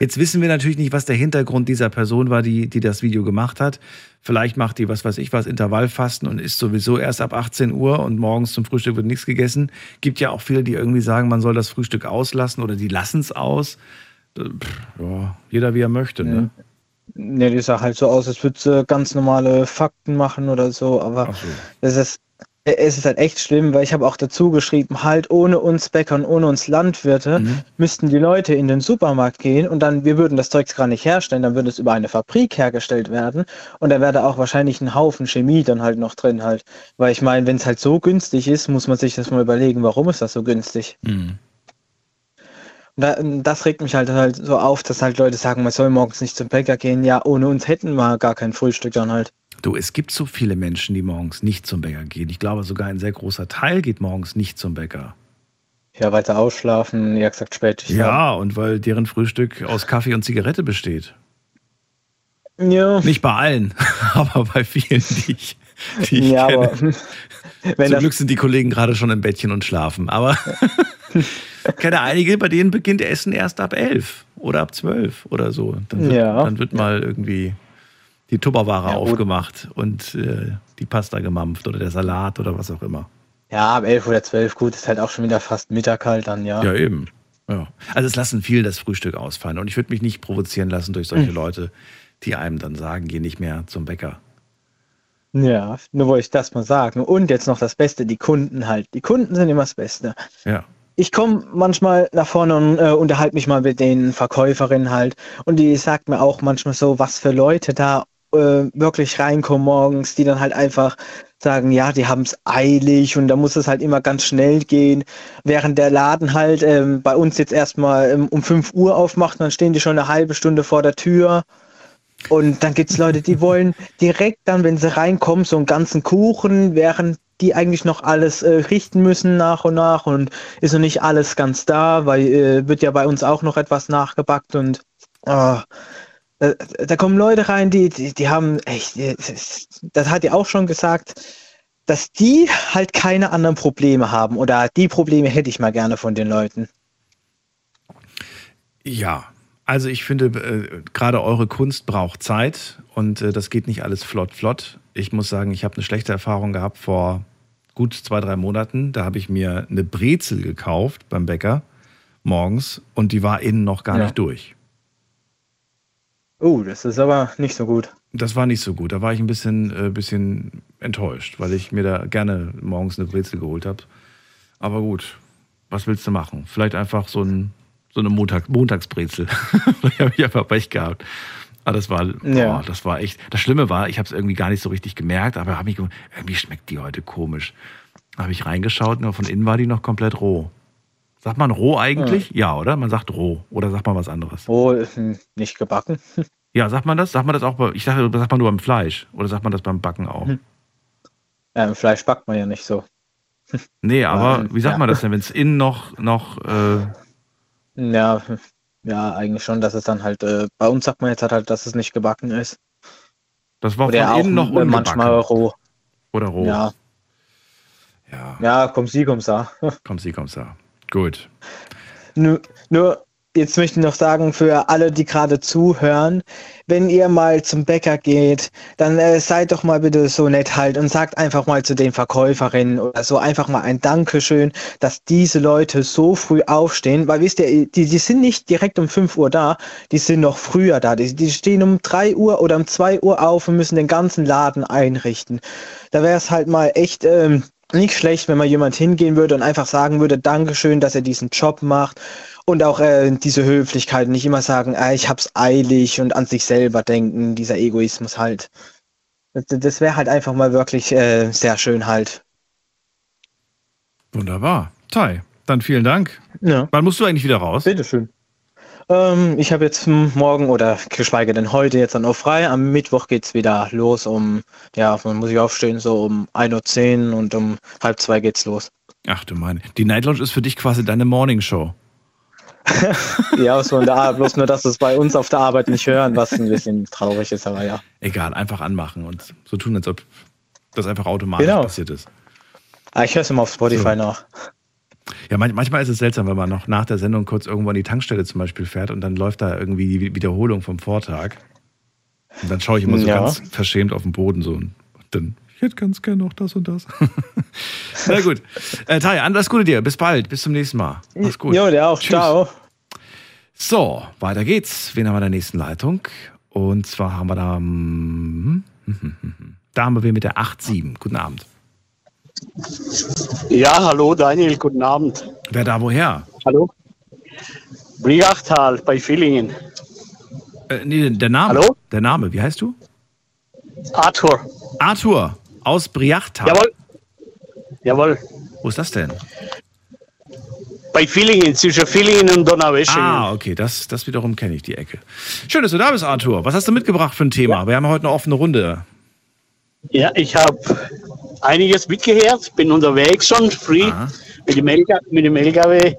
Jetzt wissen wir natürlich nicht, was der Hintergrund dieser Person war, die, die das Video gemacht hat. Vielleicht macht die, was weiß ich was, Intervallfasten und ist sowieso erst ab 18 Uhr und morgens zum Frühstück wird nichts gegessen. Gibt ja auch viele, die irgendwie sagen, man soll das Frühstück auslassen oder die lassen es aus. Pff, Ja, jeder wie er möchte, ne? Ne, die sah halt so aus, als würde sie ganz normale Fakten machen oder so, aber das ist, es ist halt echt schlimm, weil ich habe auch dazu geschrieben, halt ohne uns Bäcker und ohne uns Landwirte müssten die Leute in den Supermarkt gehen und dann, wir würden das Zeugs gar nicht herstellen, dann würde es über eine Fabrik hergestellt werden und da wäre da auch wahrscheinlich ein Haufen Chemie dann halt noch drin halt. Weil ich meine, wenn es halt so günstig ist, muss man sich das mal überlegen, warum ist das so günstig? Mhm. Und da, das regt mich halt halt so auf, dass halt Leute sagen, man soll morgens nicht zum Bäcker gehen. Ja, ohne uns hätten wir gar kein Frühstück dann halt. Du, es gibt so viele Menschen, die morgens nicht zum Bäcker gehen. Ich glaube, sogar ein sehr großer Teil geht morgens nicht zum Bäcker. Ja, weiter ausschlafen, ja gesagt spät. Ja, und weil deren Frühstück aus Kaffee und Zigarette besteht. Ja. Nicht bei allen, aber bei vielen, die ich, die ich Ja, kenne. aber Zum Glück sind die Kollegen gerade schon im Bettchen und schlafen. Aber ich kenne einige, bei denen beginnt Essen erst ab elf oder ab zwölf oder so. Dann wird, Ja. dann wird mal irgendwie die Tupperware Ja, aufgemacht und äh, die Pasta gemampft oder der Salat oder was auch immer. Ja, ab 11 oder 12, gut, ist halt auch schon wieder fast Mittag halt dann, ja. Ja, eben. Ja. Also es lassen viele das Frühstück ausfallen. Und ich würde mich nicht provozieren lassen durch solche Mhm. Leute, die einem dann sagen, geh nicht mehr zum Bäcker. Ja, nur wollte ich das mal sagen. Und jetzt noch das Beste, die Kunden halt. Die Kunden sind immer das Beste. Ja. Ich komme manchmal nach vorne und äh, unterhalte mich mal mit den Verkäuferinnen halt. Und die sagt mir auch manchmal so, was für Leute da äh, wirklich reinkommen morgens, die dann halt einfach sagen, ja, die haben es eilig und da muss es halt immer ganz schnell gehen. Während der Laden halt ähm, bei uns jetzt erstmal ähm, um 5 Uhr aufmacht, dann stehen die schon eine halbe Stunde vor der Tür. Und dann gibt es Leute, die wollen direkt dann, wenn sie reinkommen, so einen ganzen Kuchen, während die eigentlich noch alles äh, richten müssen nach und nach und ist noch nicht alles ganz da, weil äh, wird ja bei uns auch noch etwas nachgebackt und ah, da, da kommen Leute rein, die, die, die haben echt, äh, das hat die auch schon gesagt, dass die halt keine anderen Probleme haben oder die Probleme hätte ich mal gerne von den Leuten. Ja, also ich finde, äh, gerade eure Kunst braucht Zeit und äh, das geht nicht alles flott, flott. Ich muss sagen, ich habe eine schlechte Erfahrung gehabt vor gut zwei, drei Monaten. Da habe ich mir eine Brezel gekauft beim Bäcker morgens und die war innen noch gar Ja. nicht durch. Oh, das ist aber nicht so gut. Das war nicht so gut. Da war ich ein bisschen, äh, bisschen enttäuscht, weil ich mir da gerne morgens eine Brezel geholt habe. Aber gut, was willst du machen? Vielleicht einfach so, ein, so eine Montag, Montagsbrezel. Vielleicht habe ich einfach Pech gehabt. Aber das war, Ja. boah, das war echt. Das Schlimme war, ich habe es irgendwie gar nicht so richtig gemerkt, aber hab mich, ge- irgendwie schmeckt die heute komisch. Da habe ich reingeschaut, nur von innen war die noch komplett roh. Sagt man roh eigentlich? Ja, oder? Man sagt roh. Oder sagt man was anderes? Roh ist hm, nicht gebacken. Ja, sagt man das? Sagt man das auch bei, ich dachte, das sagt man nur beim Fleisch. Oder sagt man das beim Backen auch? Ähm, Fleisch backt man ja nicht so. Nee, aber Ähm, wie sagt ja. man das denn, wenn es innen noch, noch äh, Ja, ja, eigentlich schon, dass es dann halt, äh, bei uns sagt man jetzt halt, dass es nicht gebacken ist. das war Oder von auch innen noch ungebacken? manchmal roh. Oder roh? Ja. Ja. Ja, komm sie, komm sa. Komm sie, komm sa. Gut. Nur, nur, jetzt möchte ich noch sagen, für alle, die gerade zuhören, wenn ihr mal zum Bäcker geht, dann äh, seid doch mal bitte so nett halt und sagt einfach mal zu den Verkäuferinnen oder so einfach mal ein Dankeschön, dass diese Leute so früh aufstehen, weil wisst ihr, die, die sind nicht direkt um 5 Uhr da, die sind noch früher da. Die, die stehen um 3 Uhr oder um 2 Uhr auf und müssen den ganzen Laden einrichten. Da wäre es halt mal echt ähm, nicht schlecht, wenn mal jemand hingehen würde und einfach sagen würde, Dankeschön, dass er diesen Job macht und auch äh, diese Höflichkeit, nicht immer sagen, ah, ich hab's eilig und an sich selber denken, dieser Egoismus halt. Das, das wäre halt einfach mal wirklich äh, sehr schön halt. Wunderbar. Tai, dann vielen Dank. Ja. Wann musst du eigentlich wieder raus? Bitteschön. Ähm, ich habe jetzt morgen oder geschweige denn heute jetzt dann auch frei. Am Mittwoch geht es wieder los um, ja, man muss ich aufstehen, so um 1.10 Uhr und um halb zwei geht's los. Ach du meine. Die Night Lounge ist für dich quasi deine Morning Show. ja, so in der Arbeit, bloß nur, dass es bei uns auf der Arbeit nicht hören, was ein bisschen traurig ist, aber ja. Egal, einfach anmachen und so tun, als ob das einfach automatisch Genau. passiert ist. Ah, Ich höre es immer auf Spotify So. nach. Ja, man, manchmal ist es seltsam, wenn man noch nach der Sendung kurz irgendwo an die Tankstelle zum Beispiel fährt und dann läuft da irgendwie die Wiederholung vom Vortag. Und dann schaue ich immer so Ja. ganz verschämt auf den Boden so und dann, ich hätte ganz gerne noch das und das. Na gut. Äh, Taya, alles Gute dir. Bis bald. Bis zum nächsten Mal. Mach's gut. Jo, der auch. Tschüss. Ciao. So, weiter geht's. Wen haben wir in der nächsten Leitung? Und zwar haben wir da. Da haben wir wen mit der 8-7. Guten Abend. Ja, hallo Daniel, guten Abend. Wer da woher? Hallo. Briachtal bei Villingen. Äh, nee, der Name. Hallo? Der Name, wie heißt du? Arthur. Arthur aus Briachtal. Jawohl. Jawohl. Wo ist das denn? Bei Villingen, zwischen Villingen und Donaueschingen. Ah, okay, das, das wiederum kenne ich, die Ecke. Schön, dass du da bist, Arthur. Was hast du mitgebracht für ein Thema? Wir haben heute eine offene Runde. Ja, ich habe einiges mitgehört, bin unterwegs schon, free, mit dem, LKW, mit dem LKW.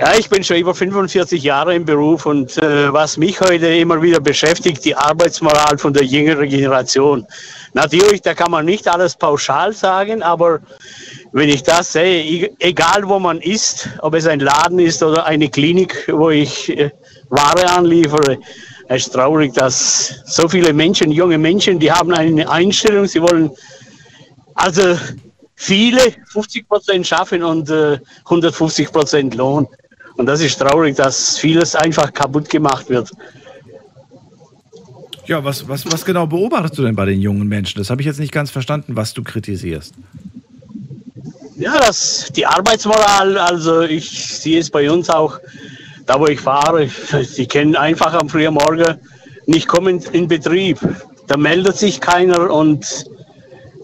Ja, ich bin schon über 45 Jahre im Beruf und äh, was mich heute immer wieder beschäftigt, die Arbeitsmoral von der jüngeren Generation. Natürlich, da kann man nicht alles pauschal sagen, aber wenn ich das sehe, egal wo man ist, ob es ein Laden ist oder eine Klinik, wo ich äh, Ware anliefere, es ist traurig, dass so viele Menschen, junge Menschen, die haben eine Einstellung, sie wollen also viele 50 Prozent schaffen und äh, 150 Prozent Lohn. Und das ist traurig, dass vieles einfach kaputt gemacht wird. Ja, was, was, was genau beobachtest du denn bei den jungen Menschen? Das habe ich jetzt nicht ganz verstanden, was du kritisierst. Ja, das, die Arbeitsmoral, also ich sehe es bei uns auch, da wo ich fahre, die kennen einfach am frühen Morgen nicht kommen in Betrieb. Da meldet sich keiner und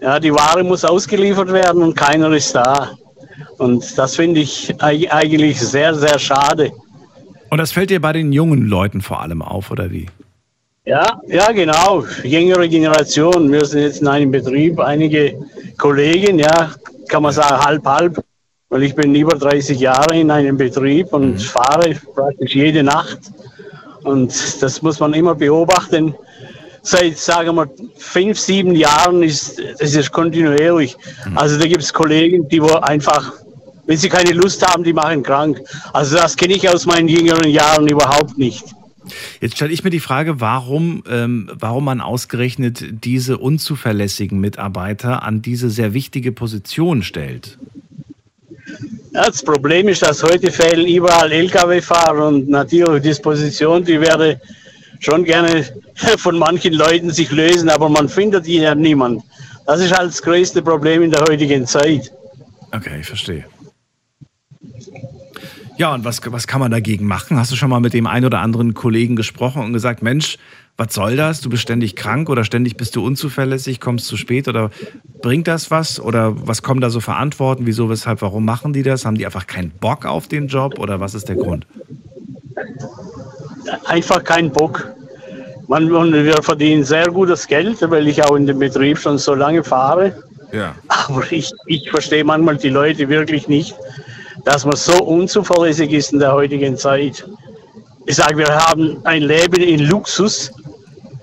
ja, die Ware muss ausgeliefert werden und keiner ist da. Und das finde ich eig- eigentlich sehr, sehr schade. Und das fällt dir bei den jungen Leuten vor allem auf, oder wie? Ja, ja, genau. Jüngere Generation. Wir sind jetzt in einem Betrieb. Einige Kollegen, ja, kann man sagen, halb, halb. Weil ich bin über 30 Jahre in einem Betrieb und fahre praktisch jede Nacht. Und das muss man immer beobachten. Seit, sagen wir, fünf, sieben Jahren ist es ist kontinuierlich. Also da gibt es Kollegen, die wo einfach, wenn sie keine Lust haben, die machen krank. Also das kenne ich aus meinen jüngeren Jahren überhaupt nicht. Jetzt stelle ich mir die Frage, warum, ähm, warum man ausgerechnet diese unzuverlässigen Mitarbeiter an diese sehr wichtige Position stellt. Ja, das Problem ist, dass heute fehlen überall Lkw-Fahrer und natürlich Disposition, die werde schon gerne von manchen Leuten sich lösen, aber man findet die ja niemand. Das ist halt das größte Problem in der heutigen Zeit. Okay, ich verstehe. Ja, und was, was kann man dagegen machen? Hast du schon mal mit dem einen oder anderen Kollegen gesprochen und gesagt, Mensch, was soll das? Du bist ständig krank oder ständig bist du unzuverlässig, kommst zu spät oder bringt das was? Oder was kommen da so für Antworten? Wieso, weshalb, warum machen die das? Haben die einfach keinen Bock auf den Job oder was ist der Grund? Einfach kein Bock. Man, und wir verdienen sehr gutes Geld, weil ich auch in dem Betrieb schon so lange fahre. Ja. Aber ich, ich verstehe manchmal die Leute wirklich nicht, dass man so unzuverlässig ist in der heutigen Zeit. Ich sage, wir haben ein Leben in Luxus.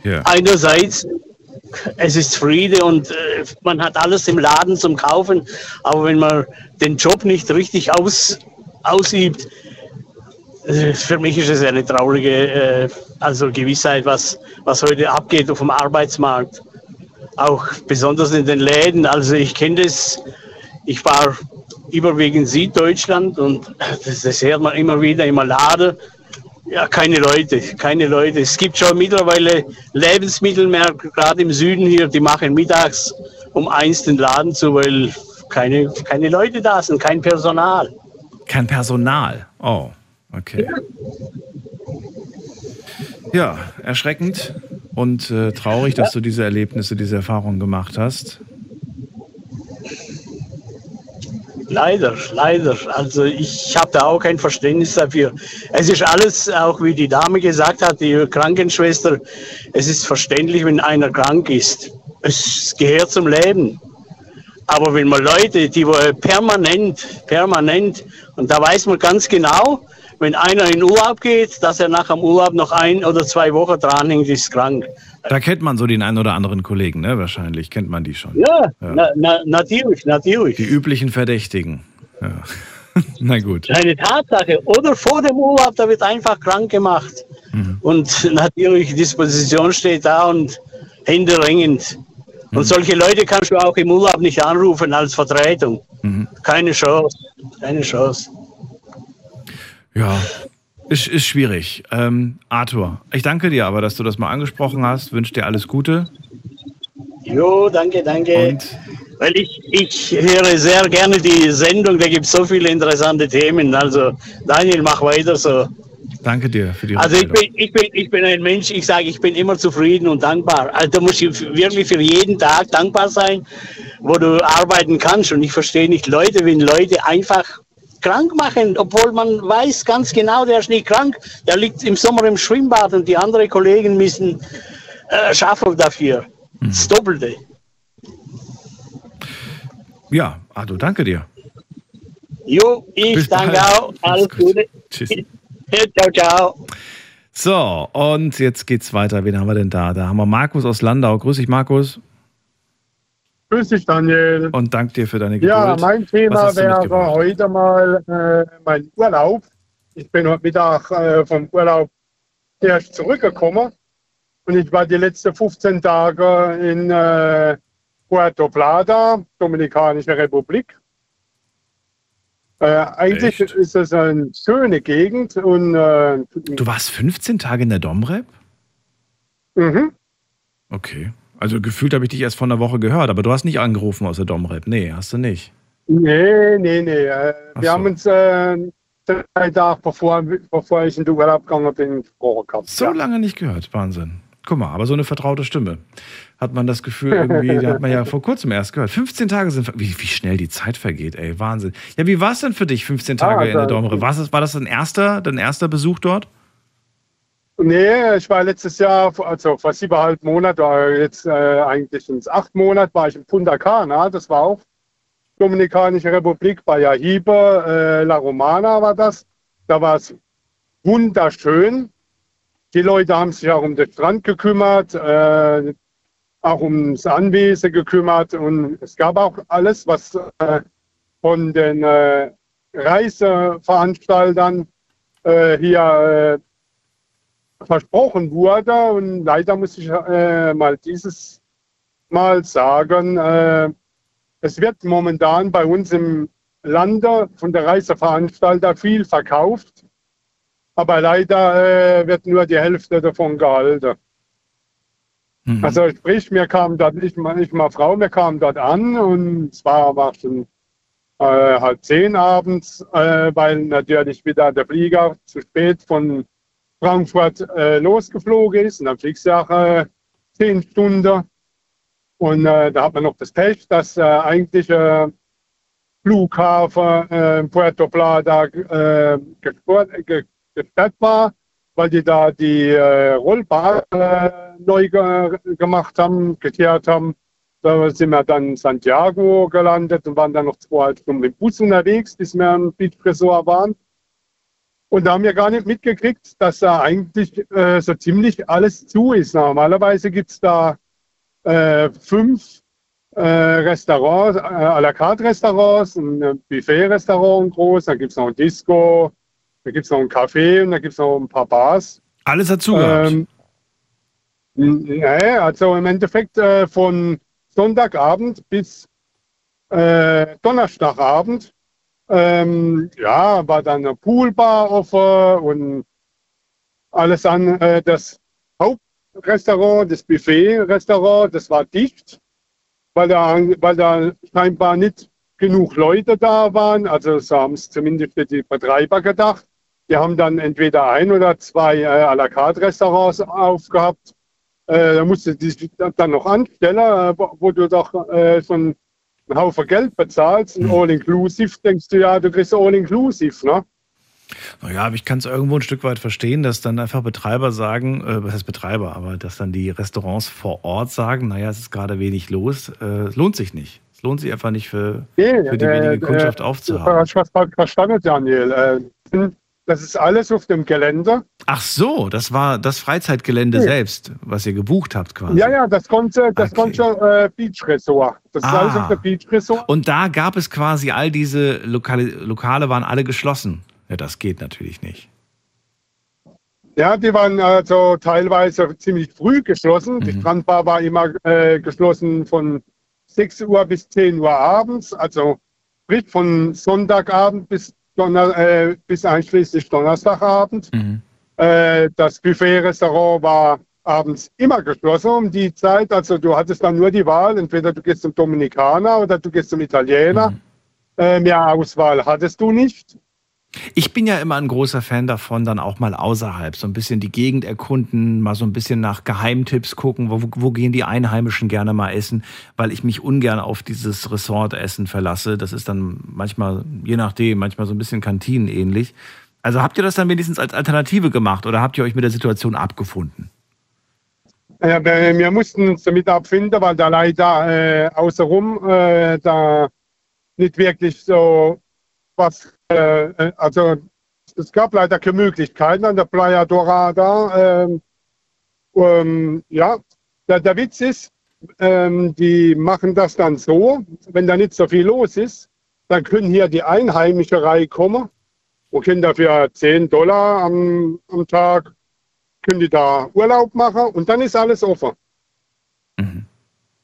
Ja. Einerseits, es ist Friede und äh, man hat alles im Laden zum Kaufen, aber wenn man den Job nicht richtig aus, ausübt, für mich ist es eine traurige äh, also Gewissheit, was, was heute abgeht auf dem Arbeitsmarkt. Auch besonders in den Läden. Also ich kenne das, ich war überwiegend Süddeutschland und das, das hört man immer wieder im Laden. Ja, keine Leute, keine Leute. Es gibt schon mittlerweile Lebensmittelmärkte, gerade im Süden hier, die machen mittags um eins den Laden zu, weil keine, keine Leute da sind, kein Personal. Kein Personal. Oh, okay. Ja, erschreckend und äh, traurig, dass du diese Erlebnisse, diese Erfahrungen gemacht hast. Leider, leider. Also ich habe da auch kein Verständnis dafür. Es ist alles, auch wie die Dame gesagt hat, die Krankenschwester, es ist verständlich, wenn einer krank ist. Es gehört zum Leben. Aber wenn man Leute, die wohl permanent, permanent, und da weiß man ganz genau, wenn einer in Urlaub geht, dass er nach dem Urlaub noch ein oder zwei Wochen dranhängt, ist krank. Da kennt man so den einen oder anderen Kollegen, ne? Wahrscheinlich kennt man die schon. Ja, Na, na, natürlich, natürlich. Die üblichen Verdächtigen. Ja. Na gut. Eine Tatsache. Oder vor dem Urlaub, da wird einfach krank gemacht. Mhm. Und natürlich, Disposition steht da und händeringend. Mhm. Und solche Leute kannst du auch im Urlaub nicht anrufen als Vertretung. Mhm. Keine Chance. Keine Chance. Ja, ist, ist schwierig. Ähm, Arthur, ich danke dir aber, dass du das mal angesprochen hast. Wünsche dir alles Gute. Jo, danke, danke. Weil ich, ich höre sehr gerne die Sendung, da gibt es so viele interessante Themen. Also Daniel, mach weiter so. Danke dir für die Also ich bin, ich, bin, ich bin ein Mensch, ich sage, ich bin immer zufrieden und dankbar. Also da musst du wirklich für jeden Tag dankbar sein, wo du arbeiten kannst. Und ich verstehe nicht Leute, wenn Leute einfach krank machen, obwohl man weiß ganz genau, der ist nicht krank, der liegt im Sommer im Schwimmbad und die anderen Kollegen müssen äh, schaffen dafür. Das Doppelte. Ja, Arthur, danke dir. Jo, ich Bis danke bald. auch. Alles Gute. Tschüss. Ciao, ciao. So, und jetzt geht's weiter. Wen haben wir denn da? Da haben wir Markus aus Landau. Grüß dich, Markus. Grüß dich, Daniel. Und dank dir für deine Geduld. Ja, mein Thema wäre heute mal äh, mein Urlaub. Ich bin heute Mittag äh, vom Urlaub erst zurückgekommen und ich war die letzten 15 Tage in äh, Puerto Plata, Dominikanische Republik. Äh, eigentlich ist es eine schöne Gegend und äh, Du warst 15 Tage in der Domrep? mhm. Okay. Also gefühlt habe ich dich erst vor einer Woche gehört, aber du hast nicht angerufen aus der Domrep. Nee, hast du nicht. Nee, nee, nee. Äh, wir so. haben uns äh, drei Tage bevor, bevor ich in den Urlaub gegangen bin, gesprochen gehabt. So lange nicht gehört. Wahnsinn. Guck mal, aber so eine vertraute Stimme. Hat man das Gefühl irgendwie, die hat man ja vor kurzem erst gehört. 15 Tage sind, wie, wie schnell die Zeit vergeht, ey, Wahnsinn. Ja, wie war es denn für dich, 15 Tage Ah, in der Domrep? War das, war das dein erster, dein erster Besuch dort? Nee, ich war letztes Jahr, also vor siebeneinhalb Monaten, oder jetzt äh, eigentlich ins acht Monat, war ich in Punta Cana. Das war auch Dominikanische Republik, bei Jahibe, äh, La Romana war das. Da war es wunderschön. Die Leute haben sich auch um den Strand gekümmert, äh, auch ums Anwesen gekümmert und es gab auch alles, was äh, von den äh, Reiseveranstaltern äh, hier äh, versprochen wurde. Und leider muss ich äh, mal dieses Mal sagen, äh, es wird momentan bei uns im Lande von der Reiseveranstalter viel verkauft, aber leider äh, wird nur die Hälfte davon gehalten. Mhm. Also sprich, mir kam dort, ich, ich mal Frau, mir kam dort an und es war, war schon äh, halb zehn abends, äh, weil natürlich wieder der Flieger zu spät von Frankfurt äh, losgeflogen ist und dann fliegst du auch äh, zehn Stunden. Und äh, da hat man noch das Pech, dass äh, eigentlich äh, Flughafen äh, Puerto Plata äh, gesperrt war, weil die da die Rollbahn neu ge gemacht haben, gekehrt haben. Da sind wir dann in Santiago gelandet und waren dann noch zweieinhalb Stunden im Bus unterwegs, bis wir am Beach Resort waren. Und da haben wir gar nicht mitgekriegt, dass da eigentlich äh, so ziemlich alles zu ist. Normalerweise gibt es da äh, fünf äh, Restaurants, äh, à la carte Restaurants, ein Buffet-Restaurant groß, dann gibt es noch ein Disco, da gibt es noch ein Café und da gibt es noch ein paar Bars. Alles dazu. Ähm, nee, also im Endeffekt äh, von Sonntagabend bis äh, Donnerstagabend ähm, ja, war dann eine Poolbar offen und alles an. Äh, das Hauptrestaurant, das Buffet-Restaurant, das war dicht, weil da, weil da scheinbar nicht genug Leute da waren. Also so haben es zumindest die Betreiber gedacht. Die haben dann entweder ein oder zwei äh, à la carte Restaurants aufgehabt. Äh, da musste sich dann noch anstellen, äh, wo, wo du doch äh, schon einen Haufen Geld bezahlst, ein All-Inclusive, denkst du ja, du kriegst All-Inclusive, ne? Naja, aber ich kann es irgendwo ein Stück weit verstehen, dass dann einfach Betreiber sagen, äh, was heißt Betreiber, aber dass dann die Restaurants vor Ort sagen, naja, es ist gerade wenig los, äh, es lohnt sich nicht. Es lohnt sich einfach nicht für, Nee, für die äh, wenige Kundschaft äh, aufzuhaben. Hast du was falsch verstanden, Daniel? Das ist alles auf dem Gelände. Ach so, das war das Freizeitgelände Nee. selbst, was ihr gebucht habt quasi. Ja, ja, das konnte, das konnte äh, Beach Resort. Das ist Ah. alles auf der Beach Resort. Und da gab es quasi all diese Lokale, Lokale waren alle geschlossen. Ja, das geht natürlich nicht. Ja, die waren also teilweise ziemlich früh geschlossen. Mhm. Die Strandbar war immer äh, geschlossen von 6 Uhr bis 10 Uhr abends, also sprich von Sonntagabend bis, Donner, äh, bis einschließlich Donnerstagabend. Äh, das Buffet-Restaurant war abends immer geschlossen um die Zeit. Also du hattest dann nur die Wahl, entweder du gehst zum Dominikaner oder du gehst zum Italiener. Äh, mehr Auswahl hattest du nicht. Ich bin ja immer ein großer Fan davon, dann auch mal außerhalb so ein bisschen die Gegend erkunden, mal so ein bisschen nach Geheimtipps gucken, wo, wo gehen die Einheimischen gerne mal essen, weil ich mich ungern auf dieses Ressortessen verlasse. Das ist dann manchmal, je nachdem, manchmal so ein bisschen kantinenähnlich. Also habt ihr das dann wenigstens als Alternative gemacht oder habt ihr euch mit der Situation abgefunden? Ja, wir, wir mussten uns damit abfinden, weil da leider äh, außenrum äh, da nicht wirklich so was, äh, äh, also es gab leider keine Möglichkeiten an der Playa Dorada. ähm, ähm, ja, der, der Witz ist, ähm, die machen das dann so, wenn da nicht so viel los ist, dann können hier die Einheimische reinkommen und können dafür 10 Dollar am, am Tag können die da Urlaub machen und dann ist alles offen.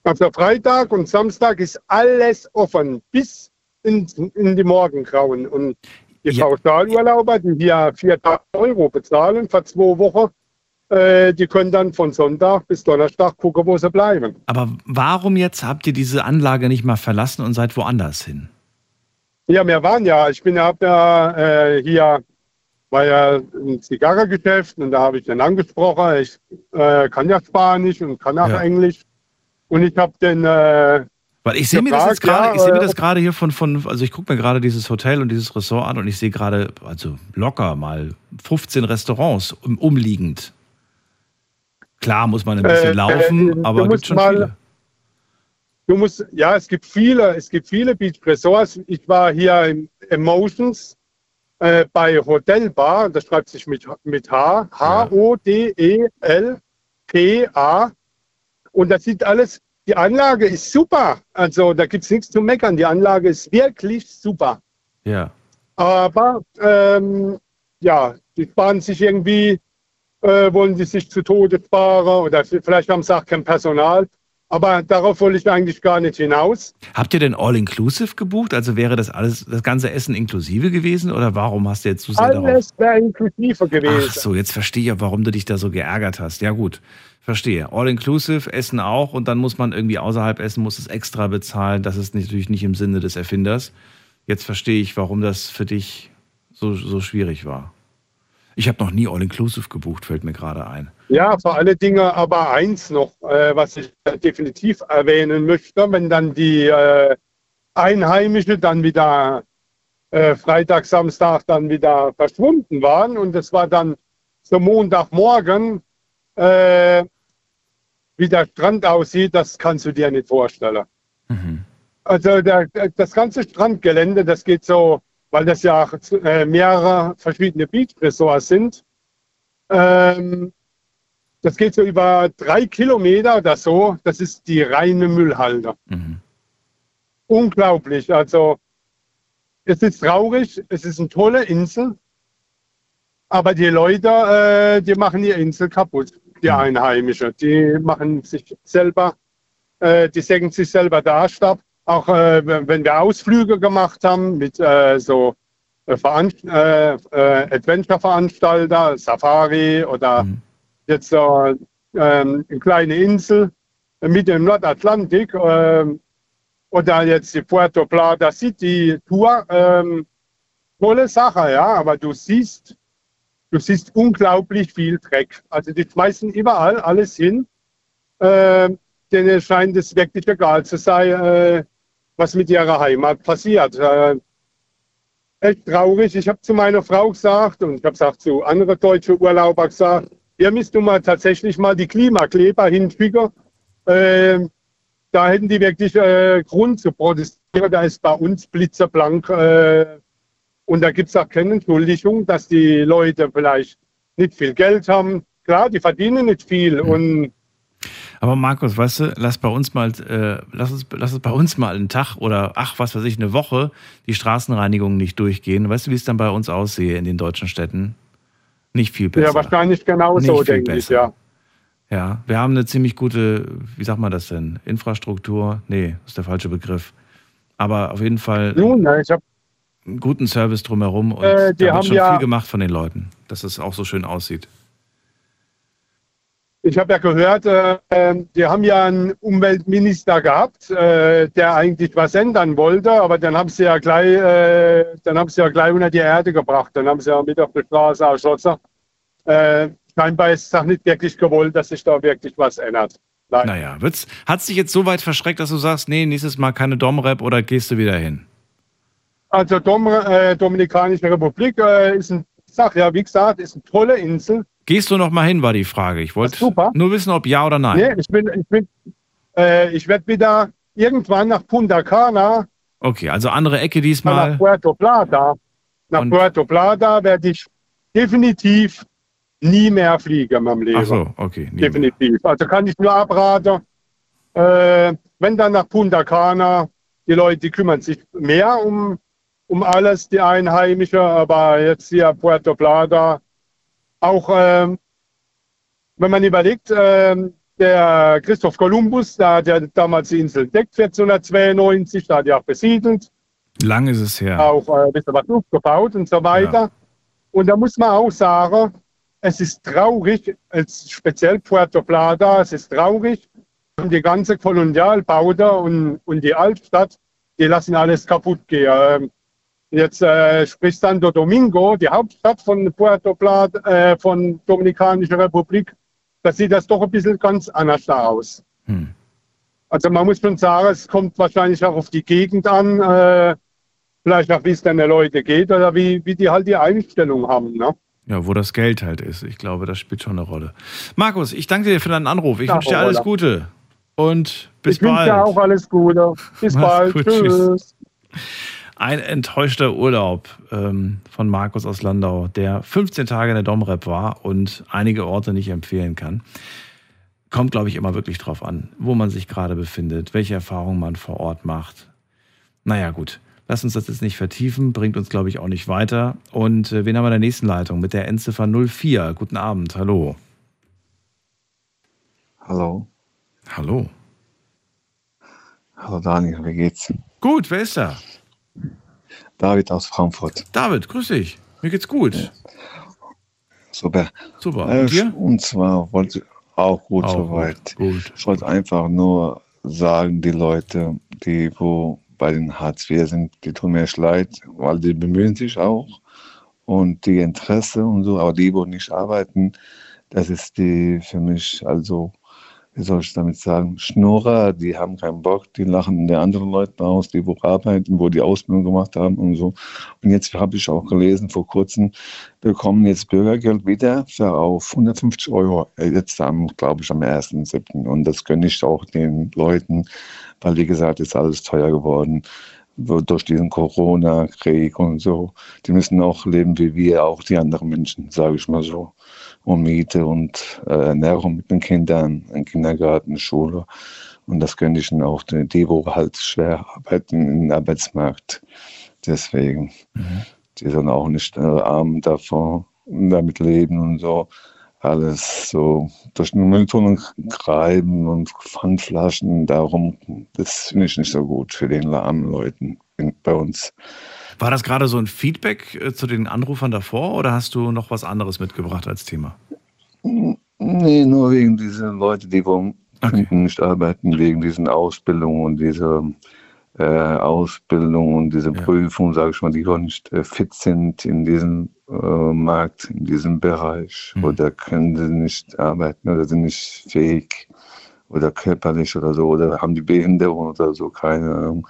Also Freitag und Samstag ist alles offen, bis in, in die Morgengrauen. Und die Pauschalurlauber, die hier 4.000 Euro bezahlen für zwei Wochen, äh, die können dann von Sonntag bis Donnerstag gucken, wo sie bleiben. Aber warum jetzt habt ihr diese Anlage nicht mal verlassen und seid woanders hin? Ja, wir waren ja, ich bin ja, ja äh, hier, war ja ein Zigarrengeschäft und da habe ich den angesprochen. Ich äh, kann ja Spanisch und kann auch Ja. Englisch. Und ich habe den. Äh, Weil ich sehe mir das jetzt gerade, ich sehe mir äh, das gerade hier von, von, also ich gucke mir gerade dieses Hotel und dieses Ressort an und ich sehe gerade, also locker mal 15 Restaurants um, umliegend. Klar muss man ein bisschen Äh, laufen, äh, aber gibt schon mal- viele. Du musst, ja, es gibt viele, es gibt viele Beach Resorts. Ich war hier im Emotions äh, bei Hotelbar, das schreibt sich mit, mit H, E H-O-D-E-L-P-A. Und das sieht alles, die Anlage ist super. Also da gibt es nichts zu meckern. Die Anlage ist wirklich super. Ja. Aber ähm, ja, die sparen sich irgendwie, äh, wollen die sich zu Tode sparen oder vielleicht haben sie auch kein Personal. Aber darauf wollte ich eigentlich gar nicht hinaus. Habt ihr denn All-Inclusive gebucht? Also wäre das alles, das ganze Essen inklusive gewesen oder warum hast du jetzt so sehr darauf? Alles wäre inklusive gewesen. Ach so, jetzt verstehe ich auch, warum du dich da so geärgert hast. Ja gut, verstehe. All-inclusive, Essen auch und dann muss man irgendwie außerhalb essen, muss es extra bezahlen. Das ist natürlich nicht im Sinne des Erfinders. Jetzt verstehe ich, warum das für dich so, so schwierig war. Ich habe noch nie All-inclusive gebucht, fällt mir gerade ein. Ja, vor alle Dinge aber eins noch, äh, was ich definitiv erwähnen möchte, wenn dann die äh, Einheimische dann wieder äh, Freitag, Samstag dann wieder verschwunden waren und es war dann so Montagmorgen, äh, wie der Strand aussieht, das kannst du dir nicht vorstellen. Also der, das ganze Strandgelände, das geht so, weil das ja äh, mehrere verschiedene Beach-Resorts sind, ähm, das geht so über drei Kilometer oder so. Das ist die reine Müllhalde. Unglaublich. Also es ist traurig. Es ist eine tolle Insel. Aber die Leute, äh, die machen die Insel kaputt. Die Einheimischen. Die machen sich selber, äh, die sägen sich selber da ab. Auch äh, wenn wir Ausflüge gemacht haben mit äh, so äh, Veranst äh, äh, Adventure-Veranstalter, Safari oder jetzt so ähm, eine kleine Insel mit dem Nordatlantik ähm, oder jetzt die Puerto Plata City Tour. Ähm, tolle Sache, ja, aber du siehst, du siehst unglaublich viel Dreck. Also die schmeißen überall alles hin. Ähm, denen scheint es wirklich egal zu sein, äh, was mit ihrer Heimat passiert. Äh, echt traurig. Ich habe zu meiner Frau gesagt und ich habe es auch zu anderen deutschen Urlaubern gesagt, ihr müsst nun mal tatsächlich mal die Klimakleber hinschicken. Äh, da hätten die wirklich äh, Grund zu protestieren. Da ist bei uns blitzerblank äh, und da gibt es auch keine Entschuldigung, dass die Leute vielleicht nicht viel Geld haben. Klar, die verdienen nicht viel und Aber Markus, weißt du, lass bei uns mal, äh, lass uns, lass uns bei uns mal einen Tag oder ach, was weiß ich, eine Woche die Straßenreinigung nicht durchgehen. Weißt du, wie es dann bei uns aussehe in den deutschen Städten? Nicht viel besser. ja, wahrscheinlich genauso, denke ich, besser. ja. Ja, wir haben eine ziemlich gute, wie sagt man das denn? Infrastruktur? Nee, ist der falsche Begriff. Aber auf jeden Fall Nun, ich habe einen guten Service drumherum und Äh, die da haben wird schon ja- viel gemacht von den Leuten, dass es auch so schön aussieht. Ich habe ja gehört, äh, die haben ja einen Umweltminister gehabt, äh, der eigentlich was ändern wollte, aber dann haben sie ja gleich, äh, dann haben sie ja gleich unter die Erde gebracht. Dann haben sie ja mit auf der Straße erschossen. Äh, scheinbar ist es auch nicht wirklich gewollt, dass sich da wirklich was ändert. Nein. Naja, wird's, hat's dich jetzt so weit verschreckt, dass du sagst, nee, nächstes Mal keine Domrep oder gehst du wieder hin? Also Dom, äh, Dominikanische Republik äh, ist ein, ich sag ja, wie gesagt, ist eine tolle Insel. Gehst du noch mal hin, war die Frage. Ich wollte nur wissen, ob ja oder nein. Nee, ich bin, ich bin, äh, ich werde wieder irgendwann nach Punta Cana Okay, also andere Ecke nach diesmal. Puerto Plata. Nach Puerto Plata werde ich definitiv nie mehr fliegen in meinem Leben. Ach so, okay. definitiv. Also kann ich nur abraten. Äh, wenn dann nach Punta Cana, die Leute die kümmern sich mehr um, um alles, die Einheimischen, aber jetzt hier Puerto Plata, auch ähm, wenn man überlegt, ähm, der Christoph Kolumbus, der hat ja damals die Insel entdeckt, 1492, da hat er auch besiedelt Lang ist es her. auch äh, ein bisschen was aufgebaut und so weiter. Und da muss man auch sagen, es ist traurig, als speziell Puerto Plata, es ist traurig, die ganze Kolonialbaute und, und die Altstadt, die lassen alles kaputt gehen. Ähm, Jetzt äh, spricht Santo Domingo, die Hauptstadt von Puerto Plata, äh, von Dominikanischer Republik, da sieht das doch ein bisschen ganz anders aus. Hm. Also man muss schon sagen, es kommt wahrscheinlich auch auf die Gegend an, äh, vielleicht auch wie es dann den Leuten geht oder wie, wie die halt die Einstellung haben. Ne? Ja, wo das Geld halt ist. Ich glaube, das spielt schon eine Rolle. Markus, ich danke dir für deinen Anruf. Ich Ja, wünsche dir alles. Gute. Und bis ich wünsche bald. dir auch alles Gute. Bis Mach's bald. gut, tschüss. tschüss. Ein enttäuschter Urlaub ähm, von Markus aus Landau, der 15 Tage in der Domrep war und einige Orte nicht empfehlen kann. Kommt, glaube ich, immer wirklich drauf an, wo man sich gerade befindet, welche Erfahrungen man vor Ort macht. Naja, gut. Lass uns das jetzt nicht vertiefen, bringt uns, glaube ich, auch nicht weiter. Und äh, wen haben wir in der nächsten Leitung? Mit der Endziffer 04. Guten Abend, hallo. Hallo. Hallo. Hallo Daniel, wie geht's? Gut, wer ist da? David aus Frankfurt. David, grüß dich. Mir geht's gut. Super. Super. Äh, Und dir? und zwar wollte auch gut Auch soweit. gut. Ich wollte einfach nur sagen, die Leute, die wo bei den Hartz IV sind, die tun mir echt leid, weil die bemühen sich auch und die Interesse und so, aber die, wo nicht arbeiten, das ist die für mich, also, wie soll ich damit sagen, Schnurrer, die haben keinen Bock, die lachen der anderen Leute aus, die wo arbeiten, wo die Ausbildung gemacht haben und so. Und jetzt habe ich auch gelesen, vor kurzem bekommen jetzt Bürgergeld wieder für auf 150 Euro, äh, jetzt am, glaube ich, am 1.7. Und das gönne ich auch den Leuten, weil, wie gesagt, ist alles teuer geworden wo- durch diesen Corona-Krieg und so. Die müssen auch leben wie wir, auch die anderen Menschen, sage ich mal so. Und Miete und äh, Ernährung mit den Kindern, im Kindergarten, Schule. Und das gönne ich ihnen auch, die, die wo halt schwer arbeiten im Arbeitsmarkt. Deswegen. Die sind auch nicht äh, arm davon, damit leben und so. Alles so durch den Mülltonnen greifen und Pfandflaschen, darum, das finde ich nicht so gut für den armen Leuten bei uns. War das gerade so ein Feedback äh, zu den Anrufern davor oder hast du noch was anderes mitgebracht als Thema? Nee, nur wegen dieser Leute, die wo nicht arbeiten, wegen diesen Ausbildungen und dieser äh, Ausbildung und diese Prüfung, sage ich mal, die gar nicht äh, fit sind in diesem äh, Markt, in diesem Bereich oder können sie nicht arbeiten oder sind nicht fähig oder körperlich oder so oder haben die Behinderung oder so, keine Ahnung.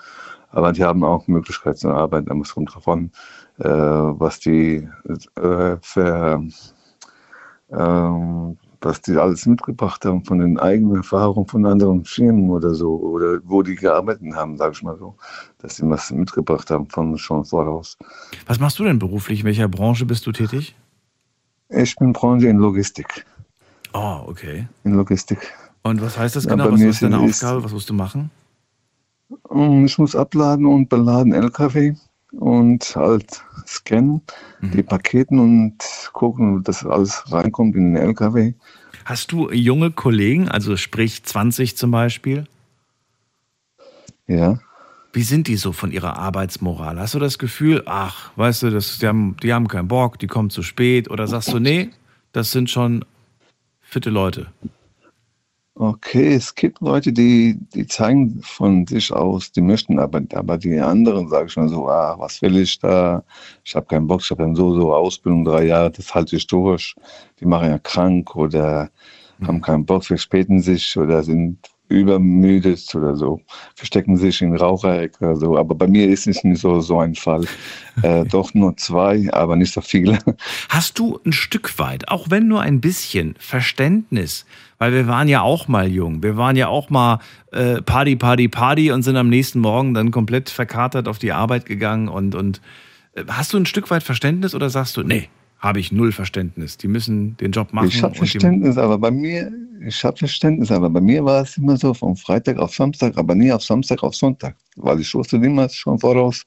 Aber die haben auch Möglichkeit zu arbeiten. Da muss drauf an, äh, was die äh, für, ähm, was die alles mitgebracht haben von den eigenen Erfahrungen von anderen Firmen oder so, oder wo die gearbeitet haben, sage ich mal so, dass sie was mitgebracht haben von schon voraus. Was machst du denn beruflich? In welcher Branche bist du tätig? Ich bin Branche in Logistik. Oh, okay. In Logistik. Und was heißt das genau? was ist deine Aufgabe? Was musst du machen? Und Ich muss abladen und beladen LKW und halt scannen die Paketen und gucken, dass alles reinkommt in den LKW. Hast du junge Kollegen, also sprich 20 zum Beispiel? Ja. Wie sind die so von ihrer Arbeitsmoral? Hast du das Gefühl, ach, weißt du, das, die, haben, die haben keinen Bock, die kommen zu spät? Oder sagst du, nee, das sind schon fitte Leute? Okay, es gibt Leute, die, die zeigen von sich aus, die möchten, aber, aber die anderen sagen schon so, ah, was will ich da? Ich habe keinen Bock, ich habe dann so, so Ausbildung, drei Jahre, das halte ich durch. Die machen ja krank oder haben keinen Bock, verspäten sich oder sind übermüdet oder so, verstecken sich in Raucherecke oder so. Aber bei mir ist es nicht so, so ein Fall. Äh, doch nur zwei, aber nicht so viele. Hast du ein Stück weit, auch wenn nur ein bisschen, Verständnis? Weil wir waren ja auch mal jung. Wir waren ja auch mal äh, Party, Party, Party und sind am nächsten Morgen dann komplett verkatert auf die Arbeit gegangen. Und, und äh, hast du ein Stück weit Verständnis oder sagst du, nee, habe ich null Verständnis. Die müssen den Job machen. Ich habe Verständnis, aber bei mir, ich habe Verständnis, aber bei mir war es immer so von Freitag auf Samstag, aber nie auf Samstag auf Sonntag, weil ich wusste immer schon voraus,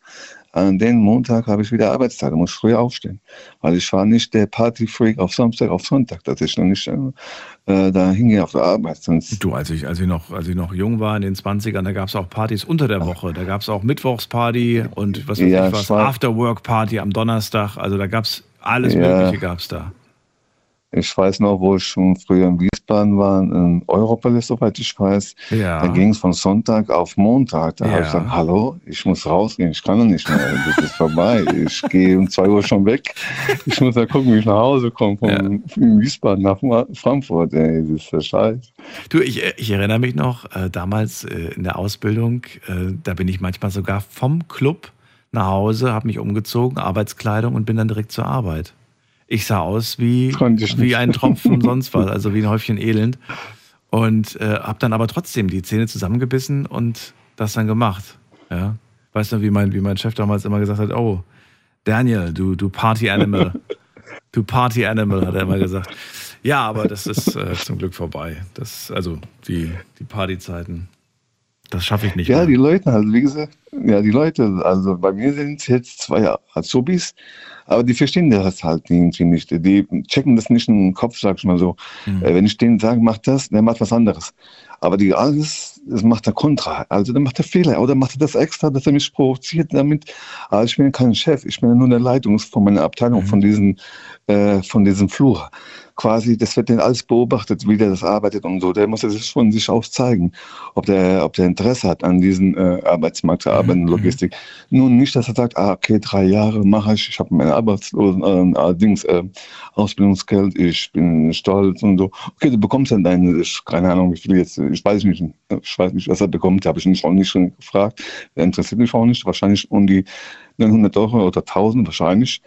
an den Montag habe ich wieder Arbeitstage, muss früh aufstehen, weil ich war nicht der Partyfreak auf Samstag auf Sonntag, dass ich noch nicht äh, da hingehe auf der Arbeit. Sonst Du, als ich, als, ich noch, als ich noch jung war in den 20ern, da gab es auch Partys unter der Woche. Da gab es auch Mittwochsparty und was weiß Ja, ich was. Afterwork-Party am Donnerstag. Also da gab es alles Ja. Mögliche gab es da. Ich weiß noch, wo ich schon früher in Wiesbaden war, in Europolis, soweit ich weiß. Ja. Da ging es von Sonntag auf Montag. Da habe ich Ja. gesagt, hallo, ich muss rausgehen, ich kann doch nicht mehr, das ist vorbei. Ich gehe um zwei Uhr schon weg. Ich muss ja gucken, wie ich nach Hause komme, von Wiesbaden nach Frankfurt. Ey, das ist der Scheiß. Du, ich, ich erinnere mich noch, äh, damals äh, in der Ausbildung, äh, da bin ich manchmal sogar vom Club nach Hause, habe mich umgezogen, Arbeitskleidung und bin dann direkt zur Arbeit. Ich sah aus wie, wie ein Tropfen sonst was, also wie ein Häufchen Elend. Und äh, habe dann aber trotzdem die Zähne zusammengebissen und das dann gemacht. Ja? Weißt du, wie mein, wie mein Chef damals immer gesagt hat, oh, Daniel, du, du Party Animal. Du Party Animal, hat er immer gesagt. Ja, aber das ist äh, zum Glück vorbei. Das, also die, die Partyzeiten, das schaffe ich nicht Ja, mehr. die Leute, also wie gesagt, ja, die Leute, also bei mir sind es jetzt zwei Azubis, aber die verstehen das halt irgendwie nicht. Die checken das nicht im Kopf, sag ich mal so. Äh, wenn ich denen sage, mach das, der macht was anderes. Aber die alles, das macht er kontra. Also dann macht er Fehler oder macht er das extra, dass er mich provoziert damit. Aber ich bin ja kein Chef, ich bin ja nur der Leitung von meiner Abteilung, von diesem, äh, von diesem Flur. Quasi, das wird dann alles beobachtet, wie der das arbeitet und so. Der muss es von sich aus zeigen, ob der, ob der Interesse hat an diesem äh, Arbeitsmarkt zu arbeiten, Logistik. Nun nicht, dass er sagt, ah, okay, drei Jahre mache ich, ich habe meine Arbeitslosen, äh, allerdings äh, Ausbildungsgeld, ich bin stolz und so. Okay, du bekommst dann deine, ich, keine Ahnung, wie viel jetzt, ich weiß nicht, ich weiß nicht, was er bekommt, habe ich nicht, auch nicht schon gefragt. Der interessiert mich auch nicht, wahrscheinlich um die 900 Euro oder 1000 wahrscheinlich.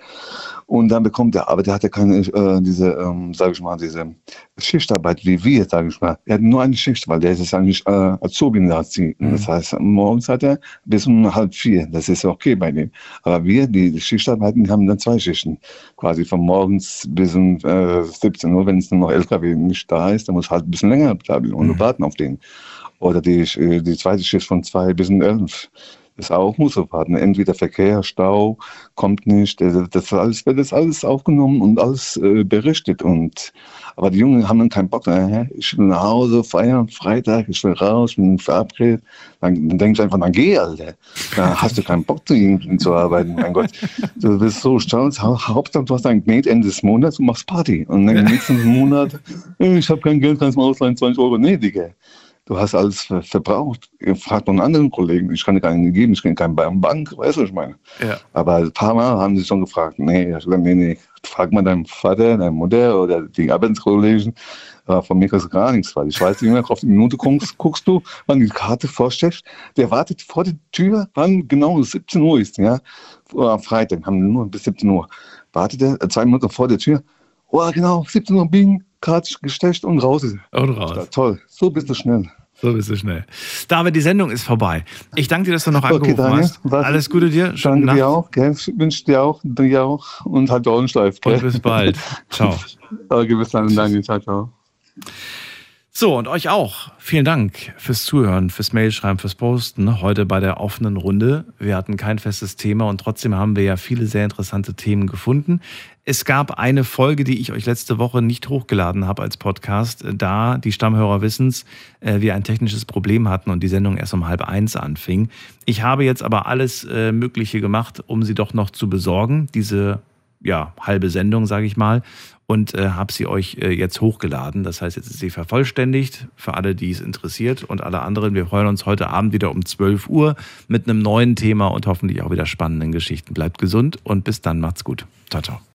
Und dann bekommt er, aber der hat ja keine, äh, diese, ähm, sage ich mal, diese Schichtarbeit wie wir, sage ich mal. Er hat nur eine Schicht, weil der ist eigentlich äh, Azubi-Nazi. Das heißt, morgens hat er bis um halb vier. Das ist okay bei dem. Aber wir, die, die Schichtarbeiten, haben dann zwei Schichten. Quasi von morgens bis um äh, 17 Uhr, wenn es nur noch LKW nicht da ist, dann muss halt ein bisschen länger bleiben und warten auf den. Oder die, äh, die zweite Schicht von zwei bis um elf. Das auch muss er warten. Entweder Verkehr, Stau, kommt nicht. Das, alles, wird das alles aufgenommen und alles äh, berichtet. Und, aber die Jungen haben dann keinen Bock. Äh, ich will nach Hause feiern, Freitag, ich will raus, ich bin verabredet. Dann, dann denke ich einfach, dann geh, Alter. Da hast du keinen Bock zu, irgendwie zu arbeiten. Mein Gott, du bist so stolz. Hau- Hauptsache, du hast ein Geld Ende des Monats und machst Party. Und dann im nächsten Monat, ich habe kein Geld, kannst du mal ausleihen, 20 Euro. Nee, Digga. Du hast alles ver verbraucht. Ihr fragt noch einen anderen Kollegen, ich kann dir keinen geben, ich kenne keinen Bank, weißt du, was ich meine? Ja. Aber ein paar Mal haben sie schon gefragt, nee, ich sag, nee, nee, frag mal deinen Vater, deine Mutter oder die Arbeitskollegen. Aber von mir du gar nichts, weil ich weiß nicht mehr, auf die Minute guckst, guckst du, wann die Karte vorstellst. Der wartet vor der Tür, wann genau 17 Uhr ist, ja. Am Freitag haben wir nur bis 17 Uhr. Wartet er äh, zwei Minuten vor der Tür. Oh, genau, 17 Uhr, bing, Karte gestecht und raus ist. Und raus. Ja, toll, so bist du schnell. So bist du schnell. David, die Sendung ist vorbei. Ich danke dir, dass du noch Okay, angerufen Daniel, hast. Alles Gute dir. Schöne Danke dir Nacht. auch, gell? wünsche dir auch, dir auch und halt die Ohren steif. Gell? Und bis bald. Ciao. Okay, bis dann, danke, ciao, ciao. So, und euch auch. Vielen Dank fürs Zuhören, fürs Mailschreiben, fürs Posten. Heute bei der offenen Runde. Wir hatten kein festes Thema und trotzdem haben wir ja viele sehr interessante Themen gefunden. Es gab eine Folge, die ich euch letzte Woche nicht hochgeladen habe als Podcast, da die Stammhörer wissens, äh, wir ein technisches Problem hatten und die Sendung erst um halb eins anfing. Ich habe jetzt aber alles äh, Mögliche gemacht, um sie doch noch zu besorgen, diese ja, halbe Sendung, sage ich mal, und äh, habe sie euch äh, jetzt hochgeladen. Das heißt, jetzt ist sie vervollständigt für alle, die es interessiert und alle anderen. Wir freuen uns heute Abend wieder um 12 Uhr mit einem neuen Thema und hoffentlich auch wieder spannenden Geschichten. Bleibt gesund und bis dann, macht's gut. Ciao, ciao.